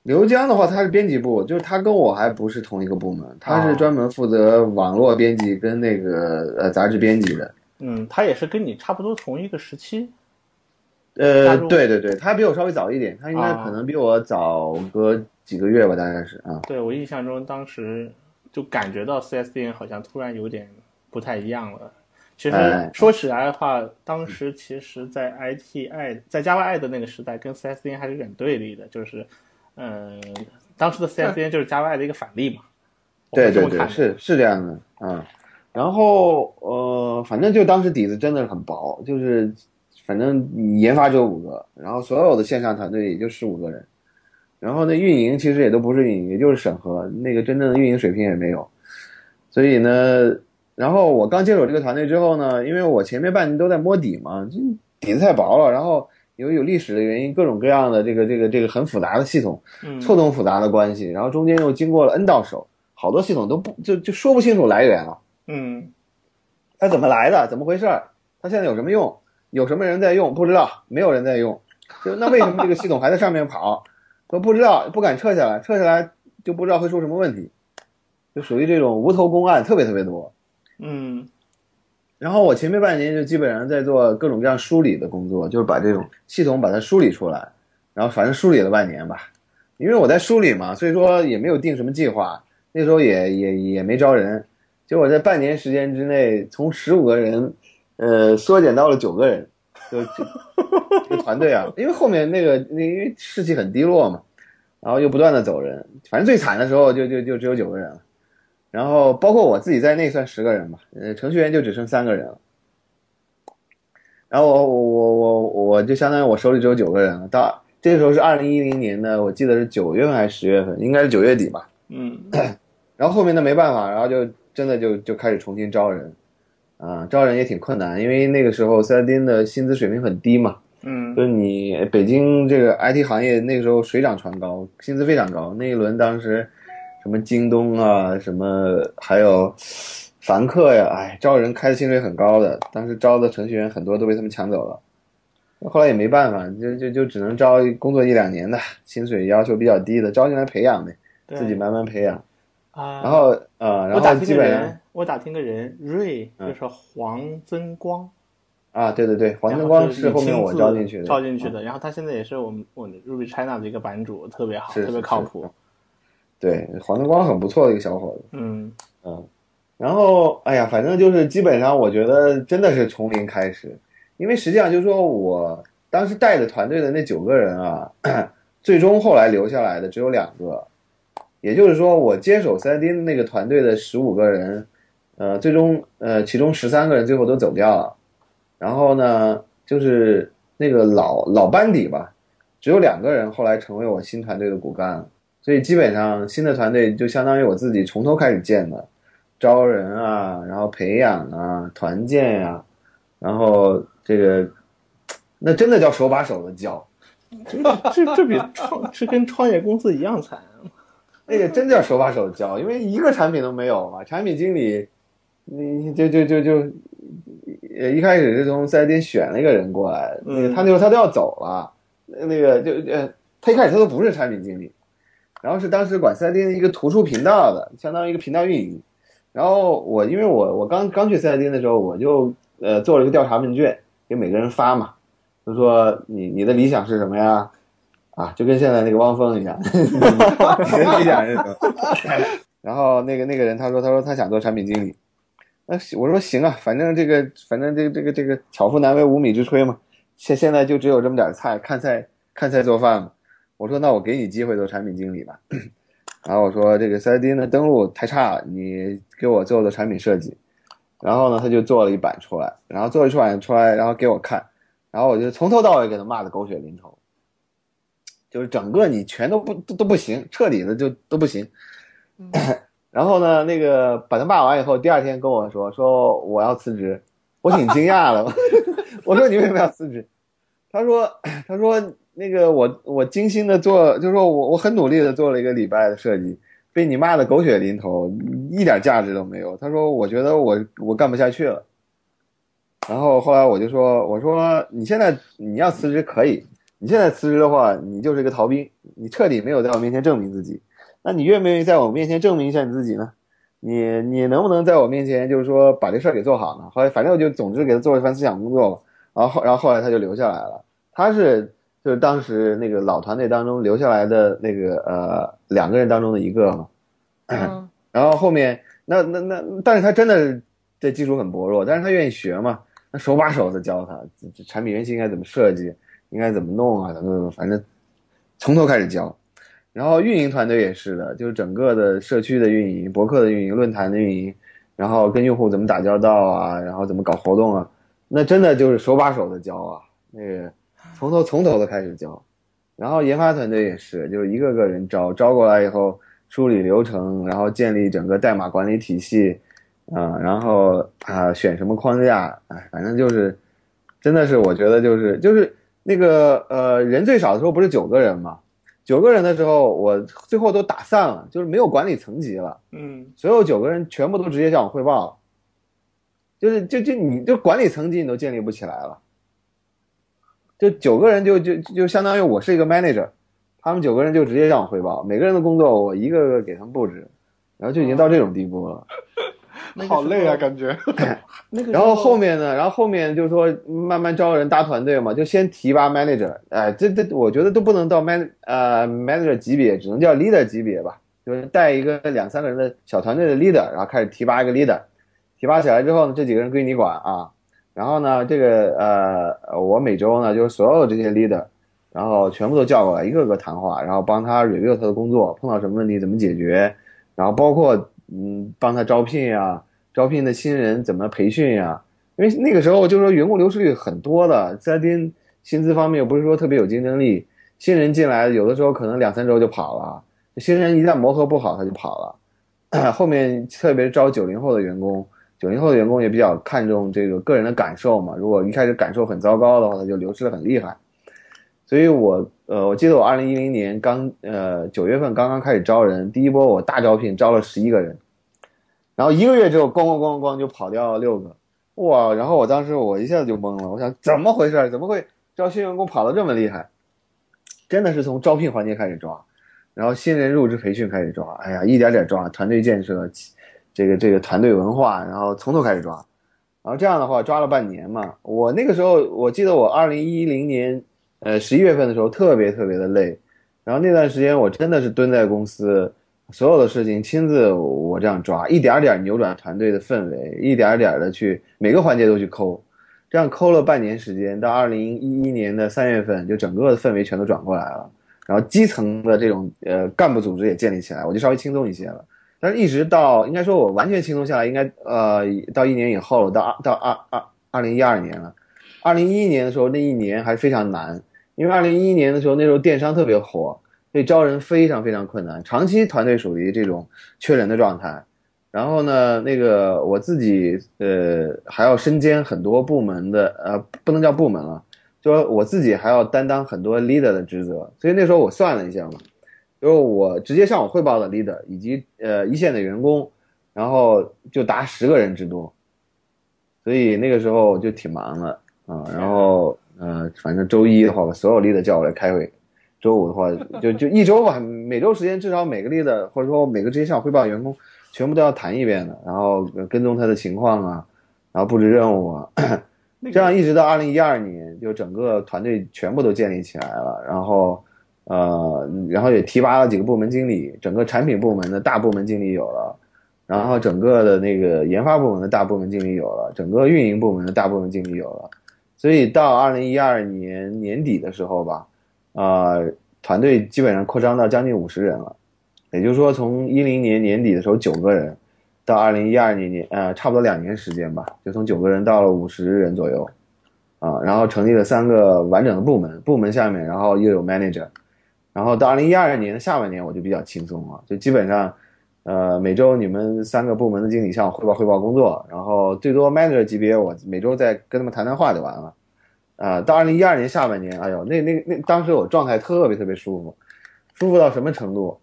刘江的话，他是编辑部，就是他跟我还不是同一个部门，他是哦专门负责网络编辑跟那个呃杂志编辑的。嗯，他也是跟你差不多同一个时期。呃，对对对，他比我稍微早一点，他应该啊可能比我早个几个月吧，大概是啊。对我印象中，当时就感觉到 CSDN 好像突然有点不太一样了。其实哎说起来的话，当时其实，在 ITI 在 Java I 的那个时代，跟 CSDN 还是有点对立的，就是，嗯、当时的 CSDN 就是 Java 的一个反例嘛。对对对，是是这样的，嗯。然后呃，反正就当时底子真的是很薄，就是反正研发只有五个，然后所有的线上团队也就十五个人，然后那运营其实也都不是运营，也就是审核，那个真正的运营水平也没有。所以呢，然后我刚接手这个团队之后呢，因为我前面半年都在摸底嘛，这底子太薄了，然后因为有历史的原因，各种各样的这个这个这个很复杂的系统，嗯错综复杂的关系，然后中间又经过了 N 到手，好多系统都不就就说不清楚来源了。嗯它怎么来的？怎么回事儿？它现在有什么用？有什么人在用？不知道，没有人在用。就那为什么这个系统还在上面跑？说不知道，不敢撤下来，撤下来就不知道会出什么问题，就属于这种无头公案，特别特别多。嗯然后我前面半年就基本上在做各种各样梳理的工作，就是把这种系统把它梳理出来，然后反正梳理了半年吧，因为我在梳理嘛，所以说也没有定什么计划，那时候也也也没招人，结果在半年时间之内，从十五个人，呃，缩减到了九个人，就就这团队啊，因为后面那个那因为士气很低落嘛，然后又不断的走人，反正最惨的时候就就就只有九个人了。然后包括我自己在内算十个人吧，呃，程序员就只剩三个人了。然后我我我我我就相当于我手里只有九个人了。到这个时候是二零一零年的，我记得是九月份还是十月份，应该是九月底吧。嗯 然后后面的没办法，然后就真的就就开始重新招人，啊，招人也挺困难，因为那个时候塞丁的薪资水平很低嘛，嗯就是你北京这个 IT 行业那个时候水涨船高，薪资非常高。那一轮当时什么京东啊，什么还有凡客呀，哎，招人开的薪水很高的，当时招的程序员很多都被他们抢走了。后来也没办法，就就就只能招工作一两年的，薪水要求比较低的，招进来培养呗，自己慢慢培养。啊，然后呃，然我打听个后基本上人，我打听个人，瑞嗯就是黄增光，啊，对对对，黄增光是后面我招进去的，招进去嗯的，然后他现在也是我们我们 Ruby China 的一个版主，特别好，特别靠谱。对，黄德光很不错的一个小伙子。嗯嗯，然后哎呀，反正就是基本上，我觉得真的是从零开始，因为实际上就是说我当时带的团队的那九个人啊，最终后来留下来的只有两个，也就是说我接手三 D 那个团队的十五个人，呃，最终呃其中十三个人最后都走掉了，然后呢，就是那个老老班底吧，只有两个人后来成为我新团队的骨干了。所以基本上新的团队就相当于我自己从头开始建的，招人啊，然后培养啊，团建呀、然后这个那真的叫手把手的教，这这这比创这跟创业公司一样惨。那个真叫手把手教，因为一个产品都没有嘛，产品经理你就就就就呃一开始是从四 S 店选了一个人过来，那个他那时候他都要走了，那个就呃他一开始他都不是产品经理。然后是当时管四 S 店的一个图书频道的，相当于一个频道运营。然后我因为我我刚刚去四 S 店的时候，我就呃做了一个调查问卷，给每个人发嘛，就说你你的理想是什么呀？啊，就跟现在那个汪峰一样，你的理想是什么？然后那个那个人他说他说他想做产品经理，那我说行啊，反正这个反正这个这个这个巧妇难为无米之炊嘛，现现在就只有这么点菜，看菜看菜做饭嘛。我说那我给你机会做产品经理吧，然后我说这个 3D 呢登录太差了，你给我做做产品设计。然后呢，他就做了一版出来，然后做了一版出来，然后给我看，然后我就从头到尾给他骂的狗血淋头，就是整个你全都不都都不行，彻底的就都不行。然后呢，那个把他骂完以后，第二天跟我说说我要辞职，我挺惊讶的，我说你为什么要辞职？他说他说。那个我我精心的做，就是说我我很努力的做了一个礼拜的设计，被你骂的狗血淋头，一点价值都没有。他说我觉得我我干不下去了，然后后来我就说我说你现在你要辞职可以，你现在辞职的话，你就是一个逃兵，你彻底没有在我面前证明自己。那你愿不愿意在我面前证明一下你自己呢？你你能不能在我面前就是说把这事儿给做好呢？后来反正我就总之给他做了一番思想工作吧，然后后然后后来他就留下来了，他是。就是当时那个老团队当中留下来的那个呃两个人当中的一个嘛，嗯、然后后面那那那，但是他真的这技术很薄弱，但是他愿意学嘛，那手把手的教他，这产品原型应该怎么设计，应该怎么弄啊，怎么怎么，反正从头开始教。然后运营团队也是的，就是整个的社区的运营、博客的运营、论坛的运营，然后跟用户怎么打交道啊，然后怎么搞活动啊，那真的就是手把手的教啊，那个。从头从头的开始教，然后研发团队也是，就是一个个人招，招过来以后梳理流程，然后建立整个代码管理体系，啊、呃，然后啊、呃、选什么框架，哎，反正就是，真的是我觉得就是就是那个呃人最少的时候不是九个人嘛？九个人的时候，我最后都打散了，就是没有管理层级了，嗯所有九个人全部都直接向我汇报了，就是就就你就管理层级你都建立不起来了，就九个人就就就相当于我是一个 manager，他们九个人就直接向我汇报，每个人的工作我一个个给他们布置，然后就已经到这种地步了。好累啊，感觉。那个然后后面呢，然后后面就是说慢慢招人搭团队嘛，就先提拔 manager，哎，这这我觉得都不能到 man 呃 manager 级别，只能叫 leader 级别吧，就是带一个两三个人的小团队的 leader，然后开始提拔一个 leader，提拔起来之后呢，这几个人归你管啊，然后呢，这个呃我每周呢就是所有这些 leader，然后全部都叫过来，一个个谈话，然后帮他 review 他的工作，碰到什么问题怎么解决，然后包括嗯帮他招聘呀、招聘的新人怎么培训呀、因为那个时候就是说员工流失率很多的，在丁薪资方面又不是说特别有竞争力，新人进来有的时候可能两三周就跑了，新人一旦磨合不好他就跑了。后面特别招九零后的员工，九零后的员工也比较看重这个个人的感受嘛，如果一开始感受很糟糕的话，他就流失的很厉害。所以我呃，我记得我二零一零年刚呃九月份刚刚开始招人，第一波我大招聘招了十一个人，然后一个月之后咣咣咣咣就跑掉了六个，哇！然后我当时我一下子就懵了，我想怎么回事？怎么会招新员工跑得这么厉害？真的是从招聘环节开始抓，然后新人入职培训开始抓，哎呀，一点点抓，团队建设，这个这个团队文化，然后从头开始抓，然后这样的话抓了半年嘛。我那个时候我记得我二零一零年呃十一月份的时候特别特别的累，然后那段时间我真的是蹲在公司。所有的事情亲自我这样抓，一点点扭转团队的氛围，一点点的去每个环节都去抠，这样抠了半年时间，到二零一一年的三月份，就整个的氛围全都转过来了，然后基层的这种呃干部组织也建立起来，我就稍微轻松一些了。但是一直到应该说我完全轻松下来，应该呃到一年以后，到二到二二二零一二年了。二零一一年的时候，那一年还非常难，因为二零一一年的时候，那时候电商特别火。所以招人非常非常困难，长期团队属于这种缺人的状态。然后呢，那个我自己呃还要身兼很多部门的呃不能叫部门了，就说我自己还要担当很多 leader 的职责。所以那时候我算了一下嘛，就是我直接向我汇报的 leader 以及呃一线的员工，然后就达十个人之多。所以那个时候就挺忙的啊。然后呃反正周一的话，把所有 leader 叫过来开会。周五的话，就就一周吧，每周时间至少每个 leader 或者说每个直接向我汇报的员工，全部都要谈一遍的，然后跟踪他的情况啊，然后布置任务啊，这样一直到二零一二年，就整个团队全部都建立起来了，然后呃，然后也提拔了几个部门经理，整个产品部门的大部门经理有了，然后整个的那个研发部门的大部门经理有了，整个运营部门的大部门经理有了，所以到二零一二年年底的时候吧。呃，团队基本上扩张到将近五十人了，也就是说，从一零年年底的时候九个人，到二零一二年年呃，差不多两年时间吧，就从九个人到了五十人左右，啊，然后成立了三个完整的部门，部门下面然后又有 manager，然后到二零一二年的下半年我就比较轻松了，就基本上，呃，每周你们三个部门的经理向我汇报汇报工作，然后最多 manager 级别我每周再跟他们谈谈话就完了。啊，到二零一二年下半年，哎呦，那那那当时我状态特别特别舒服，舒服到什么程度？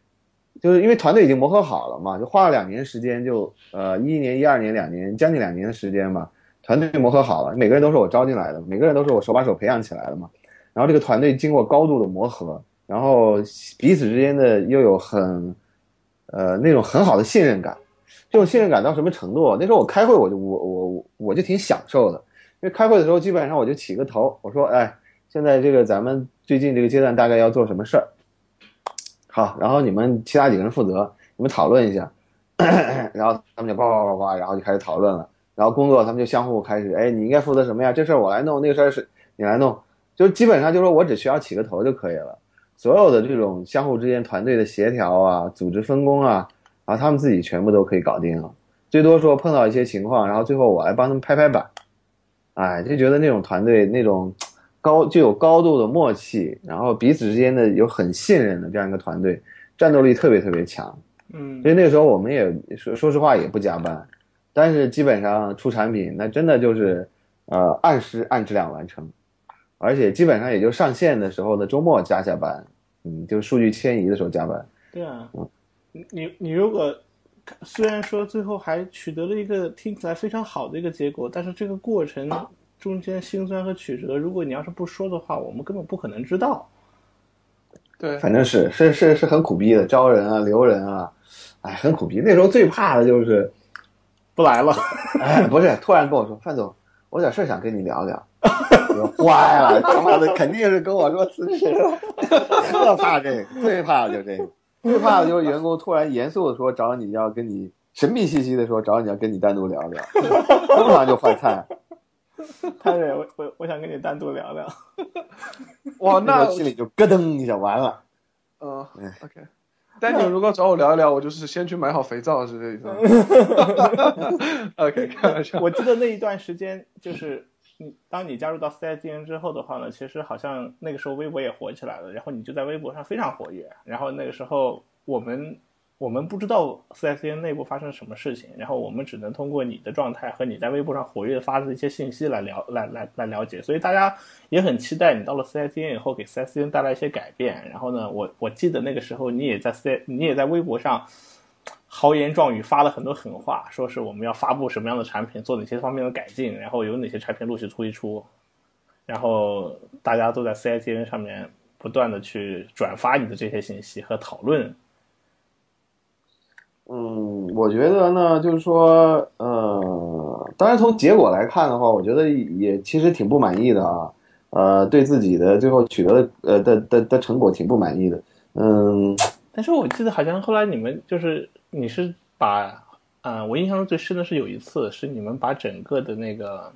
就是因为团队已经磨合好了嘛，就花了两年时间就，呃一一年、一二年两年，将近两年的时间吧，团队磨合好了，每个人都是我招进来的，每个人都是我手把手培养起来的嘛。然后这个团队经过高度的磨合，然后彼此之间的又有很，呃那种很好的信任感。这种信任感到什么程度？那时候我开会，我就我我我就挺享受的。因为开会的时候，基本上我就起个头，我说：“哎，现在这个咱们最近这个阶段大概要做什么事儿？好，然后你们其他几个人负责，你们讨论一下。然后他们就叭叭叭叭，然后就开始讨论了。然后工作他们就相互开始，哎，你应该负责什么呀？这事儿我来弄，那个事儿是你来弄，就基本上就说我只需要起个头就可以了。所有的这种相互之间团队的协调啊、组织分工啊，然后他们自己全部都可以搞定了。最多说碰到一些情况，然后最后我来帮他们拍拍板。”哎，就觉得那种团队那种高就有高度的默契，然后彼此之间的有很信任的这样一个团队，战斗力特别特别强。嗯，所以那个时候我们也说说实话也不加班，但是基本上出产品那真的就是呃按时按质量完成，而且基本上也就上线的时候的周末加下班，嗯，就数据迁移的时候加班。对啊，你你如果虽然说最后还取得了一个听起来非常好的一个结果，但是这个过程中间辛酸和曲折，如果你要是不说的话，我们根本不可能知道。对，反正是是是是很苦逼的，招人啊，留人啊，哎，很苦逼。那时候最怕的就是不来了，哎，不是，突然跟我说，范总，我有点事儿想跟你聊聊。我坏了，他妈的，肯定是跟我说辞职了。特怕这个，最怕的就这个，最怕的就是员工突然严肃的说找你要跟你神秘兮兮的说找你要跟你单独聊聊，通常就坏菜。泰瑞，我我我想跟你单独聊聊。哇，那心里就咯噔一下，完了。嗯，OK。但你如果找我聊一聊，我就是先去买好肥皂，是这意思。OK，开玩笑。我记得那一段时间，就是当你加入到 CIDN 之后的话呢，其实好像那个时候微博也火起来了，然后你就在微博上非常活跃。然后那个时候我们。我们不知道 CSN 内部发生什么事情，然后我们只能通过你的状态和你在微博上活跃发的一些信息来了来来来了解，所以大家也很期待你到了 CSN 以后给 CSN 带来一些改变。然后呢，我我记得那个时候你也在 C 你也在微博上豪言壮语发了很多狠话，说是我们要发布什么样的产品，做哪些方面的改进，然后有哪些产品陆续推出，然后大家都在 CITN 上面不断的去转发你的这些信息和讨论。嗯，我觉得呢，就是说，呃，当然从结果来看的话，我觉得也其实挺不满意的啊，呃，对自己的最后取得的呃的的的成果挺不满意的，嗯。但是我记得好像后来你们就是你是把，啊，我印象中最深的是有一次是你们把整个的那个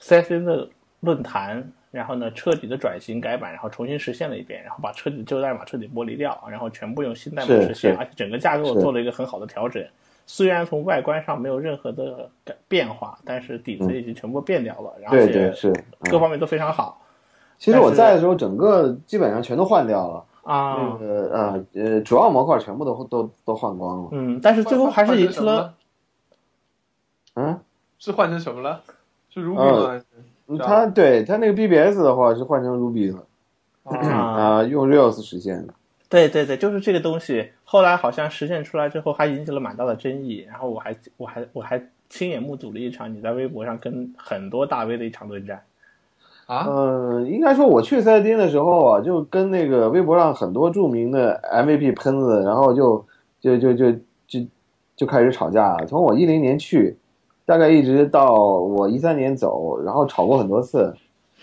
CSN 的论坛。然后呢，彻底的转型改版，然后重新实现了一遍，然后把彻底旧代码彻底剥离掉，然后全部用新代码实现，而且整个架构做了一个很好的调整。虽然从外观上没有任何的改变化，但是底子已经全部变掉了，然后对是各方面都非常好。其实我在的时候，整个基本上全都换掉了啊，那个呃呃，主要模块全部都都都换光了。嗯，但是最后还是引起了，嗯，是换成什么了？是 Ruby 吗？他对他那个 BBS 的话是换成 Ruby 了，啊，用 Rails 实现的。对对对，就是这个东西。后来好像实现出来之后，还引起了蛮大的争议。然后我还我还我还亲眼目睹了一场你在微博上跟很多大 V 的一场论战。啊，嗯，应该说我去赛丁的时候啊，就跟那个微博上很多著名的 MVP 喷子，然后就就就就就就开始吵架。从我一零年去。大概一直到我一三年走，然后吵过很多次。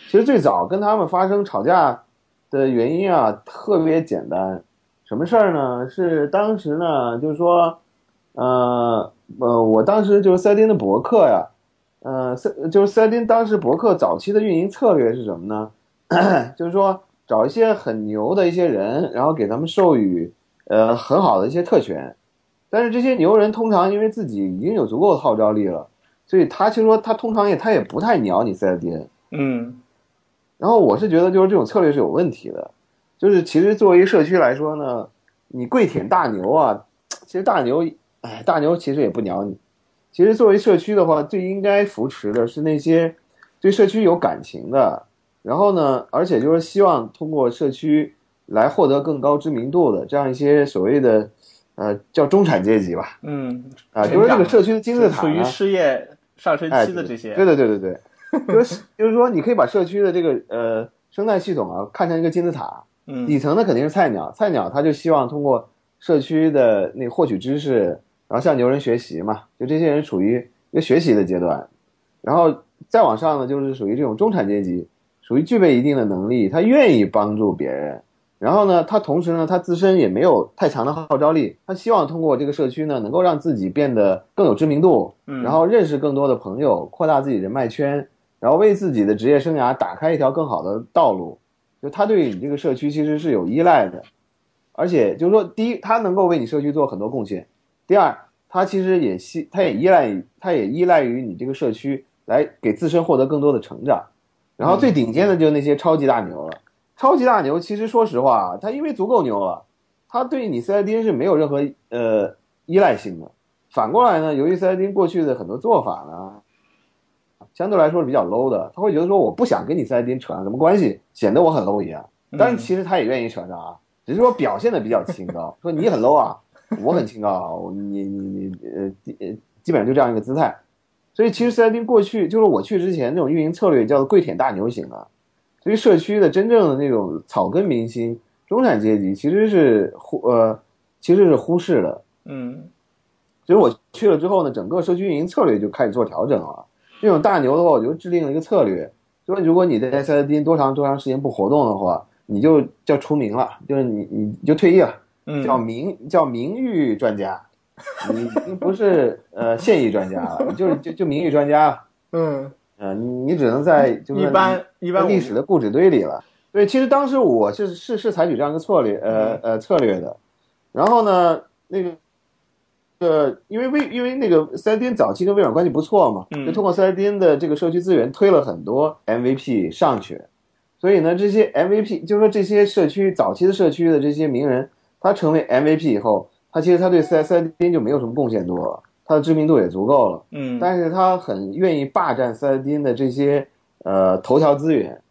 其实最早跟他们发生吵架的原因啊，特别简单。什么事儿呢？是当时呢，就是说，呃呃，我当时就是赛丁的博客呀，呃，赛就是赛丁当时博客早期的运营策略是什么呢？就是说找一些很牛的一些人，然后给他们授予呃很好的一些特权。但是这些牛人通常因为自己已经有足够的号召力了，所以他其实说他通常也他也不太鸟你 CIDN，嗯，然后我是觉得就是这种策略是有问题的，就是其实作为社区来说呢，你跪舔大牛啊，其实大牛，哎，大牛其实也不鸟你，其实作为社区的话，最应该扶持的是那些对社区有感情的，然后呢，而且就是希望通过社区来获得更高知名度的这样一些所谓的。呃，叫中产阶级吧，嗯，啊，就是这个社区的金字塔，处于事业上升期的这些，对对对对对，就是 就是说，你可以把社区的这个呃生态系统啊看成一个金字塔，嗯，底层的肯定是菜鸟，菜鸟他就希望通过社区的那获取知识，然后向牛人学习嘛，就这些人处于一个学习的阶段，然后再往上呢，就是属于这种中产阶级，属于具备一定的能力，他愿意帮助别人。然后呢，他同时呢，他自身也没有太强的号召力，他希望通过这个社区呢，能够让自己变得更有知名度，嗯，然后认识更多的朋友，扩大自己人脉圈，然后为自己的职业生涯打开一条更好的道路。就他对你这个社区其实是有依赖的，而且就是说，第一，他能够为你社区做很多贡献；第二，他其实也希，他也依赖于，他也依赖于你这个社区来给自身获得更多的成长。然后最顶尖的就是那些超级大牛了。超级大牛，其实说实话，他因为足够牛了，他对你 CID 是没有任何呃依赖性的。反过来呢，由于 CID 过去的很多做法呢，相对来说是比较 low 的，他会觉得说我不想跟你 CSDN 扯上什么关系，显得我很 low 一样。但是其实他也愿意扯上啊，只是说表现的比较清高，说你很 low 啊，我很清高啊，我你你你呃呃，基本上就这样一个姿态。所以其实四 S 店过去就是我去之前那种运营策略叫做跪舔大牛型的，所以社区的真正的那种草根明星、中产阶级其实是忽呃其实是忽视的。嗯所以我去了之后呢，整个社区运营策略就开始做调整了。这种大牛的话，我就制定了一个策略，说如果你在四 S 店多长多长时间不活动的话，你就叫除名了，就是你你就退役了，嗯，叫名叫名誉专家，你已经不是呃现役专家了，你就是就就名誉专家，嗯，呃，你你只能在就是一般一般历史的固执堆里了。对，其实当时我是是是采取这样一个策略，呃嗯。呃策略的。然后呢，那个呃，因为微因为那个四 S 店早期跟微软关系不错嘛，嗯。就通过四 S 店的这个社区资源推了很多 MVP 上去，所以呢，这些 MVP 就是说这些社区早期的社区的这些名人，他成为 MVP 以后，他其实他对四 S 店就没有什么贡献度了，他的知名度也足够了。嗯，但是他很愿意霸占四 S 店的这些呃头条资源，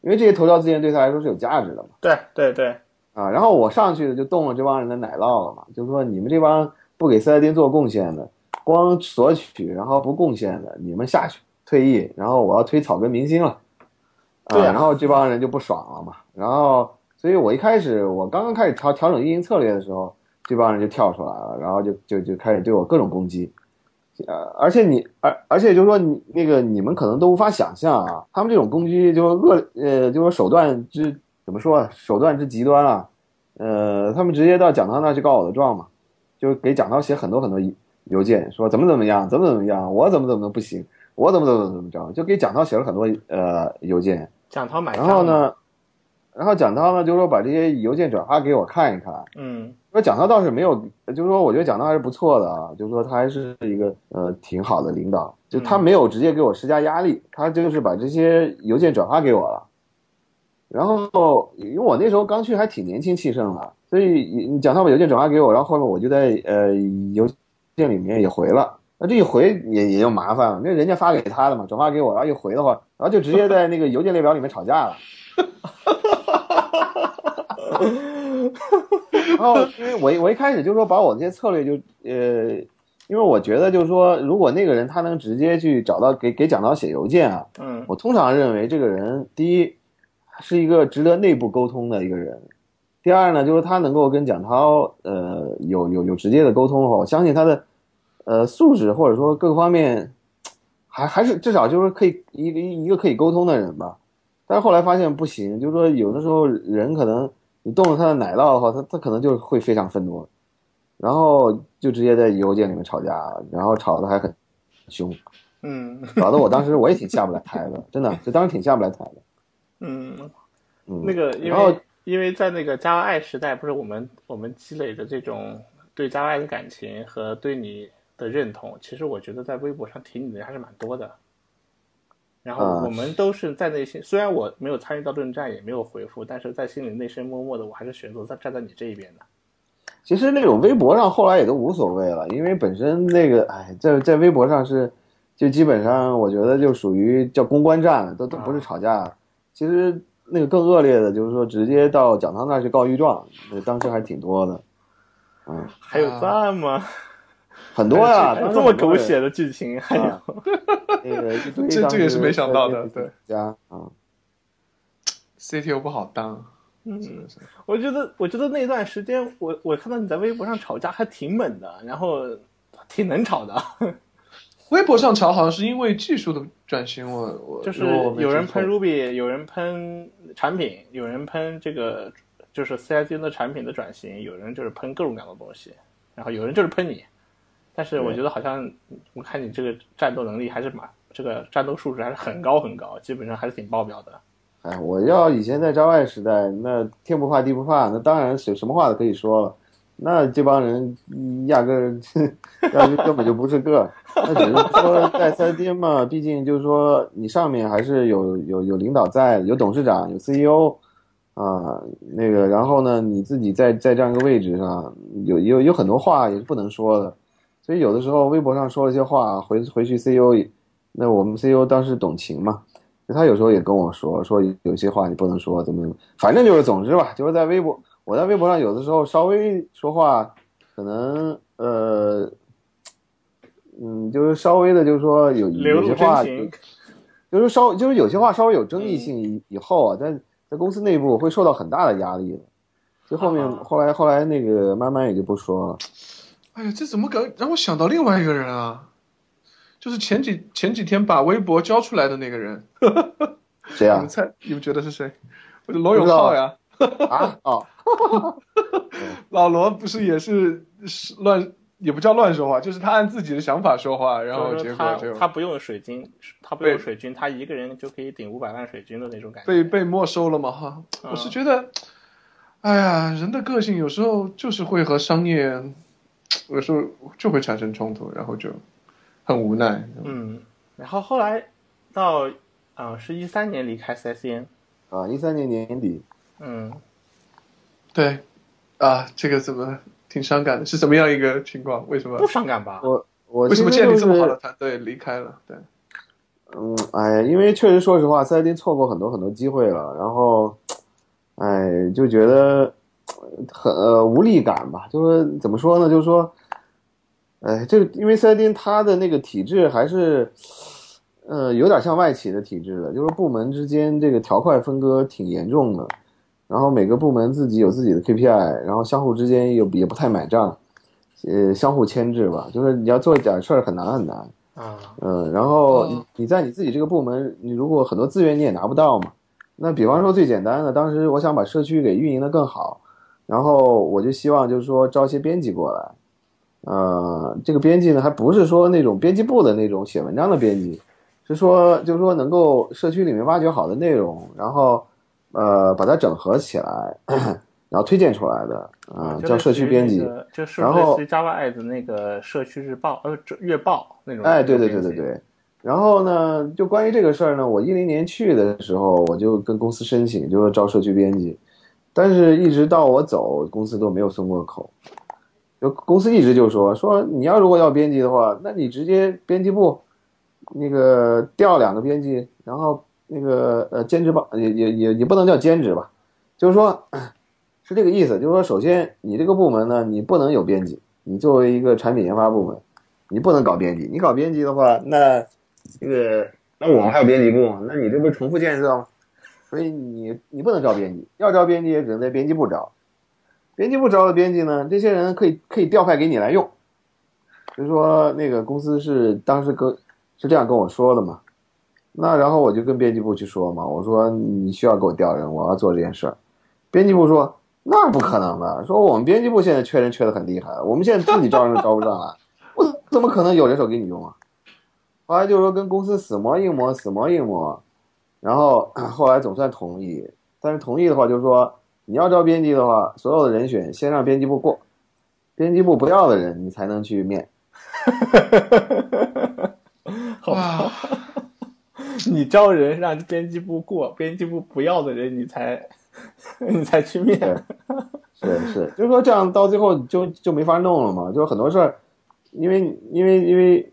因为这些头条资源对他来说是有价值的嘛对对对，啊。然后我上去就动了这帮人的奶酪了嘛，就是说你们这帮不给四 S 店做贡献的，光索取然后不贡献的，你们下去退役，然后我要推草根明星了，啊，对啊然后这帮人就不爽了嘛。然后，所以我一开始我刚刚开始调调整运营策略的时候，这帮人就跳出来了，然后就就就开始对我各种攻击。呃，而且你，而而且就是说你那个你们可能都无法想象啊，他们这种攻击就是恶呃，就是说手段之怎么说啊，手段之极端啊，呃，他们直接到蒋涛那儿去告我的状嘛，就是给蒋涛写很多很多邮件，说怎么怎么样，怎么怎么样，我怎么怎么不行，我怎么怎么怎么着，就给蒋涛写了很多呃邮件，蒋涛买账然后？呢，然后蒋涛呢就说把这些邮件转发给我看一看，嗯说蒋涛倒是没有，就是说我觉得蒋涛还是不错的啊，就是说他还是一个呃挺好的领导，就他没有直接给我施加压力，他就是把这些邮件转发给我了。然后因为我那时候刚去还挺年轻气盛的，所以蒋涛把邮件转发给我，然后后面我就在呃邮件里面也回了。那这一回也也就麻烦了，那人家发给他的嘛，转发给我，然后一回的话，然后就直接在那个邮件列表里面吵架了。然后，因为我我一开始就说把我这些策略就呃，因为我觉得就是说，如果那个人他能直接去找到给给蒋涛写邮件啊，嗯我通常认为这个人第一是一个值得内部沟通的一个人，第二呢就是他能够跟蒋涛呃有有有直接的沟通的话，我相信他的呃素质或者说各个方面还还是至少就是可以一个一个可以沟通的人吧。但是后来发现不行，就是说有的时候人可能你动了他的奶酪的话，他他可能就会非常愤怒，然后就直接在邮件里面吵架，然后吵得还很凶，嗯搞得我当时我也挺下不来台的，真的，就当时挺下不来台的。嗯，嗯，那个因然后为因为在那个 Java 爱时代，不是我们我们积累的这种对 Java 爱的感情和对你的认同，其实我觉得在微博上提你的人还是蛮多的。然后啊我们都是在内心，虽然我没有参与到论战，也没有回复，但是在心里内心默默的，我还是选择在站在你这一边的。其实那种微博上后来也都无所谓了，因为本身那个，哎，在在微博上是，就基本上我觉得就属于叫公关战，都都不是吵架。其实那个更恶劣的就是说直接到蒋涛那儿去告御状，那当时还挺多的，嗯，还有这么、很多呀，这么狗血的剧情，还有、啊 那个一堆这这个是没想到的在对家啊，CTO 不好当，嗯真的是。我觉得，我觉得那段时间，我我看到你在微博上吵架还挺猛的，然后挺能吵的，微博上吵好像是因为技术的转型，我我就是有人喷 Ruby，有人喷产品，有人喷这个就是 CID 的产品的转型，有人就是喷各种各样的东西，然后有人就是喷你。但是我觉得好像我看你这个战斗能力还是蛮，这个战斗数值还是很高很高，基本上还是挺爆表的。哎，我要以前在招外时代，那天不怕地不怕，那当然什什么话都可以说了。那这帮人嗯压根儿 压根根本就不是个，那只是说在三 D 嘛，毕竟就是说你上面还是有有有领导在，有董事长，有 CEO 啊，那个然后呢，你自己在在这样一个位置上，有有有很多话也是不能说的，所以有的时候微博上说了一些话，回回去 CEO 那我们 CEO 当时董晴嘛，他有时候也跟我说，说有些话你不能说，怎么怎么，反正就是总之吧，就是在微博，我在微博上有的时候稍微说话，可能呃，嗯，就是稍微的，就是说有有些话，就是稍就是有些话稍微有争议性以以后啊，在在公司内部会受到很大的压力的。就后面啊后来后来那个慢慢也就不说了。哎呀，这怎么搞？让我想到另外一个人啊，就是前几前几天把微博交出来的那个人，谁啊你们？猜，你们觉得是谁？我的罗永浩呀，啊 哦，老罗不是也是是乱，也不叫乱说话，就是他按自己的想法说话，然后结果就他不用水军，他不用水军，他一个人就可以顶五百万水军的那种感觉。被被没收了嘛哈。嗯我是觉得，哎呀，人的个性有时候就是会和商业有时候就会产生冲突，然后就很无奈。嗯，然后后来到啊、呃是一三年离开 CSN，啊，一三年年底，嗯，对，啊，这个怎么挺伤感的？是什么样一个情况？为什么不？伤感吧？我我为什么建立这么好的团队离开了？对，嗯，哎，因为确实说实话，赛丁错过很多很多机会了，然后，哎，就觉得呃很呃无力感吧。就是怎么说呢？就是说，哎，这个因为塞丁他的那个体制还是，呃，有点像外企的体制的，就是部门之间这个条块分割挺严重的，然后每个部门自己有自己的 KPI，然后相互之间也也不太买账，呃，相互牵制吧。就是你要做一点事儿很难很难。啊，嗯，然后你在你自己这个部门，你如果很多资源你也拿不到嘛，那比方说最简单的，当时我想把社区给运营的更好，然后我就希望就是说招一些编辑过来，呃，这个编辑呢还不是说那种编辑部的那种写文章的编辑，是说就是说能够社区里面挖掘好的内容，然后呃把它整合起来，然后推荐出来的，啊、叫社区编辑。那个就是然后 Java Ed 的那个社区日报呃这月报那种。哎，对对对对对。然后呢，就关于这个事儿呢，我一零年去的时候，我就跟公司申请，就是招社区编辑，但是一直到我走，公司都没有松过口。就公司一直就说说你要如果要编辑的话，那你直接编辑部那个调两个编辑，然后那个呃兼职吧，也也也也不能叫兼职吧，就是说是这个意思，就是说首先你这个部门呢，你不能有编辑，你作为一个产品研发部门。你不能搞编辑，你搞编辑的话，那这个那我们还有编辑部，那你这不是重复建设吗？所以你你不能招编辑，要招编辑也只能在编辑部招。编辑部招的编辑呢，这些人可以可以调派给你来用。就是说那个公司是当时跟是这样跟我说的嘛，那然后我就跟编辑部去说嘛，我说你需要给我调人，我要做这件事儿。编辑部说那不可能的，说我们编辑部现在缺人缺的很厉害，我们现在自己招人都招不上来。我怎么可能有人手给你用啊？后来就是说跟公司死磨硬磨，死磨硬磨，然后 后来总算同意。但是同意的话，就是说你要招编辑的话，所有的人选先让编辑部过，编辑部不要的人你才能去面。好吧，哇，你招人让编辑部过，编辑部不要的人你才你才去面。是是，就是说这样到最后就就没法弄了嘛，就是很多事儿，因为因为因为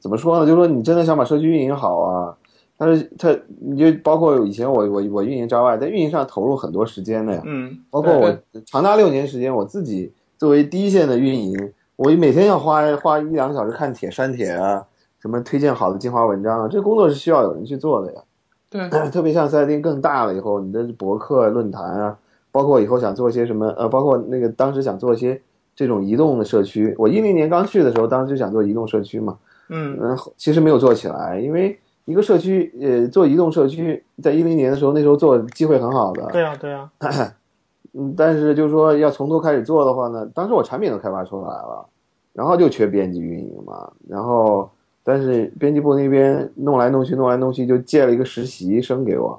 怎么说呢，就是说你真的想把社区运营好啊，但是他你就包括以前我我我运营 Java，在运营上投入很多时间的呀，嗯，包括我长达六年时间，我自己作为第一线的运营，我每天要花花一两个小时看帖删帖啊，什么推荐好的精华文章啊，这工作是需要有人去做的呀。对，特别像赛丁更大了以后，你的博客论坛啊，包括以后想做一些什么呃，包括那个当时想做一些这种移动的社区。我一零年刚去的时候，当时就想做移动社区嘛，嗯嗯，其实没有做起来，因为一个社区呃做移动社区，在一零年的时候，那时候做机会很好的，对啊对啊，嗯，但是就是说要从头开始做的话呢，当时我产品都开发出来了，然后就缺编辑运营嘛，然后但是编辑部那边弄来弄去弄来弄去，就借了一个实习生给我，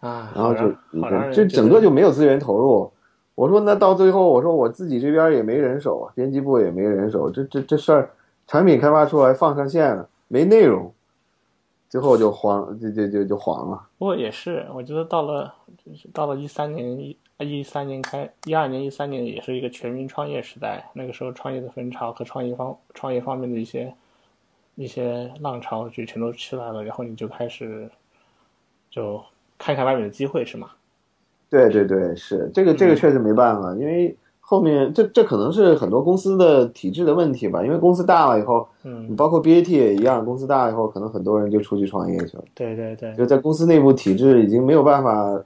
啊，然后就嗯好让人这觉得整个就没有资源投入。我说那到最后，我说我自己这边也没人手啊，编辑部也没人手，这这这事儿，产品开发出来放上线了，没内容，最后就黄，就就就就黄了。不过也是，我觉得到了就是到了一三年一一三年开一二年一三年也是一个全民创业时代，那个时候创业的风潮和创业方创业方面的一些一些浪潮就全都起来了，然后你就开始就看看外面的机会，是吗？对对对，是这个这个确实没办法，因为后面这这可能是很多公司的体制的问题吧，因为公司大了以后，嗯，包括 BAT 也一样，公司大了以后，可能很多人就出去创业去了，对对对，就在公司内部体制已经没有办法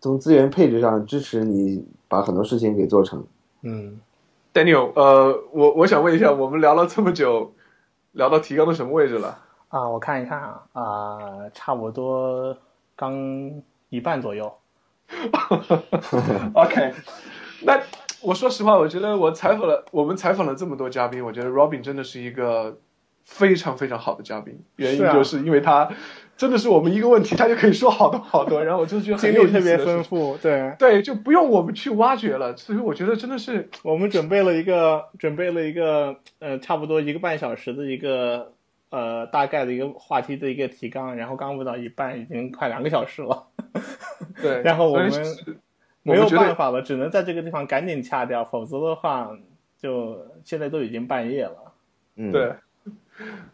从资源配置上支持你把很多事情给做成。嗯，Daniel，呃，我我想问一下，我们聊了这么久，聊到提纲的什么位置了？啊，我看一看啊，啊、差不多刚一半左右。OK，那我说实话，我觉得我采访了我们采访了这么多嘉宾，我觉得 Robin 真的是一个非常非常好的嘉宾，原因就是因为他真的是我们一个问题，他就可以说好多好多，然后我就觉得经历特别，丰富，对。对，就不用我们去挖掘了，所以我觉得真的是我们准备了一个准备了一个呃差不多一个半小时的一个呃大概的一个话题的一个提纲，然后刚问到一半，已经快两个小时了，对，然后我们没有办法了，只能在这个地方赶紧掐掉，否则的话就现在都已经半夜了。嗯，对，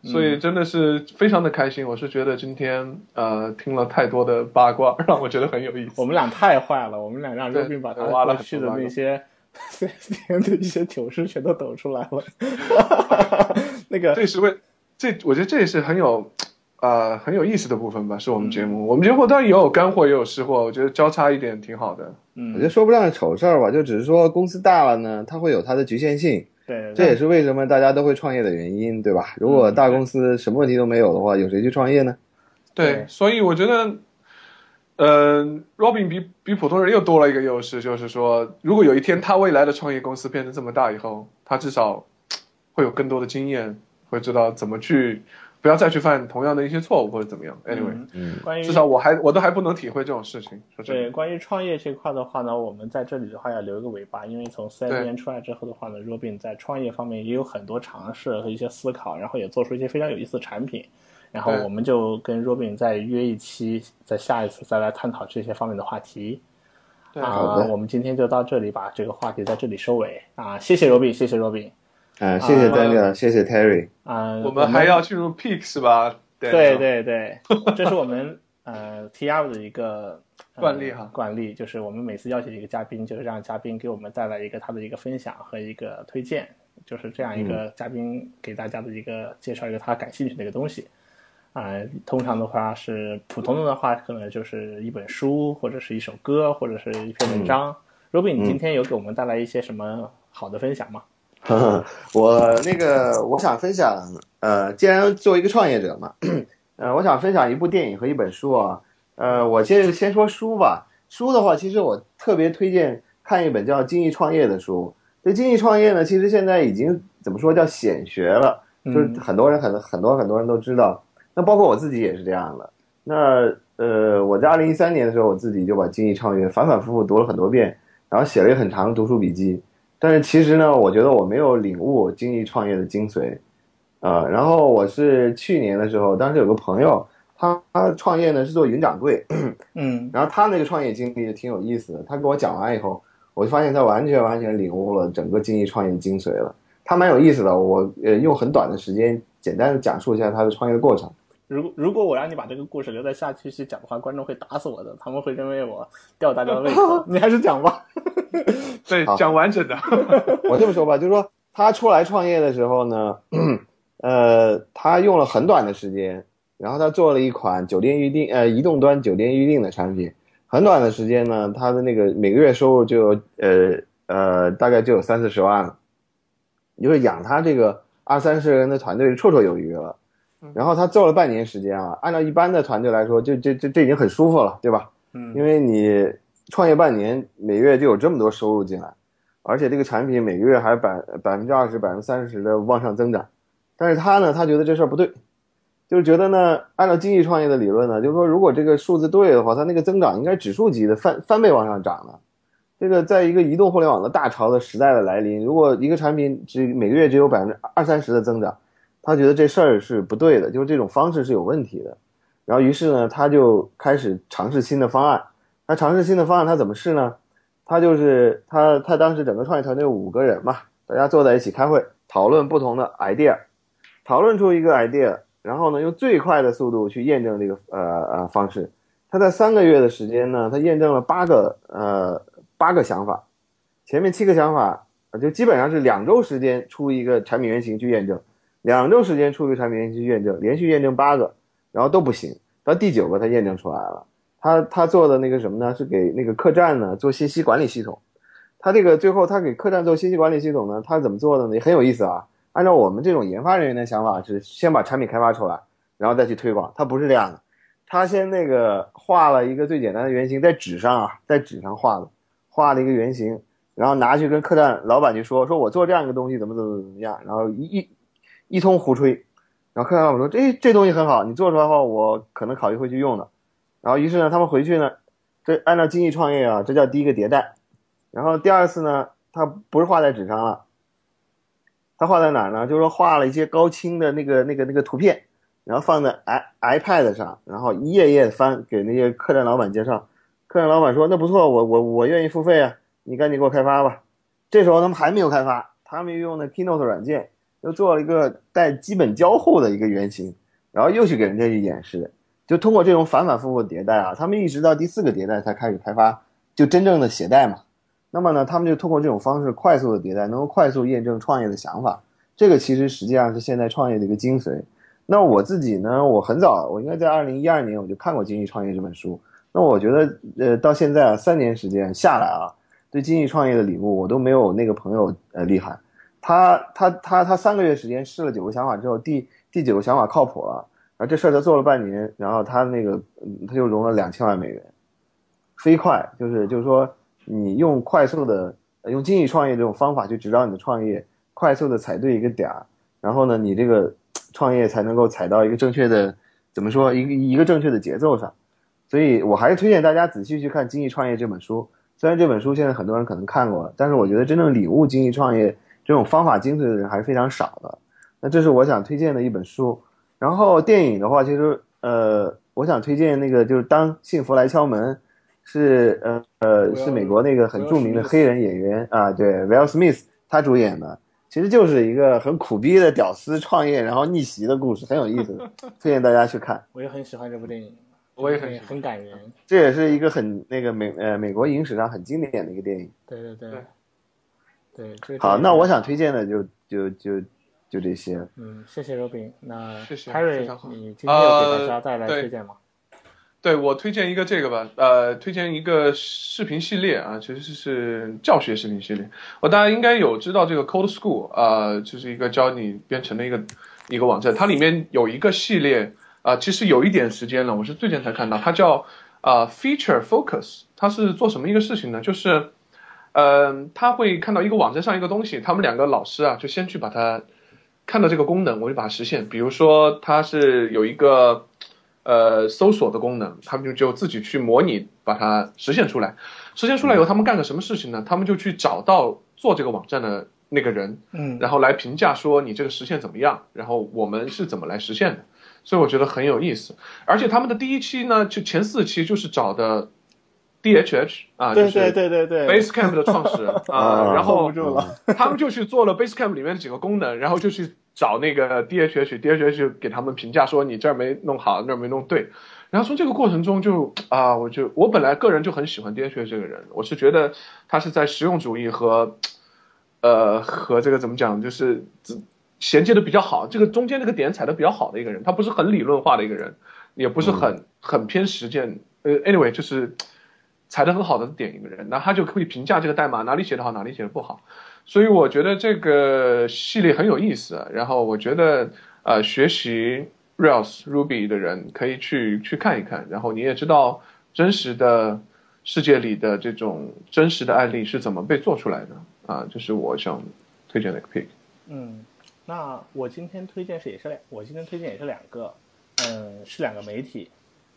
所以真的是非常的开心。我是觉得今天呃听了太多的八卦，让我觉得很有意思。我们俩太坏了，我们俩让对 Robin 把他挖了过去的 那些 4S 店的一些糗事全都抖出来了。那个这是为这，我觉得这也是很有呃很有意思的部分吧，是我们节目。我们节目当然也有干货，也有湿货，我觉得交叉一点挺好的。嗯我觉得说不上是丑事儿吧，就只是说公司大了呢，它会有它的局限性，对，这也是为什么大家都会创业的原因，对吧？如果大公司什么问题都没有的话，有谁去创业呢？对，对所以我觉得，呃，Robin 比比普通人又多了一个优势，就是说，如果有一天他未来的创业公司变成这么大以后，他至少会有更多的经验，会知道怎么去，不要再去犯同样的一些错误或者怎么样。Anyway，、嗯嗯，关于至少我还我都还不能体会这种事情。说真对，关于创业这块的话呢，我们在这里的话要留一个尾巴，因为从四 S 对店出来之后的话呢，Robin 在创业方面也有很多尝试和一些思考，然后也做出一些非常有意思的产品。然后我们就跟 Robin 再约一期，在下一次再来探讨这些方面的话题。对啊、好的我们今天就到这里，把这个话题在这里收尾啊！谢谢 Robin，谢谢 Robin 啊，谢谢啊 Daniel，谢谢 Terry，啊、我们还要进入 peak 是吧？对对对，这是我们呃 TR 的一个、呃惯例哈惯例就是我们每次邀请一个嘉宾，就是让嘉宾给我们带来一个他的一个分享和一个推荐，就是这样一个嘉宾给大家的一个介绍一个他感兴趣的一个东西。啊、通常的话是普通的话，可能就是一本书，或者是一首歌，或者是一篇文章。Robin，你今天有给我们带来一些什么好的分享吗？呵 呵我那个我想分享，呃，既然作为一个创业者嘛，呃，我想分享一部电影和一本书啊。呃，我先先说书吧。书的话，其实我特别推荐看一本叫《精益创业》的书。这精益创业呢，其实现在已经怎么说叫显学了，就是嗯很多人很很多很多人都知道。那包括我自己也是这样的。那呃，我在二零一三年的时候，我自己就把《精益创业》反反复复读了很多遍，然后写了一个很长的读书笔记。但是其实呢，我觉得我没有领悟精益创业的精髓，呃，然后我是去年的时候，当时有个朋友，他他创业呢是做云掌柜，嗯然后他那个创业经历也挺有意思的。他给我讲完以后，我就发现他完全完全领悟了整个精益创业的精髓了。他蛮有意思的，我呃用很短的时间简单的讲述一下他的创业的过程。如果如果我让你把这个故事留在下期去讲的话，观众会打死我的，他们会认为我吊大家的胃口。你还是讲吧。对，讲完整的。我这么说吧，就是说他出来创业的时候呢，呃，他用了很短的时间，然后他做了一款酒店预订，呃，移动端酒店预订的产品。很短的时间呢，他的那个每个月收入就有呃呃大概就有三四十万了，就是养他这个二三十人的团队是绰绰有余了。然后他做了半年时间啊，按照一般的团队来说，就这这这已经很舒服了，对吧？嗯因为你创业半年，每月就有这么多收入进来，而且这个产品每个月还百百分之二十、百分之三十的往上增长。但是他呢，他觉得这事儿不对，就是觉得呢，按照经济创业的理论呢，就是说如果这个数字对的话，它那个增长应该指数级的翻翻倍往上涨的。这个在一个移动互联网的大潮的时代的来临，如果一个产品只每个月只有百分之二三十的增长，他觉得这事儿是不对的，就是这种方式是有问题的。然后于是呢，他就开始尝试新的方案。他尝试新的方案，他怎么试呢？他就是他他当时整个创业团队五个人嘛，大家坐在一起开会，讨论不同的 idea。讨论出一个 idea，然后呢用最快的速度去验证这个呃呃方式。他在三个月的时间呢，他验证了八个呃八个想法，前面七个想法就基本上是两周时间出一个产品原型去验证，两周时间出一个产品原型去验证，连续验证八个，然后都不行，到第九个他验证出来了。他他做的那个什么呢？是给那个客栈呢做信息管理系统。他这个最后他给客栈做信息管理系统呢，他怎么做的呢？也很有意思啊。按照我们这种研发人员的想法是先把产品开发出来，然后再去推广。他不是这样的。他先那个画了一个最简单的原型，在纸上啊，在纸上画的，画了一个原型，然后拿去跟客栈老板去说，说我做这样一个东西怎么怎么怎么样，然后一一一通胡吹，然后客栈老板说，这这东西很好，你做出来的话，我可能考虑会去用的。然后于是呢，他们回去呢，这按照精益创业啊，这叫第一个迭代。然后第二次呢，他不是画在纸上了，他画在哪儿呢？就是说画了一些高清的那个那个那个图片。然后放在 i iPad 上，然后一页页翻给那些客栈老板介绍。客栈老板说：“那不错，我我我愿意付费啊，你赶紧给我开发吧。”这时候他们还没有开发，他们用的 Keynote 软件又做了一个带基本交互的一个原型，然后又去给人家去演示。就通过这种反反复复迭代啊，他们一直到第四个迭代才开始开发，就真正的写代码。那么呢，他们就通过这种方式快速的迭代，能够快速验证创业的想法。这个其实实际上是现在创业的一个精髓。那我自己呢？我很早，我应该在二零一二年我就看过《精益创业》这本书。那我觉得，呃，到现在啊，三年时间下来啊，对精益创业的领悟，我都没有那个朋友呃厉害。他他他他三个月时间试了九个想法之后，第第九个想法靠谱了，然后这事儿他做了半年，然后他那个他就融了两千万美元，飞快，就是就是说，你用快速的用精益创业这种方法去指导你的创业，快速的踩对一个点儿，然后呢，你这个。创业才能够踩到一个正确的，怎么说一个一个正确的节奏上，所以我还是推荐大家仔细去看《精益创业》这本书。虽然这本书现在很多人可能看过了，但是我觉得真正领悟精益创业这种方法精髓的人还是非常少的。那这是我想推荐的一本书。然后电影的话，其实呃，我想推荐那个就是《当幸福来敲门》，是呃呃是美国那个很著名的黑人演员啊，对，Will Smith 他主演的。其实就是一个很苦逼的屌丝创业，然后逆袭的故事，很有意思，推荐大家去看。我也很喜欢这部电影，我也很很感人。这也是一个很那个美呃美国影史上很经典的一个电影。对对对对。好，那我想推荐的就就就就这些。嗯，谢谢 Robin。那谢谢 Harry，你今天要给大家带来推荐吗？对我推荐一个这个吧，呃，推荐一个视频系列啊，其实是教学视频系列。我大家应该有知道这个 Code School 啊，就是一个教你编程的一个一个网站。它里面有一个系列啊，其实有一点时间了，我是最近才看到。它叫啊 Feature Focus，它是做什么一个事情呢？就是，嗯，他会看到一个网站上一个东西，他们两个老师啊，就先去把它看到这个功能，我就把它实现。比如说，它是有一个。呃，搜索的功能，他们就就自己去模拟，把它实现出来。实现出来以后，他们干个什么事情呢？他们就去找到做这个网站的那个人，嗯，然后来评价说你这个实现怎么样，然后我们是怎么来实现的。所以我觉得很有意思。而且他们的第一期呢，就前四期就是找的 DHH 啊，对对对对对，Basecamp 的创始人 啊，然后他们就去做了 Basecamp 里面的几个功能，然后就去。找那个 DHH，DHH 给他们评价说你这儿没弄好，那儿没弄对。然后从这个过程中就啊，我就我本来个人就很喜欢 DHH 这个人，我是觉得他是在实用主义和呃和这个怎么讲，就是衔接的比较好，这个中间这个点踩的比较好的一个人。他不是很理论化的一个人，也不是很很偏实践。呃，anyway 就是踩的很好的点一个人，那他就可以评价这个代码哪里写的好，哪里写的不好。所以我觉得这个系列很有意思，然后我觉得呃学习 Rails Ruby 的人可以去去看一看，然后你也知道真实的世界里的这种真实的案例是怎么被做出来的啊，这是我想推荐的一个 pick。嗯，那我今天推荐是也是两，我今天推荐也是两个，嗯，是两个媒体，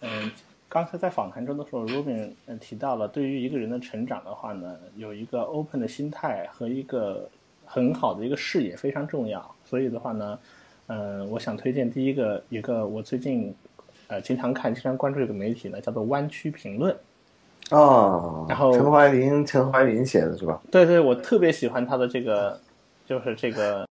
嗯。刚才在访谈中的时候，Robin 嗯提到了，对于一个人的成长的话呢，有一个 open 的心态和一个很好的一个视野非常重要。所以的话呢，嗯，我想推荐第一个一个我最近呃经常看、经常关注一个媒体呢，叫做弯曲评论。哦，然后陈怀林，陈怀林写的是吧？对对，我特别喜欢他的这个，就是这个。